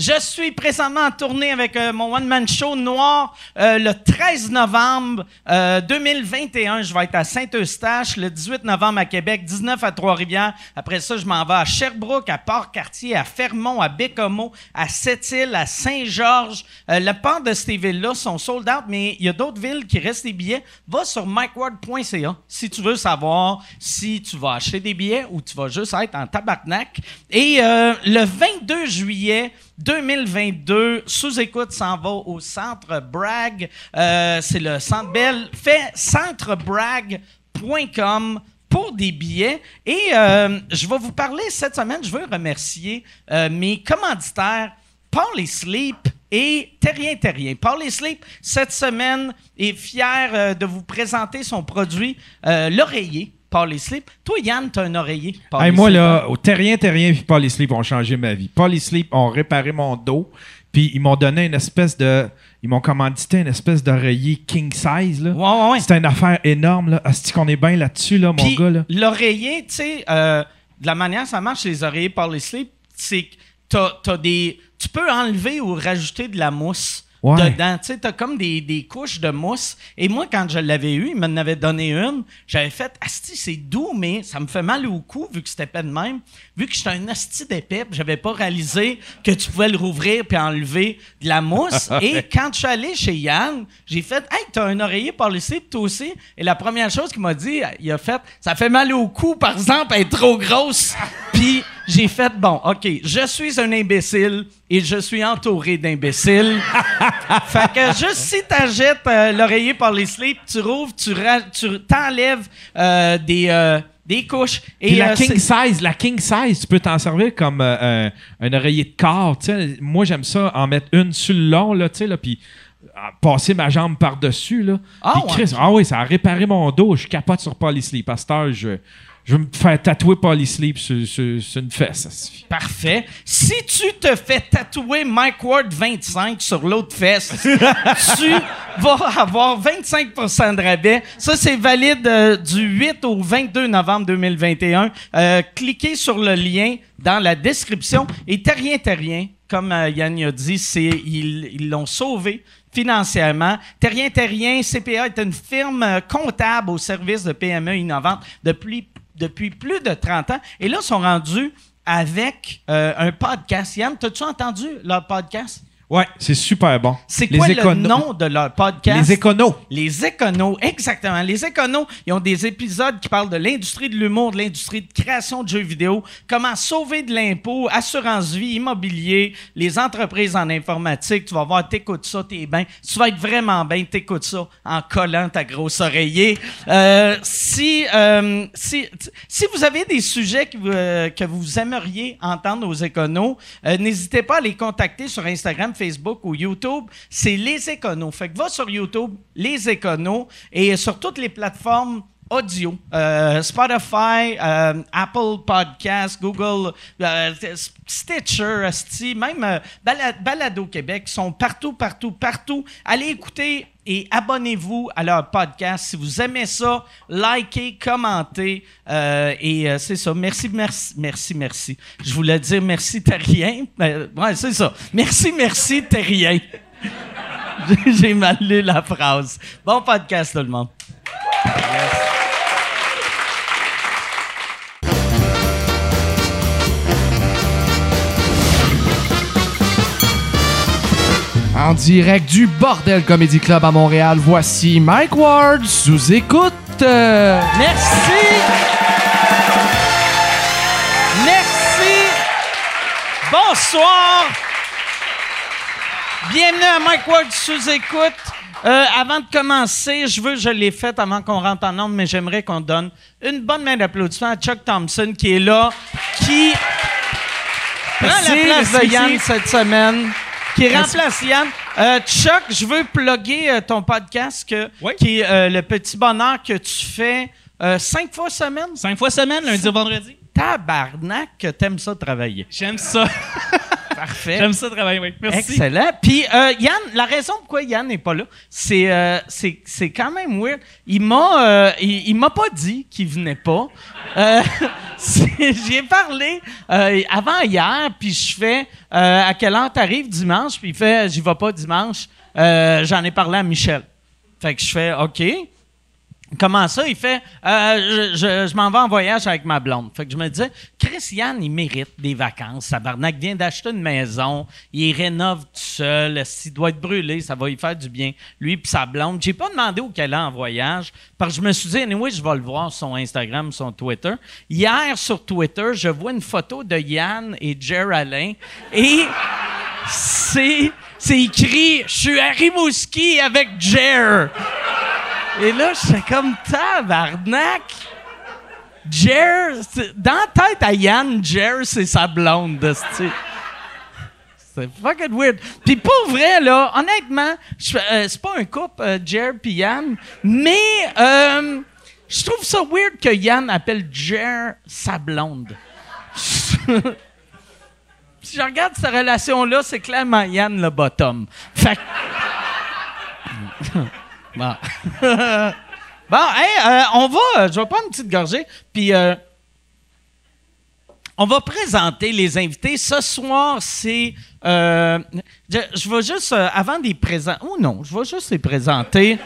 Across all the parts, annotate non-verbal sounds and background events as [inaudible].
Je suis présentement en tournée avec euh, mon one-man show noir euh, le 13 novembre euh, 2021. Je vais être à Saint-Eustache, le 18 novembre à Québec, 19 à Trois-Rivières. Après ça, je m'en vais à Sherbrooke, à Port-Cartier, à Fermont, à Bécomo, à Sept-Îles, à Saint-Georges. Euh, la part de ces villes-là sont sold out, mais il y a d'autres villes qui restent des billets. Va sur mikeward.ca si tu veux savoir si tu vas acheter des billets ou tu vas juste être en tabarnak. Et euh, le 22 juillet 2022, sous-écoute s'en va au Centre Bragg. Euh, c'est le Centre Bell. Fait centrebragg.com pour des billets. Et euh, je vais vous parler cette semaine, je veux remercier euh, mes commanditaires, Paul et Sleep et Terrien Terrien. Paul et Sleep, cette semaine, est fier de vous présenter son produit, l'oreiller. Paul Sleep. Toi, Yann, t'as un oreiller. Paul Hey, moi, Sleep, hein? là, au Terrien, Terrien puis Polysleep ont changé ma vie. Polysleep ont réparé mon dos, puis ils m'ont donné une espèce de... Ils m'ont commandité une espèce d'oreiller king size, là. Ouais, ouais, ouais. C'était une affaire énorme, là. Asti qu'on est bien là-dessus, là, mon gars, là. L'oreiller, tu sais, euh, de la manière ça marche, les oreillers par les sleep, c'est que t'as, t'as des. Tu peux enlever ou rajouter de la mousse. Ouais. Dedans, tu sais, t'as comme des, des couches de mousse. Et moi, quand je l'avais eu, il m'en avait donné une. J'avais fait, asti, c'est doux, mais ça me fait mal au cou, vu que c'était pas de même. Vu que j'étais un asti puis j'avais pas réalisé que tu pouvais le rouvrir puis enlever de la mousse. [laughs] Et quand je suis allé chez Yann, j'ai fait, hey, t'as un oreiller par le slip, toi aussi. Et la première chose qu'il m'a dit, il a fait, ça fait mal au cou, par exemple, elle est trop grosse. Puis j'ai fait, bon, OK, je suis un imbécile et je suis entouré d'imbéciles. [laughs] fait que juste si t'achètes euh, l'oreiller par les slips, tu rouvres, tu, t'enlèves euh, des, euh, des couches. Et Puis la euh, king size, la king size, tu peux t'en servir comme euh, un, oreiller de corps. tu sais. Moi, j'aime ça, en mettre une sur le long, là, puis passer ma jambe par-dessus. Là. Ah ouais. Chris, ah oui, ça a réparé mon dos. Je capote sur Polysleep. À cette heure, je, je veux me faire tatouer Polysleep sur, sur, sur une fesse. Parfait. Si tu te fais tatouer Mike Ward 25 sur l'autre fesse, [laughs] tu vas avoir 25% de rabais. Ça, c'est valide euh, du 8 au 22 novembre 2021. Euh, cliquez sur le lien dans la description. Et Terrien Terrien, comme euh, Yann a dit, c'est, ils, l'ont sauvé financièrement. Terrien Terrien, CPA est une firme comptable au service de PME innovantes depuis, depuis plus de 30 ans. Et là, ils sont rendus avec euh, un podcast. Yann, t'as-tu entendu leur podcast? Ouais, c'est super bon. C'est Les quoi le nom de leur podcast? Les éconos. Les éconos, exactement. Les éconos, ils ont des épisodes qui parlent de l'industrie de l'humour, de l'industrie de création de jeux vidéo, comment sauver de l'impôt, assurance vie, immobilier, les entreprises en informatique. Tu vas voir, t'écoutes ça, t'es bien. Tu vas être vraiment bien, t'écoutes ça en collant ta grosse oreiller. Euh, si, euh, si, si vous avez des sujets que vous, euh, que vous aimeriez entendre aux éconos, n'hésitez pas à les contacter sur Instagram, Facebook ou YouTube. C'est Les Éconos. Fait que va sur YouTube, Les Éconos, et sur toutes les plateformes audio, euh, Spotify, euh, Apple Podcasts, Google, euh, Stitcher, asti, même Bala- Balado Québec, sont partout, partout, partout. Allez écouter et abonnez-vous à leur podcast. Si vous aimez ça, likez, commentez. et c'est ça. Merci, merci, merci, merci. Je voulais dire merci, t'es rien. Euh, ouais, c'est ça. Merci, merci, t'es rien. J'ai- [laughs] J'ai mal lu la phrase. Bon podcast, tout le monde. En direct du Bordel Comedy Club à Montréal, voici Mike Ward sous écoute. Euh, Merci. Merci. Bonsoir. Bienvenue à Mike Ward sous écoute. Euh, avant de commencer, je veux, je l'ai fait avant qu'on rentre en nombre, mais j'aimerais qu'on donne une bonne main d'applaudissement à Chuck Thompson qui est là, qui prend la place de Yann cette semaine, qui remplace Yann. Euh, Chuck, je veux plugger euh, ton podcast que, Oui. qui est euh, le petit bonheur que tu fais euh, cinq fois semaine? Cinq fois semaine, lundi au vendredi. Tabarnak que t'aimes ça travailler. J'aime ça. [laughs] Parfait. J'aime ça travailler, oui. Merci. Excellent. Puis euh, Yann, la raison pourquoi Yann n'est pas là, c'est euh, c'est c'est quand même weird. Il m'a euh, il, il m'a pas dit qu'il venait pas. [laughs] J'y ai parlé avant hier, puis je fais à quelle heure t'arrives dimanche, puis il fait j'y vais pas dimanche. J'en ai parlé à Michel. Fait que je fais OK. Comment ça? Il fait euh, je, m'en vais en voyage avec ma blonde. Fait que je me disais, Chris Yann, il mérite des vacances. Sabarnak vient d'acheter une maison. Il rénove tout seul. S'il doit être brûlé, ça va lui faire du bien. Lui puis sa blonde. J'ai pas demandé où qu'elle est en voyage. Parce que je me suis dit, anyway, je vais le voir sur son Instagram, son Twitter. Hier, sur Twitter, je vois une photo de Yann et Jer Alain. Et c'est, c'est écrit, je suis à Rimouski avec Jer. Et là, j'étais comme tabarnak. Jer, dans la tête à Yann, Jer, c'est sa blonde. C'est fucking weird. Puis pour vrai, là, honnêtement, euh, c'est pas un couple, euh, Jer puis Yann, mais euh, je trouve ça weird que Yann appelle Jer sa blonde. [laughs] si je regarde cette relation-là, c'est clairement Yann le bottom. Fait Bon. [laughs] bon, euh, on va. je vais prendre une petite gorgée, puis euh, on va présenter les invités. Ce soir, c'est. euh, je, je vais juste, avant de les présenter. Oh non, je vais juste les présenter.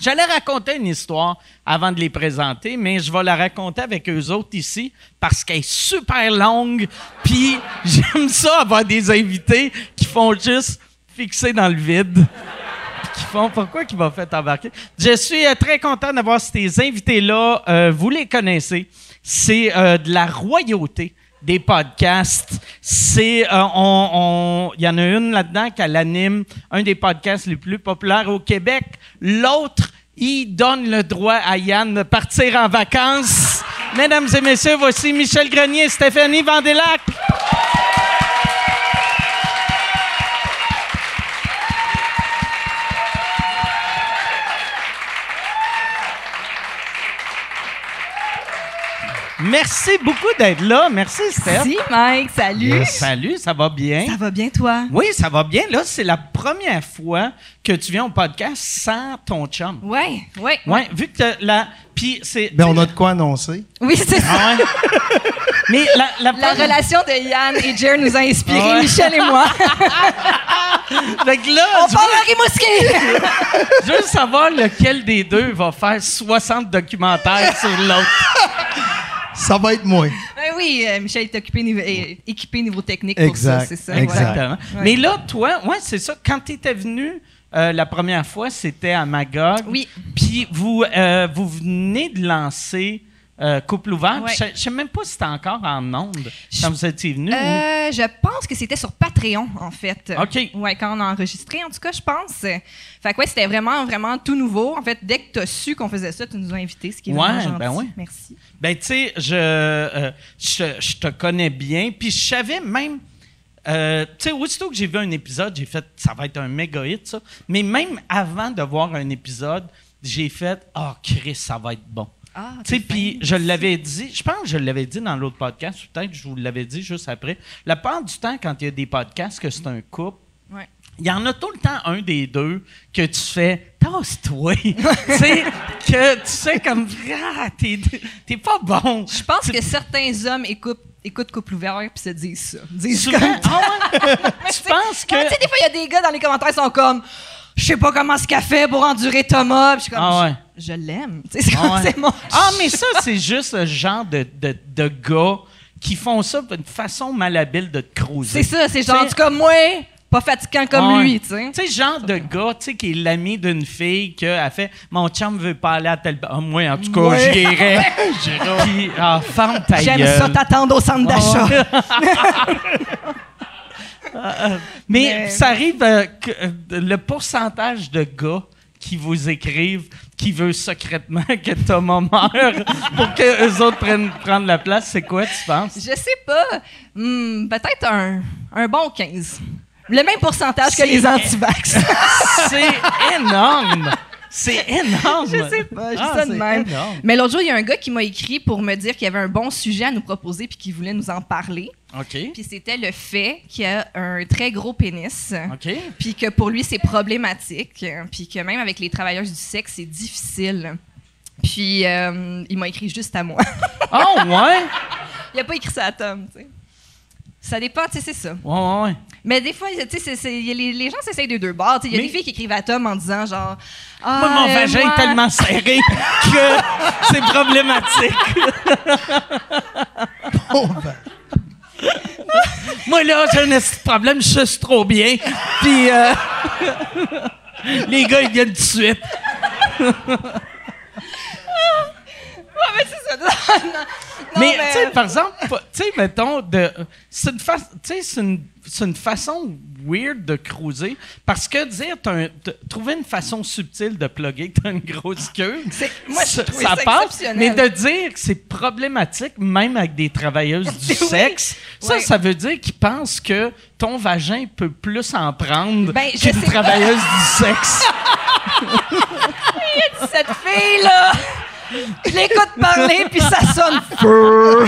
J'allais raconter une histoire avant de les présenter, mais je vais la raconter avec eux autres ici parce qu'elle est super longue. Puis [laughs] j'aime ça avoir des invités qui font juste fixer dans le vide font pourquoi qui m'a fait embarquer? Je suis euh, très content d'avoir ces invités-là. Euh, vous les connaissez. C'est euh, de la royauté des podcasts. C'est on- il y en a une là-dedans qui anime un des podcasts les plus populaires au Québec. L'autre, il donne le droit à Yann de partir en vacances. Mesdames et messieurs, voici Michel Grenier et Stéphanie Vandelac. Merci beaucoup d'être là. Merci, Steph. Merci, Mike. Salut. Salut, ça va bien? Ça va bien, toi? Oui, ça va bien. Là, c'est la première fois que tu viens au podcast sans ton chum. Ouais, ouais. Ouais, vu que t'as la. Puis c'est. Ben, on a de quoi annoncer. Oui, c'est ça. Ah ouais. Mais la, la, La première- relation de Yann et Jer nous a inspiré, ouais. Michel et moi. [laughs] Fait que là, On parle à Rimouski! veux, [laughs] je veux savoir lequel des deux va faire 60 documentaires sur l'autre. Ça va être moi. Ben oui, euh, Michel est occupé niveau- équipé niveau technique pour Exact, ça, c'est ça. voilà. Exactement. Mais là, toi, ouais, c'est ça. Quand tu étais venu euh, la première fois, c'était à Magog. Oui. Puis vous, euh, vous venez de lancer euh, Couple ouvert. Ouais. Je ne sais même pas si c'était encore en onde quand vous étiez venu. ou- Euh, je pense que c'était sur Patreon, en fait. OK. Ouais, quand on a enregistré, en tout cas, je pense. Fait que ouais, c'était vraiment, vraiment tout nouveau. En fait, dès que tu as su qu'on faisait ça, tu nous as invités, ce qui est Ouais, vraiment gentil. ben ouais. Merci. Ben, tu sais, je, euh, je, je te connais bien. Puis je savais même. euh, tu sais, aussitôt que j'ai vu un épisode, j'ai fait ça va être un méga hit, ça. Mais même avant de voir un épisode, j'ai fait Ah, Chris, ça va être bon. Ah, puis je l'avais dit, je pense que je l'avais dit dans l'autre podcast, ou peut-être je vous l'avais dit juste après. La part du temps, quand il y a des podcasts, que c'est un couple, Ouais. il y en a tout le temps un des deux que tu fais tasse-toi. [laughs] tu sais, que tu sais comme ah, t'es, t'es pas bon. Je pense que certains hommes écoutent, écoutent Couple ouvert puis se disent ça. Disent Souvent, comme- ah ouais? [laughs] Mais tu tu penses que. Tu sais, des fois, il y a des gars dans les commentaires qui sont comme Je sais pas comment ce qu'a fait pour endurer Thomas. Puis je suis comme Ah ouais. Je, je l'aime. C'est Ah ouais. mon. Ah, mais ça, c'est juste le genre de, de, de gars qui font ça d'une façon malhabile de te creuser. C'est ça, c'est genre, en tout cas, moi, pas fatigant comme Ah ouais. lui, tu sais. Tu sais, genre de gars, tu sais, qui est l'ami d'une fille qui a fait Mon chum veut pas aller à tel. Ah, moi, en tout cas, j'irai. Puis, [laughs] ah, ferme ta J'aime ça t'attendre au centre d'achat. [laughs] [laughs] [laughs] Mais, Mais- ça arrive euh, que euh, le pourcentage de gars qui vous écrivent qui veut secrètement [laughs] que Thomas meure pour que eux autres prennent prendre la place, c'est quoi, tu penses? Je sais pas. Hmm, Peut-être un, un bon 15. Le même pourcentage que les anti-vax. [laughs] C'est énorme! C'est [laughs] énorme. Je sais pas, je dis Ah, ça de même. énorme. Mais l'autre jour, il y a un gars qui m'a écrit pour me dire qu'il y avait un bon sujet à nous proposer puis qu'il voulait nous en parler. OK. Puis c'était le fait qu'il a un très gros pénis. OK. Puis que pour lui, c'est problématique. Puis que même avec les travailleuses du sexe, c'est difficile. Puis euh, il m'a écrit juste à moi. Oh, ouais? [laughs] il a pas écrit ça à Tom, tu sais. Ça dépend, tu sais, c'est ça. Ouais, ouais, ouais. Mais des fois, tu sais, les, les gens s'essayent de deux bords. tu sais. Il y a Mais- des filles qui écrivent à Tom en disant genre. Ah, Moi, mon euh, vagin moi- est tellement serré que c'est problématique. Ben, Moi, là, j'ai un problème, je suce trop bien. Puis, euh, [laughs] les gars, ils viennent tout de suite. Mais c'est ça. [laughs] Non, non, mais, mais- tu sais, par exemple, tu sais, mettons, de, c'est une, fa- tu sais, c'est une, c'est une façon weird de cruiser parce que dire, t'as un- t- trouver une façon subtile de plugger que t'as une grosse queue, [laughs] C'est- moi, je ça, passe. Mais de dire que c'est problématique, même avec des travailleuses du [laughs] Oui. sexe, ça, ça veut dire qu'ils pensent que ton vagin peut plus en prendre Ben, qu'une pas. travailleuse du sexe. Cette fille-là, je l'écoute parler, puis ça sonne feu.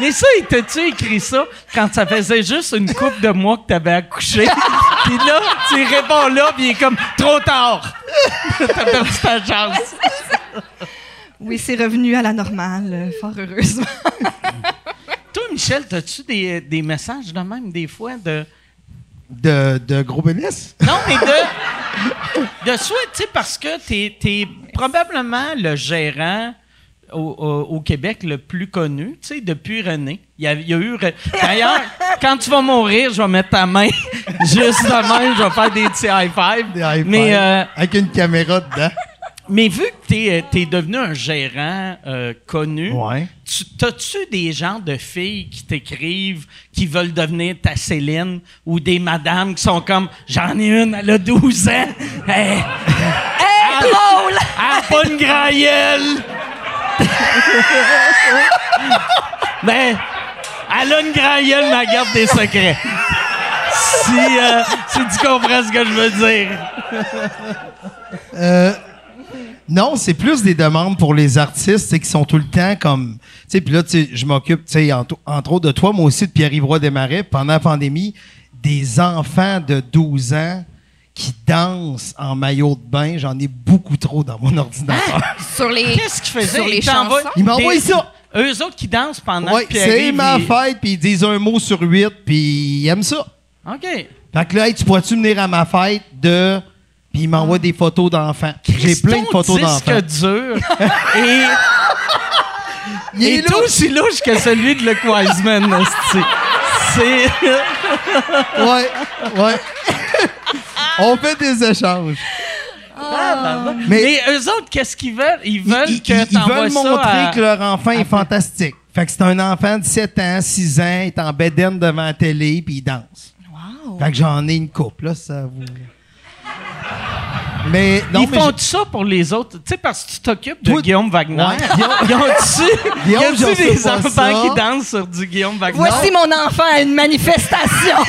Mais ça, il t'a-tu écrit ça quand ça faisait juste une couple de mois que t'avais accouché? Puis là, tu réponds là, puis il est comme trop tard. T'as perdu ta chance. Oui, c'est revenu à la normale, fort heureusement. Toi, Michel, t'as-tu des, des messages de même, des fois, de. de, de gros pénis? Non, mais de. De souhait, tu sais, parce que t'es es probablement le gérant. Au, au- au Québec le plus connu, tu sais, depuis René. Il y a, il y a eu. Re- D'ailleurs, quand tu vas mourir, je vais mettre ta main [laughs] juste de même, je vais faire des petits high five. Des high Mais, five. euh, Avec une caméra dedans. Mais vu que tu es, devenu un gérant euh, connu, Ouais. tu- t'as-tu des gens de filles qui t'écrivent, qui veulent devenir ta Céline, ou des madames qui sont comme J'en ai une, elle a 12 ans. [laughs] Hey! Elle a pas. Ben, elle a une grand mais garde des secrets. Si, euh, si tu comprends ce que je veux dire. Euh, non, c'est plus des demandes pour les artistes, qui sont tout le temps comme, tu sais, puis là, je m'occupe, tu sais, entre, entre autres de toi, moi aussi de Pierre-Yves Roy Desmarais, pendant la pandémie, des enfants de 12 ans qui dansent en maillot de bain, j'en ai beaucoup trop dans mon ordinateur. Sur les, [laughs] Qu'est-ce qu'ils faisaient? sur les chansons. Ils m'envoient ça. Eux autres qui dansent pendant Ouais, c'est ma il- fête, puis ils disent un mot sur huit, puis ils aiment ça. OK. Fait que là, hey, tu pourrais-tu venir à ma fête de. Puis ils m'envoient des photos d'enfants. J'ai plein de photos d'enfants. disque dur. [laughs] et Il et est tout aussi louche que celui de Luke Wiseman. C'est. Ouais, ouais. On fait des échanges. Mais, Mais- eux autres, qu'est-ce qu'ils veulent? Ils veulent ils, que ils- veulent ça montrer à- que leur enfant est fantastique. Fait que c'est un enfant de 7 ans, 6 ans, il est en bedaine devant la télé, puis il danse. Wow. Fait que j'en ai une couple, là, ça vous... Mais non, Ils mais font tout ça pour les autres. Tu sais, parce que tu t'occupes de Guillaume Wagner. Ouais, [laughs] [laughs] Guillaume- Ils je sais des enfants ça. qui dansent sur du Guillaume Wagner? Voici mon enfant à une manifestation. [laughs]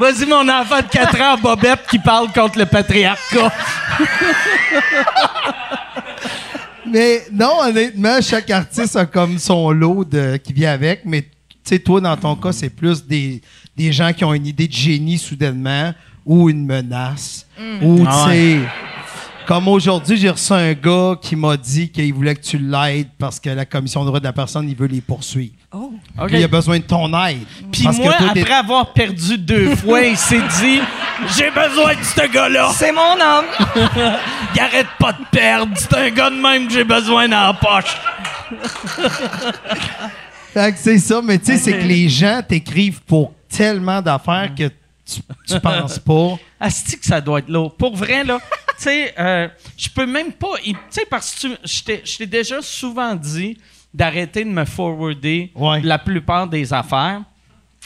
Vas-y, mon enfant de 4 ans, Bobette, qui parle contre le patriarcat. Mais non, honnêtement, chaque artiste a comme son lot de, qui vient avec. Mais tu sais, toi, dans ton cas, c'est plus des, des gens qui ont une idée de génie soudainement ou une menace. Ou, Ah tu sais, comme aujourd'hui, j'ai reçu un gars qui m'a dit qu'il voulait que tu l'aides parce que la commission de droits de la personne, il veut les poursuivre. Oh. OK. Puis il a besoin de ton aide. Puis Parce que moi, t'es- après avoir perdu deux [laughs] fois, il s'est dit J'ai besoin de ce gars-là. C'est mon homme. [laughs] Il arrête pas de perdre. C'est un gars de même que j'ai besoin dans la poche. Fait que c'est ça, mais tu sais, c'est que les gens t'écrivent pour tellement d'affaires que tu, tu penses pas. [laughs] Asti que ça doit être lourd. Pour vrai, là, [laughs] tu sais, euh, je peux même pas. Tu sais, parce que tu- je t'ai- déjà souvent dit d'arrêter de me forwarder Ouais. la plupart des affaires.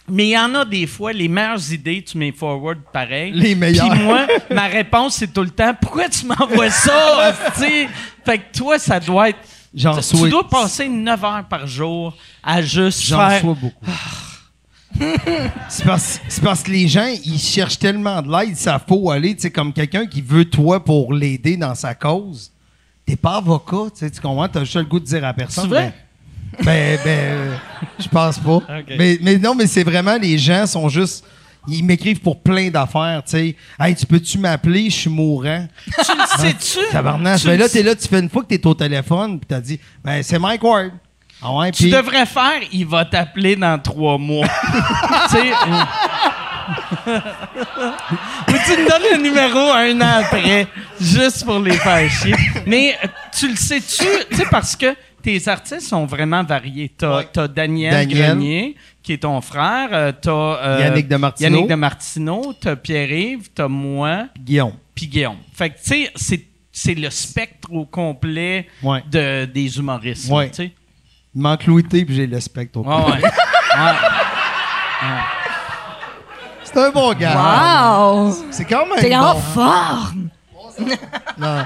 Mais il y en a des fois, les meilleures idées, tu mets forward pareil. Les meilleures. Puis moi, ma réponse, c'est tout le temps Pourquoi tu m'envoies [laughs] ça, asti? Fait que toi, ça doit être. J'en tu souhaite- dois passer 9 heures par jour à juste J'en faire. sois beaucoup. C'est parce, que les gens, ils cherchent tellement de l'aide, pas où aller. Tu sais, comme quelqu'un qui veut toi pour l'aider dans sa cause. T'es pas avocat, tu sais, tu comprends? T'as juste le goût de dire à personne. C'est vrai? Ben, ben, ben, euh, je pense pas. [laughs] Mais, mais non, mais c'est vraiment, les gens sont juste. Ils m'écrivent pour plein d'affaires, tu sais. Hey, tu peux-tu m'appeler? Je suis mourant. Tu le [laughs] sais-tu? Tabarnak. Tu Ben là, t'es là, tu fais une fois que t'es au téléphone, puis t'as dit, ben, c'est Mike Ward. Ah ouais, Tu devrais faire, il va t'appeler dans trois mois. [laughs] tu sais. Ou tu me donnes le numéro un an après, juste pour les faire chier? Mais euh, tu le sais-tu, tu sais, parce que tes artistes sont vraiment variés. T'as Ouais. Daniel, Daniel. Grenier, qui est ton frère. euh, T'as euh, Yannick de Martineau. Yannick. T'as Pierre-Yves. T'as moi. Guillaume. Puis Guillaume. Fait que, tu sais, c'est- le spectre au complet Ouais. de, des humoristes. Ouais. Il manque Louis T, puis j'ai le spectre au Ouais, ouais. [laughs] Ouais. C'est un bon gars. Wow! C'est quand même T'es bon. en forme! [laughs] Non.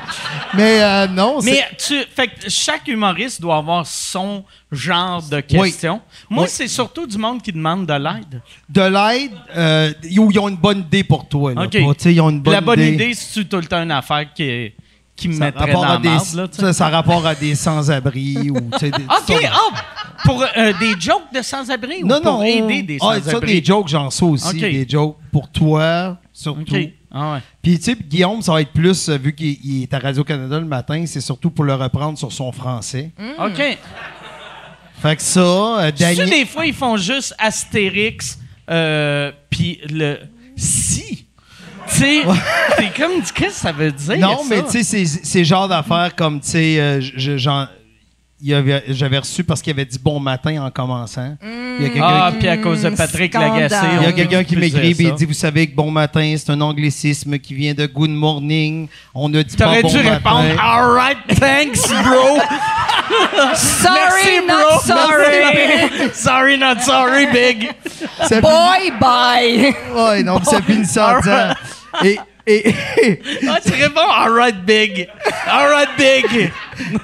Mais euh, non, c'est... Mais tu, fait que chaque humoriste doit avoir son genre de questions. Moi, Oui. c'est surtout du monde qui demande de l'aide. De l'aide, euh, ils ont une bonne idée pour toi. Là, OK. Pas, tu sais, ils ont une bonne La bonne idée. idée, c'est tout le temps une affaire qui, qui me Ça mettrait dans à des, marde, là, ça, ça a rapport à des sans-abri ou des- OK, ça. ah, pour euh, des jokes de sans-abri non, ou pour non. aider des ah, ça, sans-abri? des jokes, j'en sais aussi. Des jokes pour toi, surtout. Ah ouais. Puis, tu sais, Guillaume, ça va être plus, euh, vu qu'il il est à Radio-Canada le matin, c'est surtout pour le reprendre sur son français. OK. Fait que ça, euh, Daniel... des fois, ils font juste Astérix, euh, puis le si. Tu sais, t'es comme, qu'est-ce que ça veut dire? Non, ça? mais tu sais, c'est genre d'affaires comme, tu sais, euh, j'avais reçu parce qu'il avait dit bon matin en commençant. Il y a quelqu'un Ah, qui- puis à cause de Patrick Scandale. Lagacé. il y a quelqu'un qui m'écrit et il dit Vous savez que bon matin, c'est un anglicisme qui vient de good morning. On ne dit pas T'aurais bon dû matin. répondre All right, thanks, bro. [laughs] Sorry, Merci, not bro. sorry! sorry, not sorry, big. Ça Boy, bye! Ouais, donc ça finissait en disant. Et, et, Ah, tu réponds All right, big. All right, big.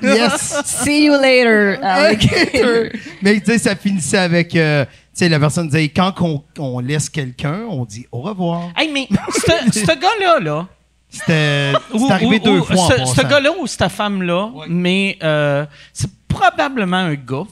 yes. See you later, alligator. [laughs] Mais tu sais, ça finissait avec. euh, tu sais, la personne disait quand on, on laisse quelqu'un, on dit au revoir. Hey, mais ce ce gars-là, là. C'était arrivé ou- deux ou fois. Ce, ce gars-là ou cette femme-là, mais euh, c'est probablement un gars.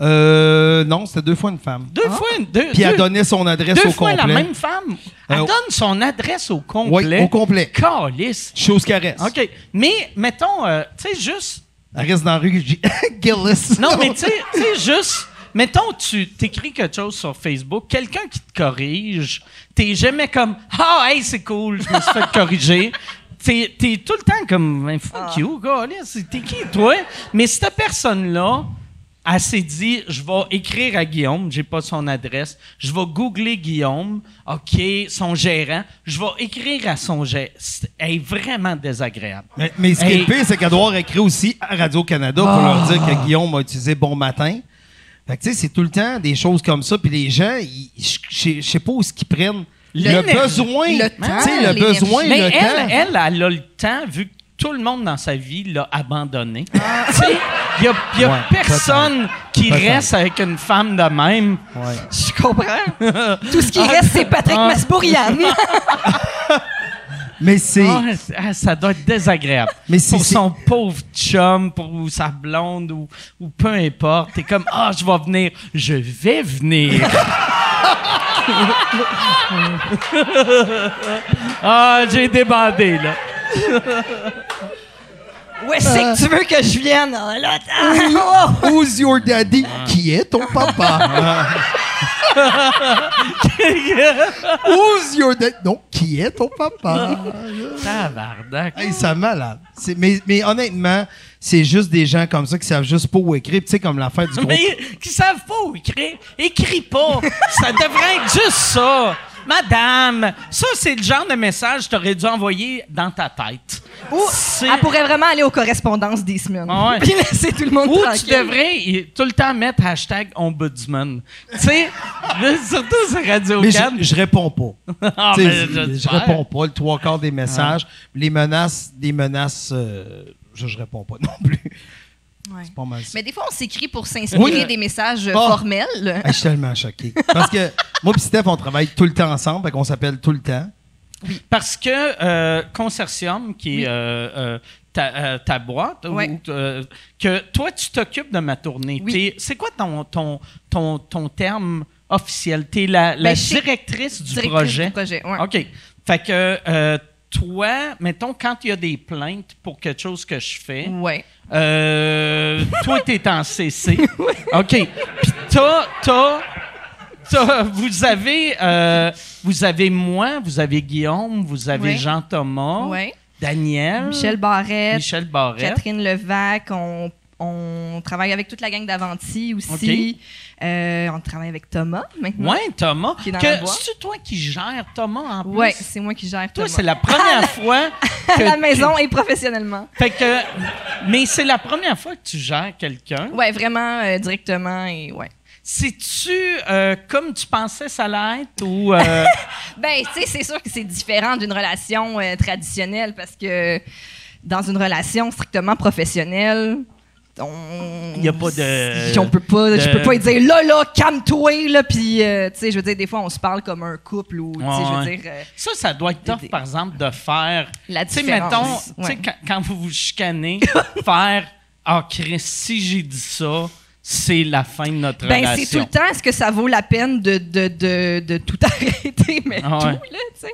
Euh, non, c'était deux fois une femme. Deux fois, une- deux, Puis elle deux- donnait son adresse deux au fois complet. la même femme. Elle Euh, donne son adresse au Oui, complet. au complet. Calice. Chose caresse. OK. Mais, mettons, euh, tu sais, juste. Elle reste dans la rue. j'ai- [laughs] Gillis. Non, mais [laughs] tu sais, juste. Mettons, tu t'écris quelque chose sur Facebook, quelqu'un qui te corrige, t'es jamais comme Ah, hey, c'est cool, je me suis fait corriger. T'es, t'es tout le temps comme Fuck you, gars, t'es qui, toi? Mais cette personne-là, elle s'est dit Je vais écrire à Guillaume, j'ai pas son adresse, je vais googler Guillaume, OK, son gérant, je vais écrire à son gérant. Elle est vraiment désagréable. Mais, mais ce qui est le pire, c'est qu'elle doit avoir écrit aussi à Radio-Canada pour leur dire que Guillaume a utilisé Bon Matin. Fait que, tu sais, c'est tout le temps des choses comme ça. Puis les gens, je sais pas où ce qu'ils prennent. Le, besoin. Le tu sais, temps, le besoin, Mais le elle, temps. elle, elle a le temps, vu que tout le monde dans sa vie l'a abandonné. Tu sais, il n'y a, y a Ouais, personne qui reste avec une femme de même. Ouais. Je comprends. [laughs] Tout ce qui reste, c'est Patrick Ah. Masbourian. [laughs] Mais c'est. Ah, ah, ça doit être désagréable. [laughs] Mais c'est- pour son pauvre chum, pour ou sa blonde, ou, ou peu importe. T'es comme, ah, je vais venir. Je vais venir. [laughs] ah, j'ai débandé, là. Où est-ce que tu veux que je vienne? Ah, là. [laughs] Who's your daddy? Qui est ton papa? [laughs] Your daddy? Non, qui est ton papa? Tabarnak. Hey, c'est malade. C'est- Mais, mais honnêtement, c'est juste des gens comme ça qui savent juste pas où écrire. Tu sais, comme l'affaire du groupe. Mais qui savent pas où écrire, écris pas. [laughs] ça devrait être juste ça. Madame, ça, c'est le genre de message que tu aurais dû envoyer dans ta tête. Ou elle pourrait vraiment aller aux correspondances des semaines. Ah ouais. [laughs] Puis laisser tout le monde Ou tu devrais tout le temps mettre hashtag ombudsman. tu sais, [laughs] surtout sur Radio Mais je, je réponds pas. [laughs] Ah, ben, je, je réponds pas. Le trois quarts des messages. Les menaces, des menaces, euh, je, je réponds pas non plus. Ouais. C'est pas mal ça. Mais des fois, on s'écrit pour s'inspirer Oui. des messages Ah. formels. Ah, je suis tellement choqué. Parce que [laughs] Moi et Steph, on travaille tout le temps ensemble, fait qu'on s'appelle tout le temps. Parce que euh, Consortium, qui Oui. est euh, euh, ta, euh, ta boîte, euh, que toi, tu t'occupes de ma tournée. C'est quoi ton, ton, ton, ton terme officiel? Tu es la, la Ben, directrice du Directrice projet. du projet, ouais. OK. Fait que euh, toi, mettons, quand il y a des plaintes pour quelque chose que je fais, Ouais. euh, toi, tu es en CC. [laughs] OK. Puis t'as, t'as, t'as- vous avez, euh, vous avez moi, vous avez Guillaume, vous avez Ouais. Jean-Thomas, Ouais. Daniel, Michel Barrette, Michel Barrette. Catherine Levac, on, on travaille avec toute la gang d'Avanti aussi. Euh, on travaille avec Thomas maintenant. Ouais, Thomas. Qui est dans Que-. C'est toi qui gères Thomas en plus? Ouais, c'est moi qui gère Toi, Thomas. c'est la première [laughs] fois que la tu- maison et professionnellement. Fait que, mais c'est la première fois que tu gères quelqu'un. Ouais, vraiment euh, directement et ouais. C'est-tu euh, comme tu pensais ça allait être ou euh, [laughs] Ben, tu sais, c'est sûr que c'est différent d'une relation euh, traditionnelle parce que dans une relation strictement professionnelle, on. Il y a pas de- On peut pas. Je peux pas dire là, là, calme-toi, là, puis, euh, tu sais, je veux dire, des fois, on se parle comme un couple ou, tu sais, Ouais, je veux ouais. dire. euh, ça, ça doit être tough, Des- par exemple, de faire. La Tu sais, différence, mettons, tu sais, ouais. quand, quand vous vous chicanez, [laughs] faire Ah, Chris, si j'ai dit ça, c'est la fin de notre Ben, relation. c'est tout le temps, est-ce que ça vaut la peine de, de, de, de tout [laughs] arrêter, mais Ah tout, là, tu sais?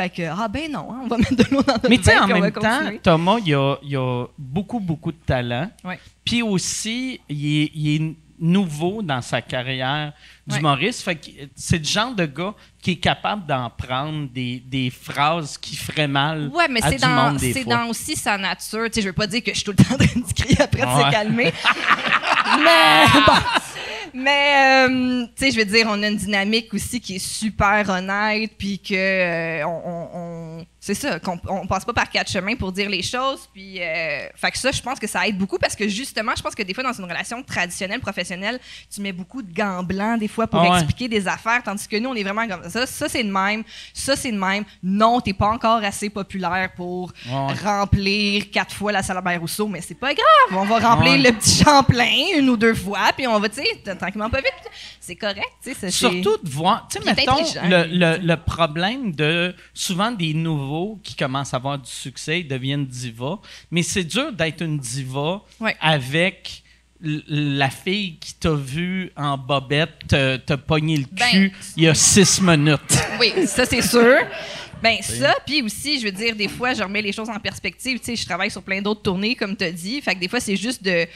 Fait que, ah ben non, hein, on va mettre de l'eau dans notre Mais tu sais, en même temps, continuer. Thomas, il a, il a beaucoup, beaucoup de talent. Ouais. Puis aussi, il est, il est nouveau dans sa carrière d'humoriste. Fait que c'est le genre de gars qui est capable d'en prendre des, des phrases qui feraient mal Ouais, mais à c'est du dans, monde des c'est dans aussi sa nature. Tu sais, je veux pas dire que je suis tout le [laughs] temps en train de crier après de Ouais. se calmer. [laughs] mais bon. Mais, euh, tu sais, je veux dire, on a une dynamique aussi qui est super honnête, puis que euh, on, on- on- c'est ça, qu'on on passe pas par quatre chemins pour dire les choses, puis euh, fait que ça, je pense que ça aide beaucoup parce que justement, je pense que des fois dans une relation traditionnelle professionnelle, tu mets beaucoup de gants blancs des fois pour Ah ouais. expliquer des affaires, tandis que nous, on est vraiment comme ça. Ça, c'est de même. Ça, c'est de même. Non, t'es pas encore assez populaire pour Ouais. remplir quatre fois la salle Albert Rousseau, mais c'est pas grave. On va remplir Ouais. le petit Champlain une ou deux fois, puis on va, tu sais, tranquillement pas vite. C'est correct, tu sais. Surtout de voir, tu sais, mettons, le, le- le problème de souvent des nouveaux qui commencent à avoir du succès, ils deviennent divas, mais c'est dur d'être une diva Ouais. avec la fille qui t'a vu en bobette te, te pogner le Ben, cul il y a six minutes. [laughs] Oui, ça, c'est sûr. Ben ça, puis aussi, je veux dire, des fois, je remets les choses en perspective. Tu sais, je travaille sur plein d'autres tournées, comme tu as dit. Fait que des fois, c'est juste de...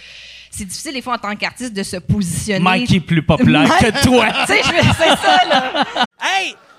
C'est difficile, des fois, en tant qu'artiste, de se positionner. Mike est plus populaire Mike- [laughs] que toi. Tu sais, je veux- c'est ça, là. Hey,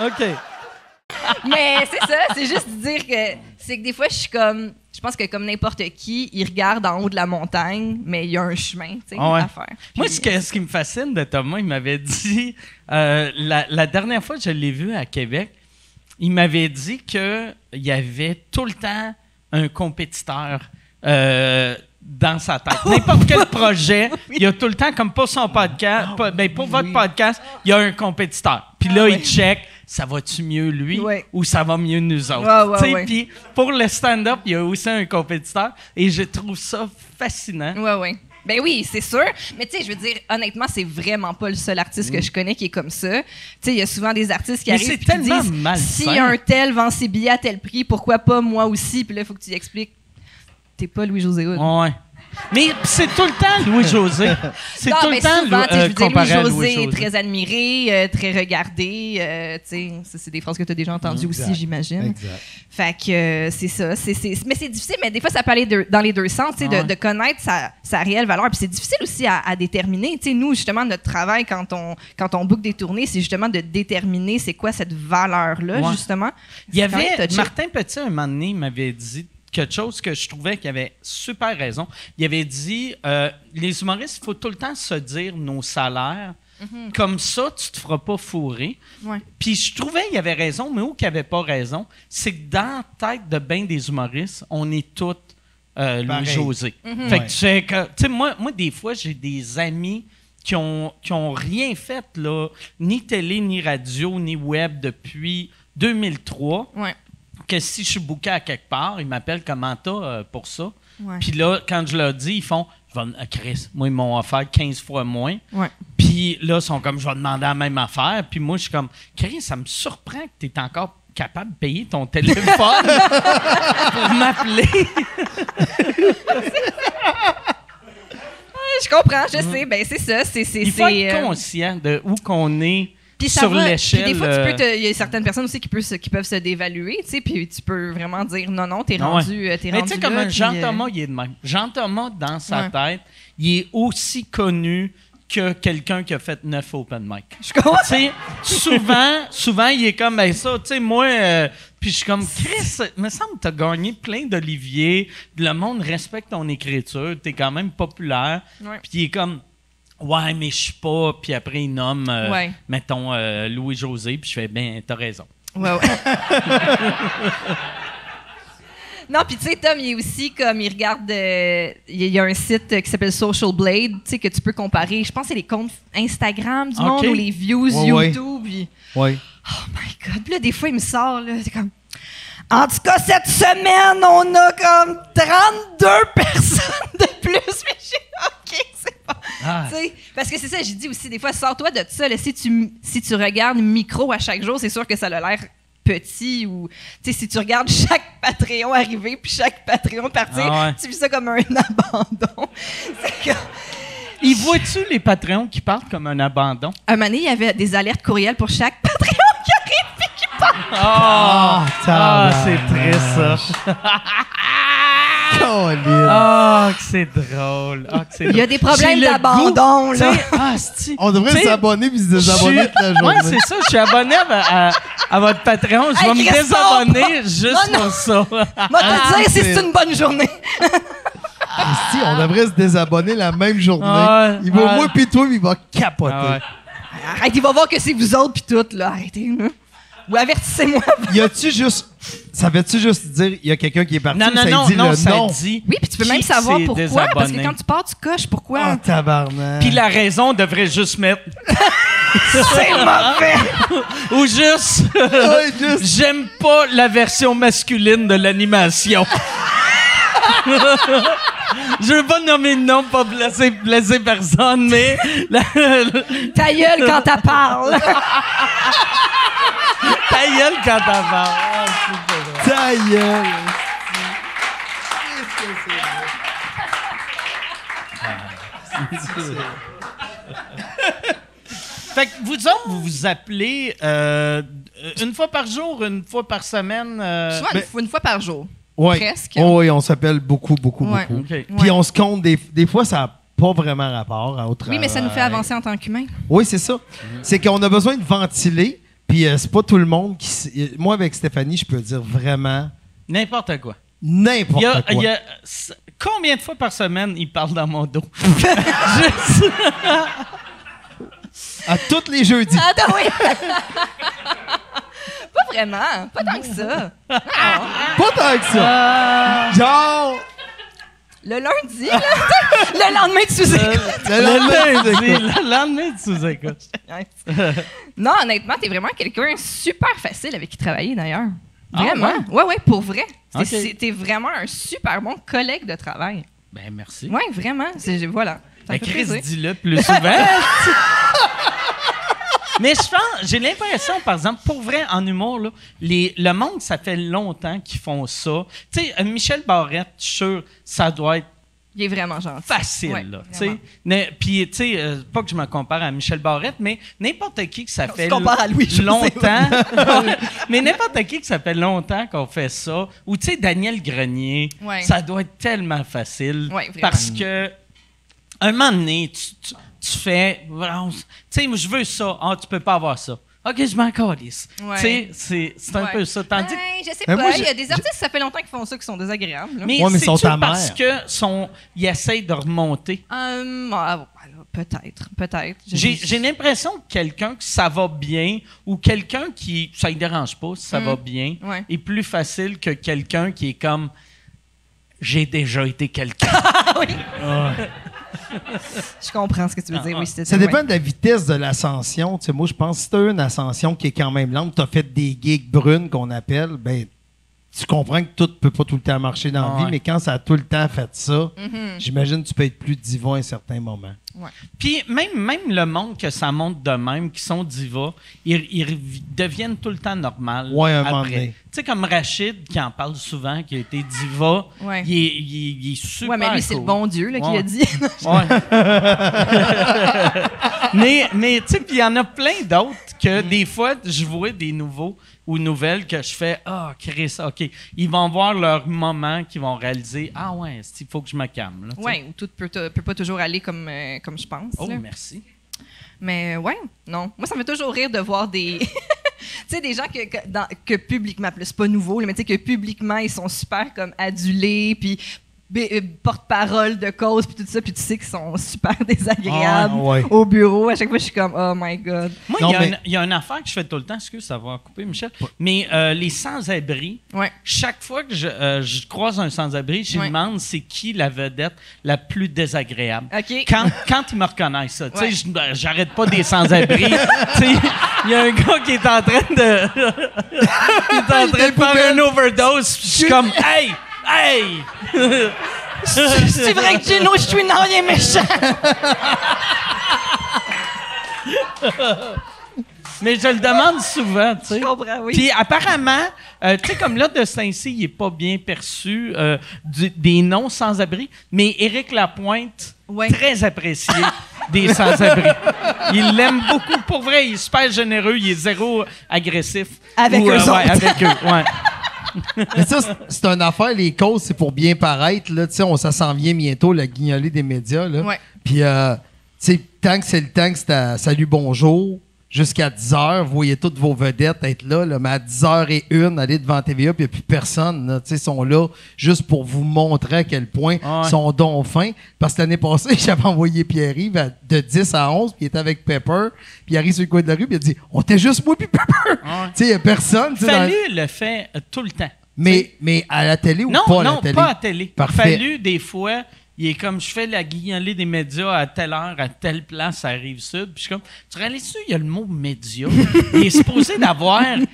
OK. [laughs] Mais c'est ça, c'est juste dire que c'est que des fois, je suis comme. Je pense que comme n'importe qui, il regarde en haut de la montagne, mais il y a un chemin, tu sais, Ah ouais. à faire. Moi, Puis- ce, que- ce qui me fascine de Thomas, il m'avait dit, euh, la, la dernière fois que je l'ai vu à Québec, il m'avait dit qu'il y avait tout le temps un compétiteur euh, dans sa tête. N'importe quel projet, [laughs] il y a tout le temps, comme pour son podcast, pas- ben, pour votre podcast, il y a un compétiteur. Puis là, il check, ça va-tu mieux lui ou ça va mieux nous autres? Puis pour le stand-up, il y a aussi un compétiteur et je trouve ça fascinant. Ouais, ouais. Ben oui, c'est sûr. Mais tu sais, je veux dire, honnêtement, c'est vraiment pas le seul artiste que je connais qui est comme ça. Tu sais, il y a souvent des artistes qui Mais arrivent et qui disent malsain. si un tel vend ses billets à tel prix, pourquoi pas moi aussi? Puis là, il faut que tu expliques. T'es pas Louis-José Hood. Ouais. Mais c'est tout le temps Louis-José. C'est tout mais le temps souvent, tu sais, euh, je veux dire, comparé à Louis-José est Louis-José. très admiré, euh, très regardé. euh, tu sais, ça, c'est des phrases que tu as déjà entendues Exact. aussi, j'imagine. Exact. Fait que euh, c'est ça. C'est, c'est- mais c'est difficile, mais des fois, ça peut aller dans les deux sens, tu sais, ouais. de, de connaître sa, sa réelle valeur. Puis c'est difficile aussi à, à déterminer. Tu sais, nous, justement, notre travail quand on, quand on book des tournées, c'est justement de déterminer c'est quoi cette valeur-là, Ouais. justement. Il y avait. Martin Petit un moment donné il m'avait dit quelque chose que je trouvais qu'il avait super raison. Il avait dit euh, les humoristes, il faut tout le temps se dire nos salaires Comme ça, tu te feras pas fourrer. Ouais. Puis je trouvais qu'il avait raison, mais où qu'il avait pas raison, c'est que dans la tête de bien des humoristes, on est tous euh. Louis-José. Mhm. Fait Ouais. que tu sais que- tu sais, moi, moi, des fois, j'ai des amis qui ont, qui ont rien fait, là, ni télé, ni radio, ni web depuis 2003, Ouais. Que si je suis booké à quelque part, ils m'appellent comment t'as euh, pour ça? Puis là, quand je leur dis, ils font, je vais, euh, Chris, moi, ils m'ont offert 15 fois moins. Puis là, ils sont comme, je vais demander la même affaire. Puis moi, je suis comme, Chris, ça me surprend que tu es encore capable de payer ton téléphone [laughs] pour m'appeler. [laughs] Je comprends, je sais. Ben, c'est ça. C'est, c'est, Il faut être euh, conscient de où qu'on est Puis ça sur va. l'échelle. Puis des fois, tu euh, peux te- il y a certaines personnes aussi qui peuvent se, qui peuvent se dévaluer, tu sais, puis tu peux vraiment dire non, non, t'es Ah ouais. rendu, euh, t'es Mais rendu tu sais, comme puis, Jean euh, Thomas, il est de même. Jean Thomas, dans sa Ouais. tête, il est aussi connu que quelqu'un qui a fait neuf open mic. Je comprends. Tu sais, souvent, souvent, il est comme ben ça. Tu sais, moi, euh, puis je suis comme Chris, il me semble que t'as gagné plein d'Olivier. Le monde respecte ton écriture. T'es quand même populaire. Ouais. Puis il est comme ouais, mais je suis pas. Puis après, il nomme, euh, Ouais. mettons euh, Louis José. Puis je fais ben, t'as raison. Ouais, ouais. [laughs] non, puis tu sais, Tom, il est aussi comme, il regarde, euh, il y a- un site qui s'appelle Social Blade, tu sais, que tu peux comparer. Je pense que c'est les comptes Instagram du monde ou les views Ouais, ouais. YouTube. puis- Oui. Oh my God. Puis là, des fois, il me sort, là, c'est comme... En tout cas, cette semaine, on a comme 32 [laughs] personnes de plus. Mais Ah. Parce que c'est ça, j'ai dit aussi, des fois, sors-toi de ça. là. si, tu, si tu regardes micro à chaque jour, c'est sûr que ça a l'air petit ou si tu regardes [laughs] chaque Patreon arriver puis chaque Patreon partir Ah ouais. tu vis ça comme un [laughs] abandon que Il voit-tu les Patreons qui partent comme un abandon? un moment donné, il y avait des alertes courriels pour chaque [laughs] Patreon qui arrive puis qui part Ah, Ah, c'est triste ça. [laughs] Ah, que c'est drôle. Ah, que c'est il y a des problèmes d'abandon là Ah. On devrait s'abonner puis se désabonner toute la journée. Ouais, c'est ça. Je suis abonné à, à- à votre Patreon. Je vais Hey, me désabonner juste non, non. pour ça. [laughs] Moi, te dire si c'est une bonne journée. Si, on devrait se désabonner la même journée. Ah il va ah. moi pis toi, il va capoter. Ah ouais. Arrête, il va voir que c'est vous autres puis tout, là. Arrêtez, là. Ou avertissez-moi. Y a-tu juste. Ça veut-tu juste dire, il y a quelqu'un qui est parti Non, non, ça non, dit non, le ça nom? dit. Oui, puis tu peux qui même savoir s'est pourquoi. Parce que quand tu pars, tu coches pourquoi? Oh, tabarnak. Puis la raison devrait juste mettre. [laughs] c'est mauvais. [laughs] Ou juste. Ouais, juste- J'aime pas la version masculine de l'animation. [laughs] Je veux pas nommer de nom, pas blesser, blesser personne, mais. la- Ta gueule quand t'as parles. Ta gueule quand t'en parles. Ah. Ta gueule. Fait que vous autres, vous vous appelez euh, une fois par jour, une fois par semaine. euh, Souvent, une, fois, une fois par jour. Ouais. Presque. Oh, oui, on s'appelle beaucoup, beaucoup, Ouais. beaucoup. OK. Puis on se compte, des, des fois, ça n'a pas vraiment rapport à autre Oui, mais ça nous fait avancer en tant qu'humain. Oui, c'est ça. C'est qu'on a besoin de ventiler, puis euh, c'est pas tout le monde qui. s- euh, Moi, avec Stéphanie, je peux dire vraiment N'importe quoi. n'importe Il y a, quoi. il y a- s- combien de fois par semaine il parle dans mon dos? [laughs] Juste- À tous les jeudis. Ah, ben oui. pas vraiment. Pas tant que ça. Pas tant que ça. Genre, Le lundi, là. [laughs] le lendemain, tu sous le le lendemain, le lendemain, tu sous-écoutes. [laughs] Non, honnêtement, t'es vraiment quelqu'un super facile avec qui travailler, d'ailleurs. Ah, Vraiment. ouais? ouais, pour vrai. T'es Ok. c'est- t'es vraiment un super bon collègue de travail. Ben, merci. Ouais, vraiment. C'est- Voilà. Ben, Chris, dis-le plus souvent. [laughs] Mais je pense, j'ai l'impression, par exemple, pour vrai, en humour, là, les, le monde, ça fait longtemps qu'ils font ça. Tu sais, Michel Barrette, je suis sûr, ça doit être Il est vraiment gentil. facile, Ouais, là. Puis, tu sais, euh, pas que je me compare à Michel Barrette, mais n'importe qui que ça On fait compare à Louis-José. longtemps. [laughs] mais n'importe qui que ça fait longtemps qu'on fait ça. Ou, tu sais, Daniel Grenier, Ouais. ça doit être tellement facile. Ouais, parce que, un moment donné, tu, tu- tu fais, tu sais, moi, je veux ça. Ah, tu peux pas avoir ça. OK, je m'en calisse. Ouais. Tu sais, c'est c'est un Ouais. peu ça. Tandis que Ben, je sais pas. moi, il y a des artistes, ça fait longtemps qu'ils font ça, qui sont désagréables. là. mais Ouais, mais c'est sont ta parce sont, ils essayent de remonter? Hum, ah, voilà, Peut-être, peut-être. J'ai j'ai l'impression que quelqu'un que ça va bien ou quelqu'un qui ça ne dérange pas si ça Mm. va bien Ouais. est plus facile que quelqu'un qui est comme j'ai déjà été quelqu'un. [laughs] Je comprends ce que tu veux dire. Ah, oui, c'était Ça ouais. dépend de la vitesse de l'ascension. Tu sais, moi, je pense que si tu as une ascension qui est quand même lente, tu as fait des gigs brunes qu'on appelle, ben, tu comprends que tout peut pas tout le temps marcher dans la Ah vie, ouais. mais quand ça a tout le temps fait ça, Mhm. j'imagine que tu peux être plus diva à un certain moment. Puis même, même le monde que ça monte de même, qui sont divas, ils, ils deviennent tout le temps normal. Ouais, un moment après. Tu sais, comme Rachid, qui en parle souvent, qui a été diva, Ouais. il, est, il est- il est super Ouais, mais lui, c'est le cool. bon Dieu là, qui Ouais. a dit. Ouais. [laughs] mais, mais tu sais, puis il y en a plein d'autres que des fois, je vois des nouveaux ou nouvelles que je fais Ah, Chris, OK. Ils vont voir leur moment qu'ils vont réaliser Ah, ouais, il faut que je me calme. Ouais, ou tout peut, peut pas toujours aller comme, euh, comme je pense. Oh, là. merci. Mais ouais, non. Moi, ça me fait toujours rire de voir des. [laughs] tu sais, des gens que, que, dans- que publiquement, c'est pas nouveau, mais tu sais, que publiquement, ils sont super comme adulés, puis euh, porte-parole de cause, puis tout ça, puis tu sais qu'ils sont super [laughs] désagréables Ah, ouais. au bureau. À chaque fois, je suis comme, oh my God. Moi, il y, a mais- une- il y a une affaire que je fais tout le temps, excuse, ça va couper, Michel, mais euh, les sans-abri, Ouais. chaque fois que je, euh, je croise un sans-abri, je demande c'est qui la vedette la plus désagréable. Quand, quand ils me reconnaissent ça, tu sais, ben, j'arrête pas des sans-abri. [laughs] Il y a un gars qui est en train de. [laughs] il est en train de faire une overdose. puis Je suis comme, hey! Hey! C'est vrai que Gino, je suis non, il est méchant. Mais je le demande souvent, tu sais. Je comprends, oui. Puis apparemment, euh, tu sais, comme là, de Saint-Cy, il n'est pas bien perçu euh, du- des noms sans-abri, mais Éric Lapointe, Ouais. très apprécié des sans-abri. Il l'aime beaucoup. Pour vrai, il est super généreux, il est zéro agressif. Avec eux ouais, autres. avec eux, ouais. Mais ça, c'est- une affaire, les causes, c'est pour bien paraître. Là, Tu sais, on, ça s'en vient bientôt, la guignolée des médias. Là. Ouais. Puis, euh, tu sais, tant que c'est le temps que c'est à Salut Bonjour, jusqu'à 10 h, vous voyez toutes vos vedettes être là, là, mais à 10 h et une, aller devant TVA, puis il n'y a plus personne. Là, Tu sais, ils sont là juste pour vous montrer à quel point Ah ouais. ils sont donc fins. Parce que l'année passée, [laughs] j'avais envoyé Pierre-Yves à- de 10 à 11, puis il était avec Pepper. Puis il arrive sur le coin de la rue, puis il a dit On était juste moi, puis Pepper. Ah ouais. [laughs] Tu sais, il n'y a personne. sais, dans- Fallu le fait euh, tout le temps. Mais, mais à la télé ou Non, pas à non, la télé? pas à télé. Parfait. Fallu, des fois, il est comme je fais la guignolée des médias à telle heure, à telle place, à Rive-Sud. Puis je suis comme, tu réalises-tu, il y a le mot média? il est supposé d'avoir une,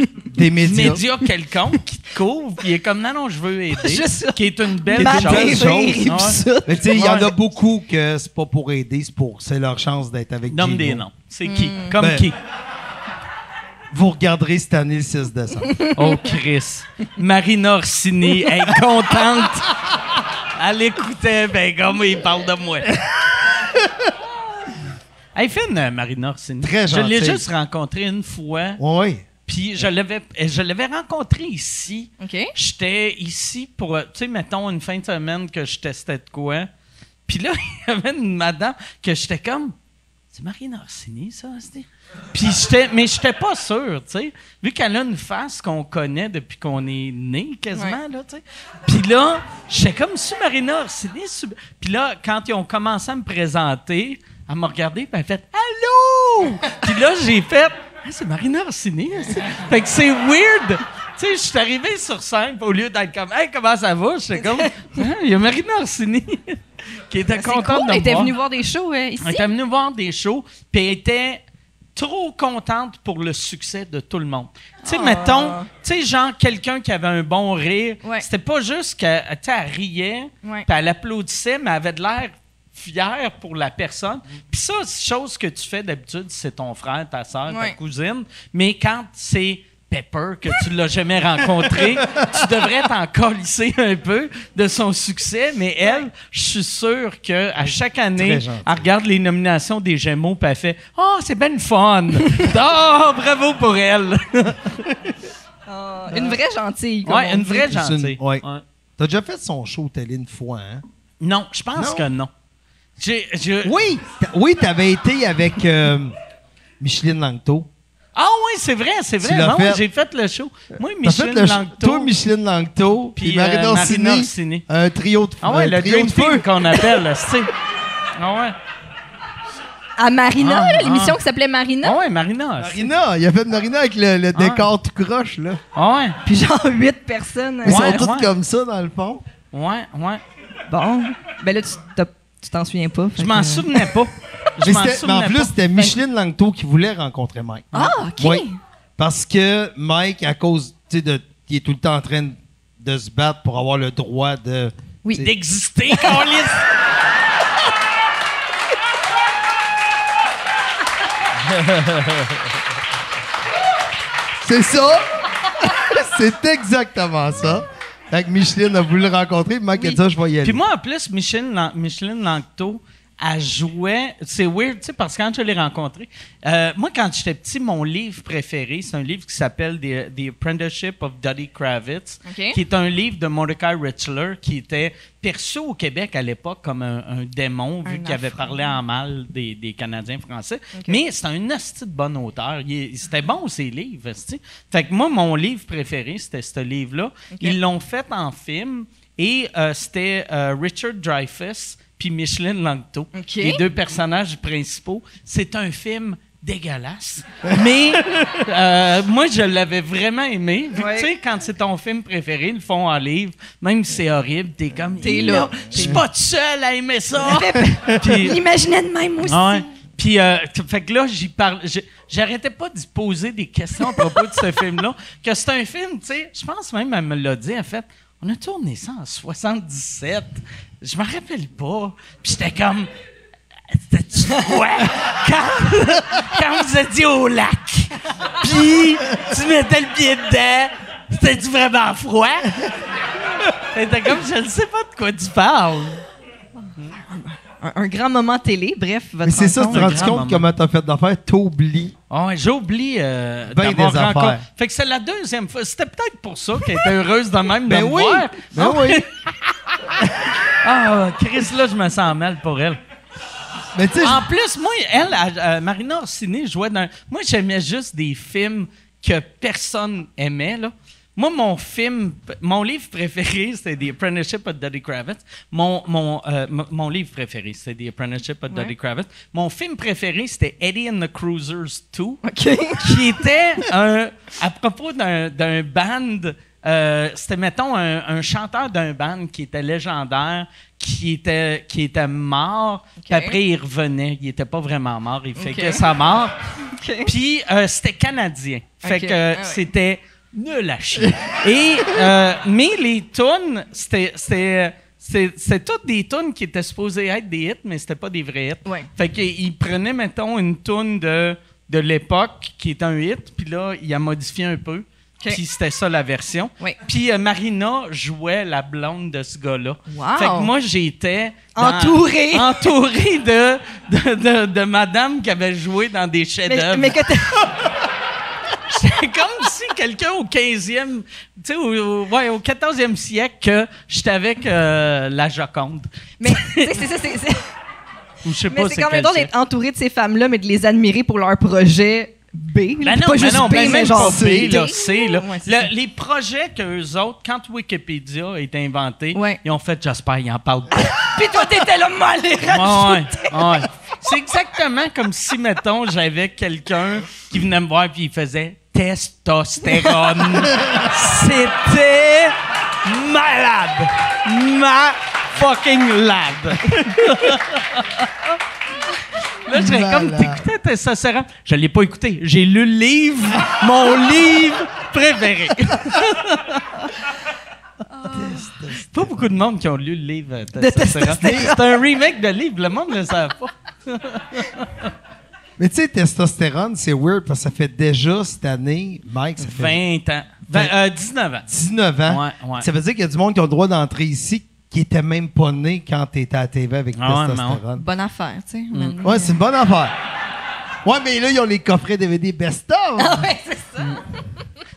euh, Des médias. média quelconque qui te couvre. Puis il est comme, non, non, je veux aider. [laughs] Juste ça. qui est une belle chose. Ouais. Mais tu sais, il y en a beaucoup que c'est pas pour aider, c'est pour c'est leur chance d'être avec Nomme Gino. des noms. C'est qui? Comme Ben, qui? Vous regarderez cette année le 6 décembre. Oh, Chris. Marina Orsini est contente. Elle écoutait, ben, comme il parle de moi. Elle fait une Marina Orsini. Très Je l'ai gentille. juste rencontrée une fois. Oui. Puis je l'avais, je l'avais rencontrée ici. OK. J'étais ici pour, euh, tu sais, mettons une fin de semaine que je testais de quoi. Puis là, [laughs] il y avait une madame que j'étais comme, c'est Marina Orsini, ça, c'est Puis j'étais, mais j'étais pas sûr, tu sais. Vu qu'elle a une face qu'on connaît depuis qu'on est né, quasiment, là, tu sais. Puis là, j'étais comme, c'est Marina Orsini. Puis là, quand ils ont commencé à me présenter, elle m'a regardé, puis elle a fait, allô! Puis là, j'ai fait, ah, c'est Marina Orsini. Fait que c'est weird. Tu sais, je suis arrivé sur scène, au lieu d'être comme, hey, comment ça va? J'étais comme, Ah, il y a Marina Orsini [laughs] qui était contente cool. de Elle était venue voir des shows euh, ici. Elle était venue voir des shows, puis elle était trop contente pour le succès de tout le monde. Tu sais, Ah. mettons, tu sais, genre quelqu'un qui avait un bon rire, Ouais. c'était pas juste qu'elle riait, puis elle applaudissait, mais elle avait de l'air fière pour la personne. Puis ça, c'est chose que tu fais d'habitude, c'est ton frère, ta soeur, ta cousine, mais quand c'est Pepper, que tu l'as jamais rencontré, tu devrais t'en colisser un peu de son succès, mais elle, je suis sûr que à chaque année, elle regarde les nominations des Gémeaux puis elle fait « Oh, c'est ben fun! oh, bravo pour elle! Ah, une vraie gentille. » comme Ouais, on une dit. vraie une- gentille. ouais. Ouais. T'as déjà fait son show télé une fois, hein? Non, je pense Non? que non. J'ai, j'ai- Oui! T'a- Oui, t'avais été avec euh, Micheline Langto. Ah oui, c'est vrai, c'est vrai. Non, fait. j'ai fait le show. Moi, T'as fait Michel le show- Langto. Toi, Micheline Langto, Puis, puis Marina euh, Orsini. Marina Orsini. Un trio de Ah ouais, le trio Dream de feu. Team qu'on [laughs] appelle, là, c'est. Ah ouais. à Marina, Ah, là, l'émission ah. qui s'appelait Marina. Ah ouais, Marina. Marina, il a fait Marina avec le, le décor tout croche, là. Ah ouais, Puis genre huit personnes. Ils Ouais, sont tous ouais. comme ça, dans le fond. ouais, ouais. Bon. Ben là, tu t'as- tu t'en souviens pas. Je m'en souvenais pas. Je Mais, m'en c'était- mais en plus, pas. c'était Micheline Langto qui voulait rencontrer Mike. Ah, OK. Oui. Parce que Mike, à cause, tu sais, de. Il est tout le temps en train de se battre pour avoir le droit de. Oui. D'exister. [laughs] C'est ça! [laughs] C'est exactement ça. Fait que Micheline a voulu le rencontrer, a Oui. dit, Ah, je vais y aller. Puis moi, en plus, Micheline, Lan- Micheline Langto, elle jouait. C'est weird, tu sais, parce que quand je l'ai rencontrée, euh, moi, quand j'étais petit, mon livre préféré, c'est un livre qui s'appelle The, The Apprenticeship of Dudley Kravitz, qui est un livre de Mordecai Richler, qui était perçu au Québec à l'époque comme un, un démon, vu qu'il avait parlé en mal des, des Canadiens français. Mais c'est un hostie de bon auteur. C'était bon, ses livres. esti. Fait que moi, mon livre préféré, c'était ce livre-là. Ils l'ont fait en film et euh, c'était euh, Richard Dreyfuss puis Micheline Langto, les deux personnages principaux. C'est un film dégueulasse. [laughs] Mais euh, moi, je l'avais vraiment aimé. Ouais. tu sais, quand c'est ton film préféré, ils le font en livre, même si c'est horrible, t'es comme... T'es là. Je suis pas tout seul à aimer ça. [laughs] Puis- L'imaginais de même aussi. ouais. Puis, euh, fait que là, j'y parle. J'arrêtais pas d'y poser des questions à propos de ce [laughs] film-là. Que c'est un film, tu sais, je pense même, elle me l'a dit, en fait. On a tourné ça en 77. Je me rappelle pas. Puis j'étais comme. C'était-tu quoi? [laughs] Quand, quand vous étiez au lac, puis tu mettais le pied dedans, c'était-tu vraiment froid? C'était comme, je ne sais pas de quoi tu parles. Un, un grand moment télé, bref. Votre Mais c'est ça, tu te rends compte moment. comment t'as fait d'affaires? T'oublies. Ah ouais, j'oublie euh, Ben d'avoir des affaires. Fait que c'est la deuxième fois. C'était peut-être pour ça qu'elle était heureuse de même de Ben me oui! voir. Ben oui! [laughs] Ah, Chris, là, je me sens mal pour elle. Mais tu sais, En plus, moi, elle, elle, euh, Marina Orsini jouait dans. Moi, j'aimais juste des films que personne aimait, là. Moi, mon film, mon livre préféré, [laughs] c'était The Apprenticeship of Dudley Kravitz. Mon, mon, euh, mon livre préféré, c'était The Apprenticeship of Dudley Kravitz. Mon film préféré, c'était Eddie and the Cruisers 2 OK. [laughs] qui était un, à propos d'un, d'un band. euh, c'était, mettons, un, un chanteur d'un band qui était légendaire, qui était, qui était mort, puis après il revenait. Il était pas vraiment mort, il fait que sa mort. [laughs] Puis euh, c'était canadien. Fait que Ah ouais. c'était nul à chier. Et, euh, mais les tunes, c'était. c'est, toutes des tunes qui étaient supposées être des hits, mais c'était pas des vrais hits. Ouais. Fait qu'il prenait, mettons, une tune de, de l'époque qui est un hit, puis là, il a modifié un peu. Puis c'était ça la version. Oui. Puis euh, Marina jouait la blonde de ce gars-là. Wow. Fait que moi, j'étais... dans- Entouré. [laughs] Entouré de, de, de, de madame qui avait joué dans des chefs-d'œuvre. mais que C'est [laughs] comme quelqu'un au 15e, tu sais, au, ouais, au 14e siècle, que j'étais avec euh, la Joconde. mais tu sais, c'est ça, c'est- c'est- [laughs] Ou je sais mais pas c'est quand même drôle d'être entouré de ces femmes-là, mais de les admirer pour leur projet B. Ben non, pas ben juste non, B, ben mais même genre B, là. C, là. Ouais, Le- les projets qu'eux autres, quand Wikipédia a été inventé, Ouais. ils ont fait, j'espère, ils en parlent pas. [laughs] Puis toi, t'étais là, mal les Ouais. C'est exactement comme si, mettons, j'avais quelqu'un qui venait me voir et il faisait testostérone. C'était malade. Ma fucking lad. Là, je serais comme, t'écoutais testostérone? Je l'ai pas écouté. J'ai lu le livre, mon livre préféré. Pas beaucoup de monde qui ont lu le livre Testostérone. C'est un remake de livre, le monde ne le savent pas. Mais tu sais, testostérone, c'est weird parce que ça fait déjà cette année, Mike, ça fait 20 ans. Vingt- euh, 19 ans. 19 ans. Ouais, ouais. Ça veut dire qu'il y a du monde qui a le droit d'entrer ici qui était même pas né quand tu étais à la TV avec Ah ouais, testostérone. Bonne affaire, tu sais. Mm. Ouais, c'est une bonne affaire. Ouais, mais là, ils ont les coffrets DVD best-of. Ouais, c'est ça.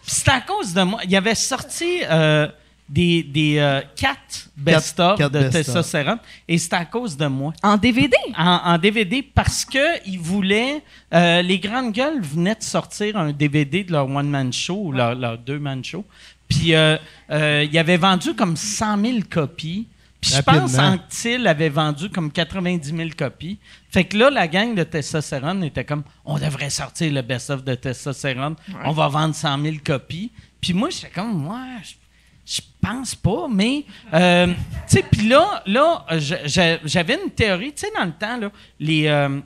Puis c'est à cause de moi. Il y avait sorti euh, des, des euh, quatre best-of de best-of. testostérone et c'est à cause de moi. En DVD? En, en DVD parce que ils voulaient. euh, les grandes gueules venaient de sortir un DVD de leur one-man show, ou leur, leur deux-man show. Puis euh, euh, ils avaient vendu comme 100 000 copies. Puis je pense Rapidement. Anctil avait vendu comme 90 000 copies. Fait que là, la gang de Testostérone était comme, on devrait sortir le best-of de Testostérone. On va vendre 100 000 copies. Puis moi, j'étais comme, moi, je, je pense pas, mais... euh, tu sais, puis là, là j'avais une théorie. Tu sais, dans le temps, là, les... euh,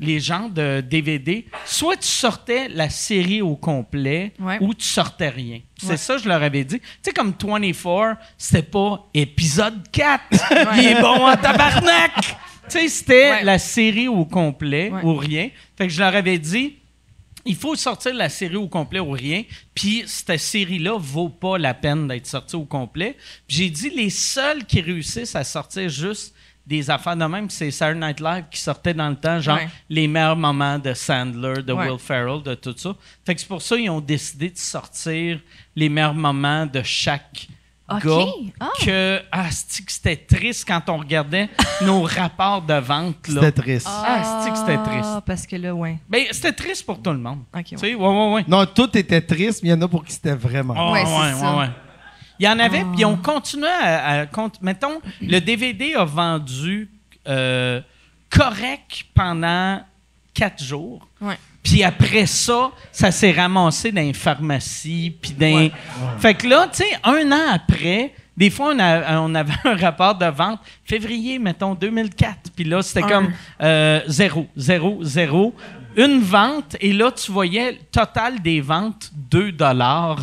les gens de DVD, soit tu sortais la série au complet Ouais. ou tu sortais rien. C'est Ouais. ça, je leur avais dit. Tu sais, comme 24, c'était pas épisode 4. [laughs] Il est bon en tabarnak. [laughs] tu sais, c'était Ouais. la série au complet Ouais. ou rien. Fait que je leur avais dit, il faut sortir la série au complet ou rien. Puis cette série-là vaut pas la peine d'être sortie au complet. J'ai dit, les seuls qui réussissent à sortir juste des affaires de même, c'est Saturday Night Live qui sortait dans le temps, genre Ouais. les meilleurs moments de Sandler, de Ouais. Will Ferrell, de tout ça. Fait que c'est pour ça qu'ils ont décidé de sortir les meilleurs moments de chaque Gars. Ah. Que, ah, c'est-tu que c'était triste quand on regardait [laughs] nos rapports de vente. Là. C'était triste. Ah, c'est-tu que c'était triste. Ah, parce que là, ouais. Ben, c'était triste pour tout le monde. Ok, Tu ouais. sais, ouais, ouais, ouais. Non, tout était triste, mais il y en a pour qui c'était vraiment. Ah, Ouais, c'est ça. ouais. Il y en avait, puis on continuait à, Mettons, le DVD a vendu euh, correct pendant quatre jours. Ouais. Puis après ça, ça s'est ramassé dans les pharmacies, puis dans... Fait que là, tu sais, un an après, des fois, on, a- on avait [laughs] un rapport de vente, février, mettons, 2004. Puis là, c'était comme euh, zéro, zéro, zéro. Une vente, et là, tu voyais le total des ventes, 2 dollars.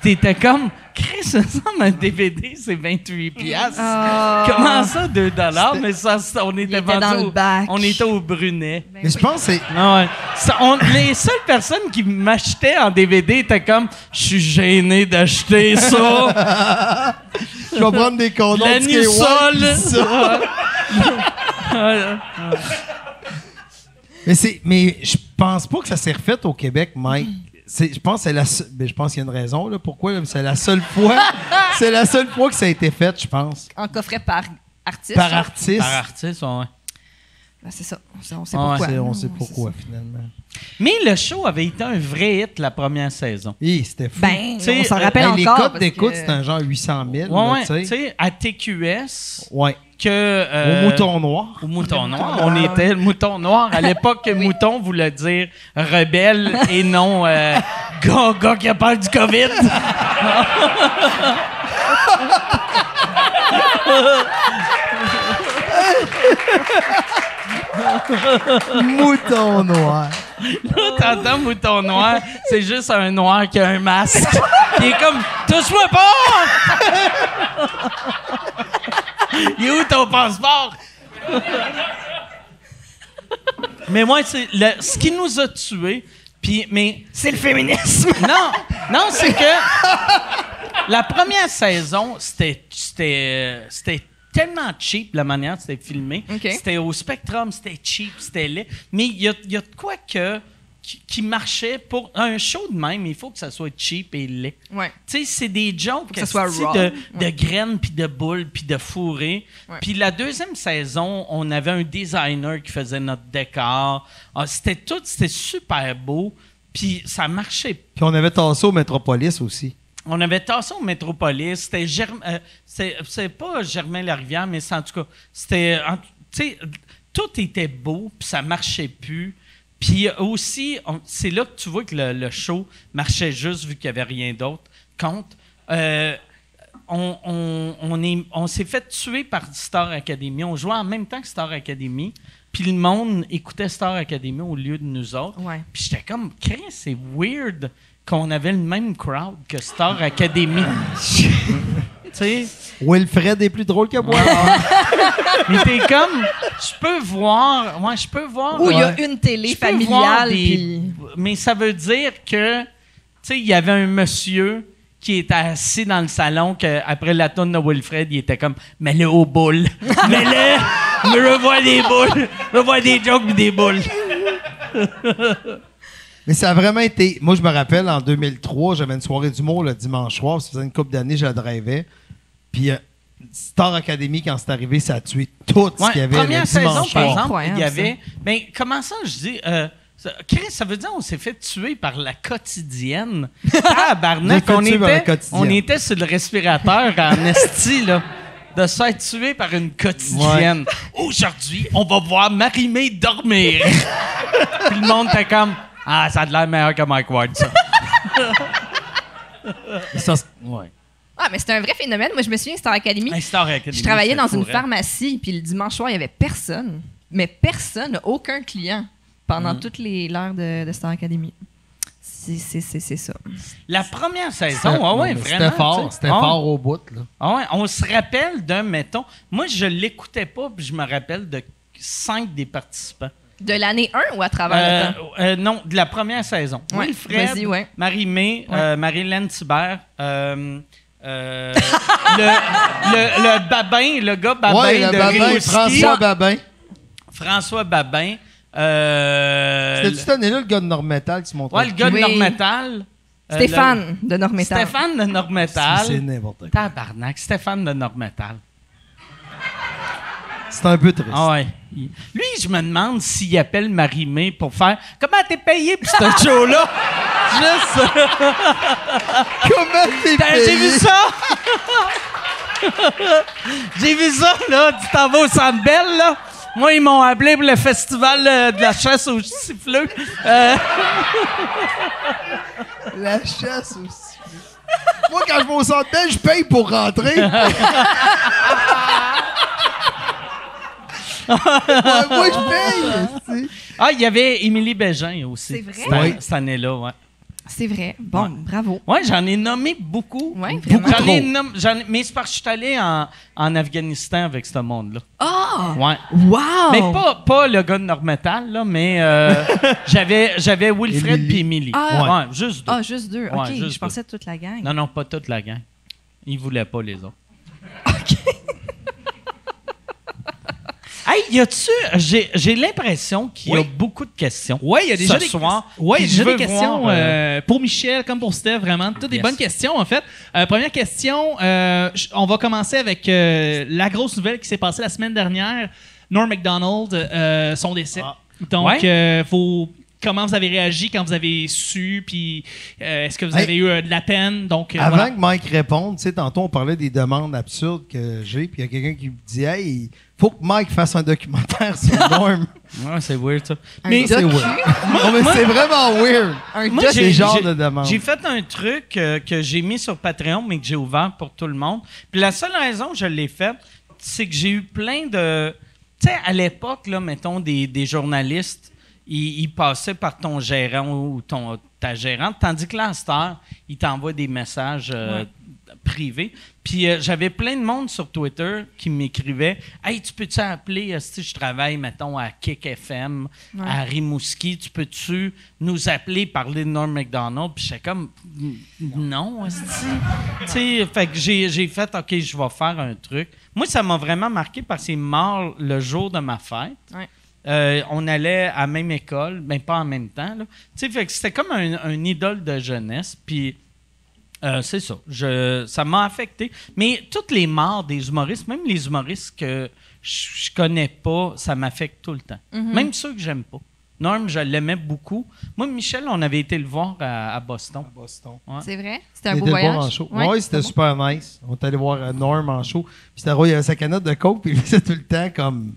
Puis t'étais comme, Chris, ça semble un DVD, c'est 28 piastres. Ah. Comment ça, 2 dollars? Mais ça, ça, on était, vendu dans le au- bac. On était au Brunet. Mais je pense que c'est. Ah ouais. Ça, on- les seules personnes qui m'achetaient en DVD étaient comme Je suis gêné d'acheter ça. [laughs] Je vais prendre des condoms ça. [laughs] Ouais. Mais c'est, mais je pense pas que ça s'est refait au Québec, Mike. Je pense que c'est la, se- ben, je pense qu'il y a une raison là. Pourquoi? Là, C'est la seule fois, [laughs] c'est la seule fois que ça a été fait, je pense, En coffret par artiste. par artiste. Par artiste, ouais. Ben, c'est ça. On sait, on sait Ah ouais. pourquoi. On sait pourquoi finalement. Mais le show avait été un vrai hit la première saison. Hi, c'était fou. Ben, Tu sais, on s'en euh, rappelle les encore. codes parce d'écoute, que- c'était un genre 800 000. Ouais. Tu sais, à TQS, Ouais. Que. euh, Au mouton noir. Au mouton noir. On était le mouton noir. À [laughs] l'époque, mouton voulait dire rebelle et non euh, gars, gars qui a peur du COVID. [laughs] mouton noir. Là, t'entends mouton noir, c'est juste un noir qui a un masque. Il est comme Touche-moi pas! Il est où ton passeport? mais moi, c'est le- ce qui nous a tués, puis mais C'est le féminisme. [laughs] non, non, c'est que la première saison, c'était c'était c'était tellement cheap la manière dont c'était filmé. C'était au Spectrum, c'était cheap, c'était laid. Mais il y a, il y a de quoi que qui, marchait pour un show de même, il faut que ça soit cheap et laid. Ouais. Tu sais, c'est des jokes que ça soit raw. de, de Ouais. graines, puis de boules, puis de fourrés. Puis la deuxième saison, on avait un designer qui faisait notre décor. Ah, c'était tout, c'était super beau. Puis ça marchait Puis on avait tassé au Métropolis aussi. on avait tassé au Métropolis. C'était euh, c'est, c'est pas Germain Larivière, mais c'est en tout cas, c'était. Tu sais, tout était beau, puis ça marchait plus. Puis aussi, on- c'est là que tu vois que le, le show marchait juste vu qu'il n'y avait rien d'autre. Contre. Euh, on, on- on est- on s'est fait tuer par Star Academy. On jouait en même temps que Star Academy. Puis le monde écoutait Star Academy au lieu de nous autres. Ouais. Puis j'étais comme, Chris, c'est weird qu'on avait le même crowd que Star Academy. [laughs] sais? Wilfred est plus drôle que moi. [laughs] Mais t'es comme, je peux voir, moi, je peux voir. Où il y a une télé Je peux voir familiale. des- puis- Mais ça veut dire que, tu sais, il y avait un monsieur qui était assis dans le salon que après la tonne de Wilfred, il était comme, mets-le aux boules. [laughs] mets-le, me revois des boules. revois des jokes et des boules. [laughs] Mais ça a vraiment été. Moi, je me rappelle, en 2003, j'avais une soirée d'humour le dimanche soir. Ça faisait une couple d'années, je la drivais. Puis euh, Star Academy, quand c'est arrivé, ça a tué tout ce Ouais, qu'il y avait première le saison, dimanche par exemple, Incroyable, il y avait. Ben, comment ça, je dis. Euh, ça, Chris, ça veut dire qu'on s'est fait tuer par la quotidienne. [laughs] Tabarnak, fait on tuer par la était, quotidienne. on était sur le respirateur en [laughs] esti, là. de se faire tuer par une quotidienne. Aujourd'hui, on va voir Marie-Mé dormir. [laughs] Puis le monde était comme Ah, ça a l'air meilleur que Mike Ward, ça. ça ouais. Ah, mais c'est un vrai phénomène. Moi, je me souviens, Star Academy. Hey, Star Academy, Je travaillais c'était dans une pharmacie, puis le dimanche soir, il y avait personne. Mais personne, aucun client pendant Mm. toutes les l'heure de, de Star Academy. C'est- C'est c'est- c'est ça. La première saison, C'était- ah ouais, non, vraiment. C'était fort, c'était Ah, fort au bout, là. ah ouais, on se rappelle d'un, mettons, moi je l'écoutais pas, puis je me rappelle de cinq des participants. De l'année 1 ou à travers Euh, le temps? euh, non, de la première saison. Ouais, Wilfred, vas-y, ouais. Marie-Mé, Ouais. euh, Marie-Hélène Thibert, euh, le, le, le Babin, le gars Babin ouais, le de Babin, Rimouski. François Babin. François Babin. Euh, C'était-tu cette année-là, le gars de Normetal qui se montre ouais, le gars de Oui. Normetal. Euh, Stéphane de Normétal. Stéphane de Normetal. C'est n'importe quoi. Tabarnak, Stéphane de Normetal. C'est un peu triste. Ah ouais. Lui, je me demande s'il appelle Marie-Mé pour faire Comment t'es payé pour ce [laughs] show-là? Juste. [laughs] Comment t'es T'as- J'ai vu payé? ça! [laughs] J'ai vu ça, là. Tu t'en vas au Centre Bell, là. Moi, ils m'ont appelé pour le festival euh, de la chasse aux siffleux. Euh, La chasse aussi. Moi, quand je vais au centre Bell, je paye pour rentrer. Moi, je paye. Ah, il y avait Émilie Bégin aussi. C'est vrai? Cette, Oui. cette année-là, ouais. C'est vrai. Bon, Ouais. bravo. Ouais, j'en ai nommé beaucoup. Beaucoup vraiment. J'en ai ai- mais c'est parce que je suis allé en, en Afghanistan avec ce monde-là. Ah! Ouais. Wow! Mais pas, pas le gars de Normetal, là, mais euh, [laughs] j'avais, j'avais Wilfred puis Émilie. Ah. Ouais, juste deux. Ah, juste deux. Ouais, OK, juste je pensais toute la gang. Non, non, pas toute la gang. Ils voulaient pas les autres. OK. Hey, y a-tu. J'ai, j'ai l'impression qu'il y a Oui. beaucoup de questions. Oui, il y a déjà ce des, soir. il déjà je des questions voir, euh, euh, pour Michel comme pour Steph, vraiment. Toutes des bonnes questions, en fait. Euh, première question, euh, on va commencer avec euh, la grosse nouvelle qui s'est passée la semaine dernière. Norm MacDonald, son décès. Ah. Donc, Ouais. euh, vos- comment vous avez réagi quand vous avez su, puis euh, est-ce que vous Hey. avez eu euh, de la peine? Donc, euh, Avant voilà. que Mike réponde, tu sais, tantôt, on parlait des demandes absurdes que j'ai, puis il y a quelqu'un qui me dit Hey, il faut que Mike fasse un documentaire sur [laughs] Norm. Ouais, c'est weird, ça. Un Mais c'est weird. [laughs] non, mais c'est vraiment weird. Un Moi, de demande. J'ai fait un truc euh, que j'ai mis sur Patreon, mais que j'ai ouvert pour tout le monde. Puis la seule raison que je l'ai fait, c'est que j'ai eu plein de. Tu sais, à l'époque, là, mettons, des, des journalistes, ils passaient par ton gérant ou ton, ta gérante, tandis que là, à cette heure, ils t'envoient des messages euh, privés. Puis euh, j'avais plein de monde sur Twitter qui m'écrivait Hey, tu peux-tu appeler, euh, si je travaille, mettons, à Kick FM, Ouais. à Rimouski, tu peux-tu nous appeler, parler de Norm MacDonald? Puis j'étais comme Non. Tu sais, fait que j'ai, j'ai fait OK, je vais faire un truc. Moi, ça m'a vraiment marqué parce qu'il est mort le jour de ma fête. Ouais. Euh, on allait à la même école, mais pas en même temps. là. Tu sais, fait que c'était comme un, un idole de jeunesse. Puis euh, c'est ça. Je, ça m'a affecté. Mais toutes les morts des humoristes, même les humoristes que je, connais pas, ça m'affecte tout le temps. Mhm. Même ceux que j'aime pas. Norm, je l'aimais beaucoup. Moi, Michel, on avait été le voir à, à Boston. Boston. C'est vrai? C'était un beau voyage? show. Ouais. Oui, c'était super nice. On est allé voir euh, Norm en show. Puis c'était il y avait sa canette de coke, puis il faisait tout le temps comme.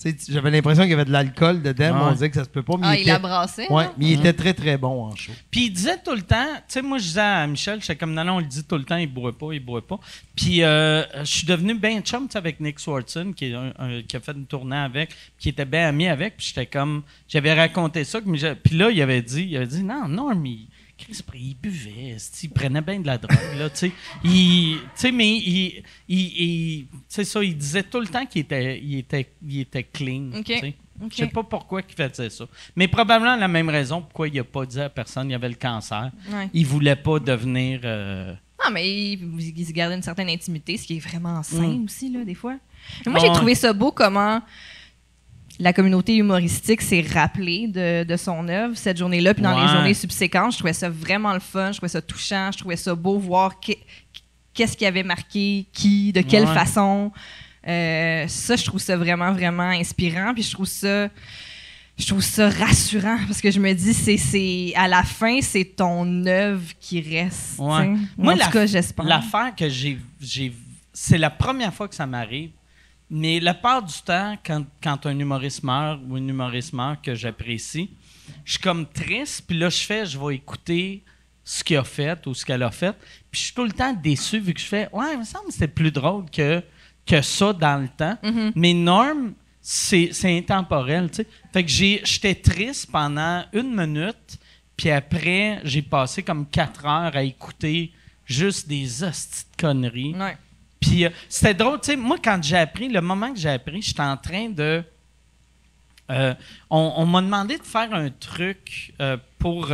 Tu sais, j'avais l'impression qu'il y avait de l'alcool dedans, mais on disait que ça se peut pas. Mais Ah, il il a était, brassé? là? mais il était très très bon en show. Puis il disait tout le temps, tu sais, moi je disais à Michel, j'étais comme non, non, on le dit tout le temps, il boit pas, il boit pas. Puis euh, je suis devenu bien chum tu sais, avec Nick Swartzen, qui, est un- un- qui a fait une tournée avec, qui était bien ami avec. Puis j'étais comme, j'avais raconté ça. que Michel- Puis là, il avait dit, il avait dit, non, non, mais Chris, il buvait, il prenait bien de la drogue, là, tu sais. Il- Tu sais, mais il, il, il- c'est ça, il disait tout le temps qu'il était, il était, il était clean, Ok. tu sais. Je pas pourquoi il faisait ça. Mais probablement la même raison pourquoi il a pas dit à personne qu'il avait le cancer. Ouais. Il voulait pas devenir. euh, Non, mais il, il se gardait une certaine intimité, ce qui est vraiment sain Mm. aussi, là, des fois. Mais moi, j'ai trouvé ça beau comment la communauté humoristique s'est rappelée de, de son œuvre cette journée-là, puis dans les journées subséquentes. Je trouvais ça vraiment le fun, je trouvais ça touchant, je trouvais ça beau voir que- qu'est-ce qui avait marqué qui, de quelle Ouais. façon. Euh, ça, je trouve ça vraiment, vraiment inspirant, puis je trouve ça je trouve ça rassurant parce que je me dis c'est c'est à la fin c'est ton œuvre qui reste. Ouais. Moi, en tout cas, j'espère. L'affaire que j'ai. j'ai c'est la première fois que ça m'arrive. Mais la part du temps, quand, quand un humoriste meurt ou une humoriste meurt que j'apprécie, je suis comme triste. Puis là, je fais, je vais écouter ce qu'il a fait ou ce qu'elle a fait. Puis je suis tout le temps déçu vu que je fais, ouais, il me semble que c'était plus drôle que, que ça dans le temps. Mais Norm, c'est intemporel, tu sais. Fait que j'ai- j'étais triste pendant une minute. Puis après, j'ai passé comme quatre heures à écouter juste des hosties de conneries. Ouais. Puis euh, c'était drôle, tu sais, moi, quand j'ai appris, le moment que j'ai appris, j'étais en train de. euh, on m'a demandé de faire un truc euh, pour,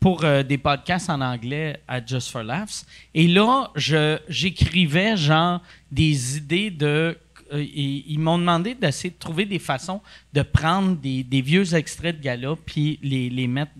pour des podcasts en anglais à Just for Laughs. Et là, j'écrivais genre des idées de. ils m'ont demandé d'essayer de trouver des façons de prendre des, vieux extraits de gala puis les, les mettre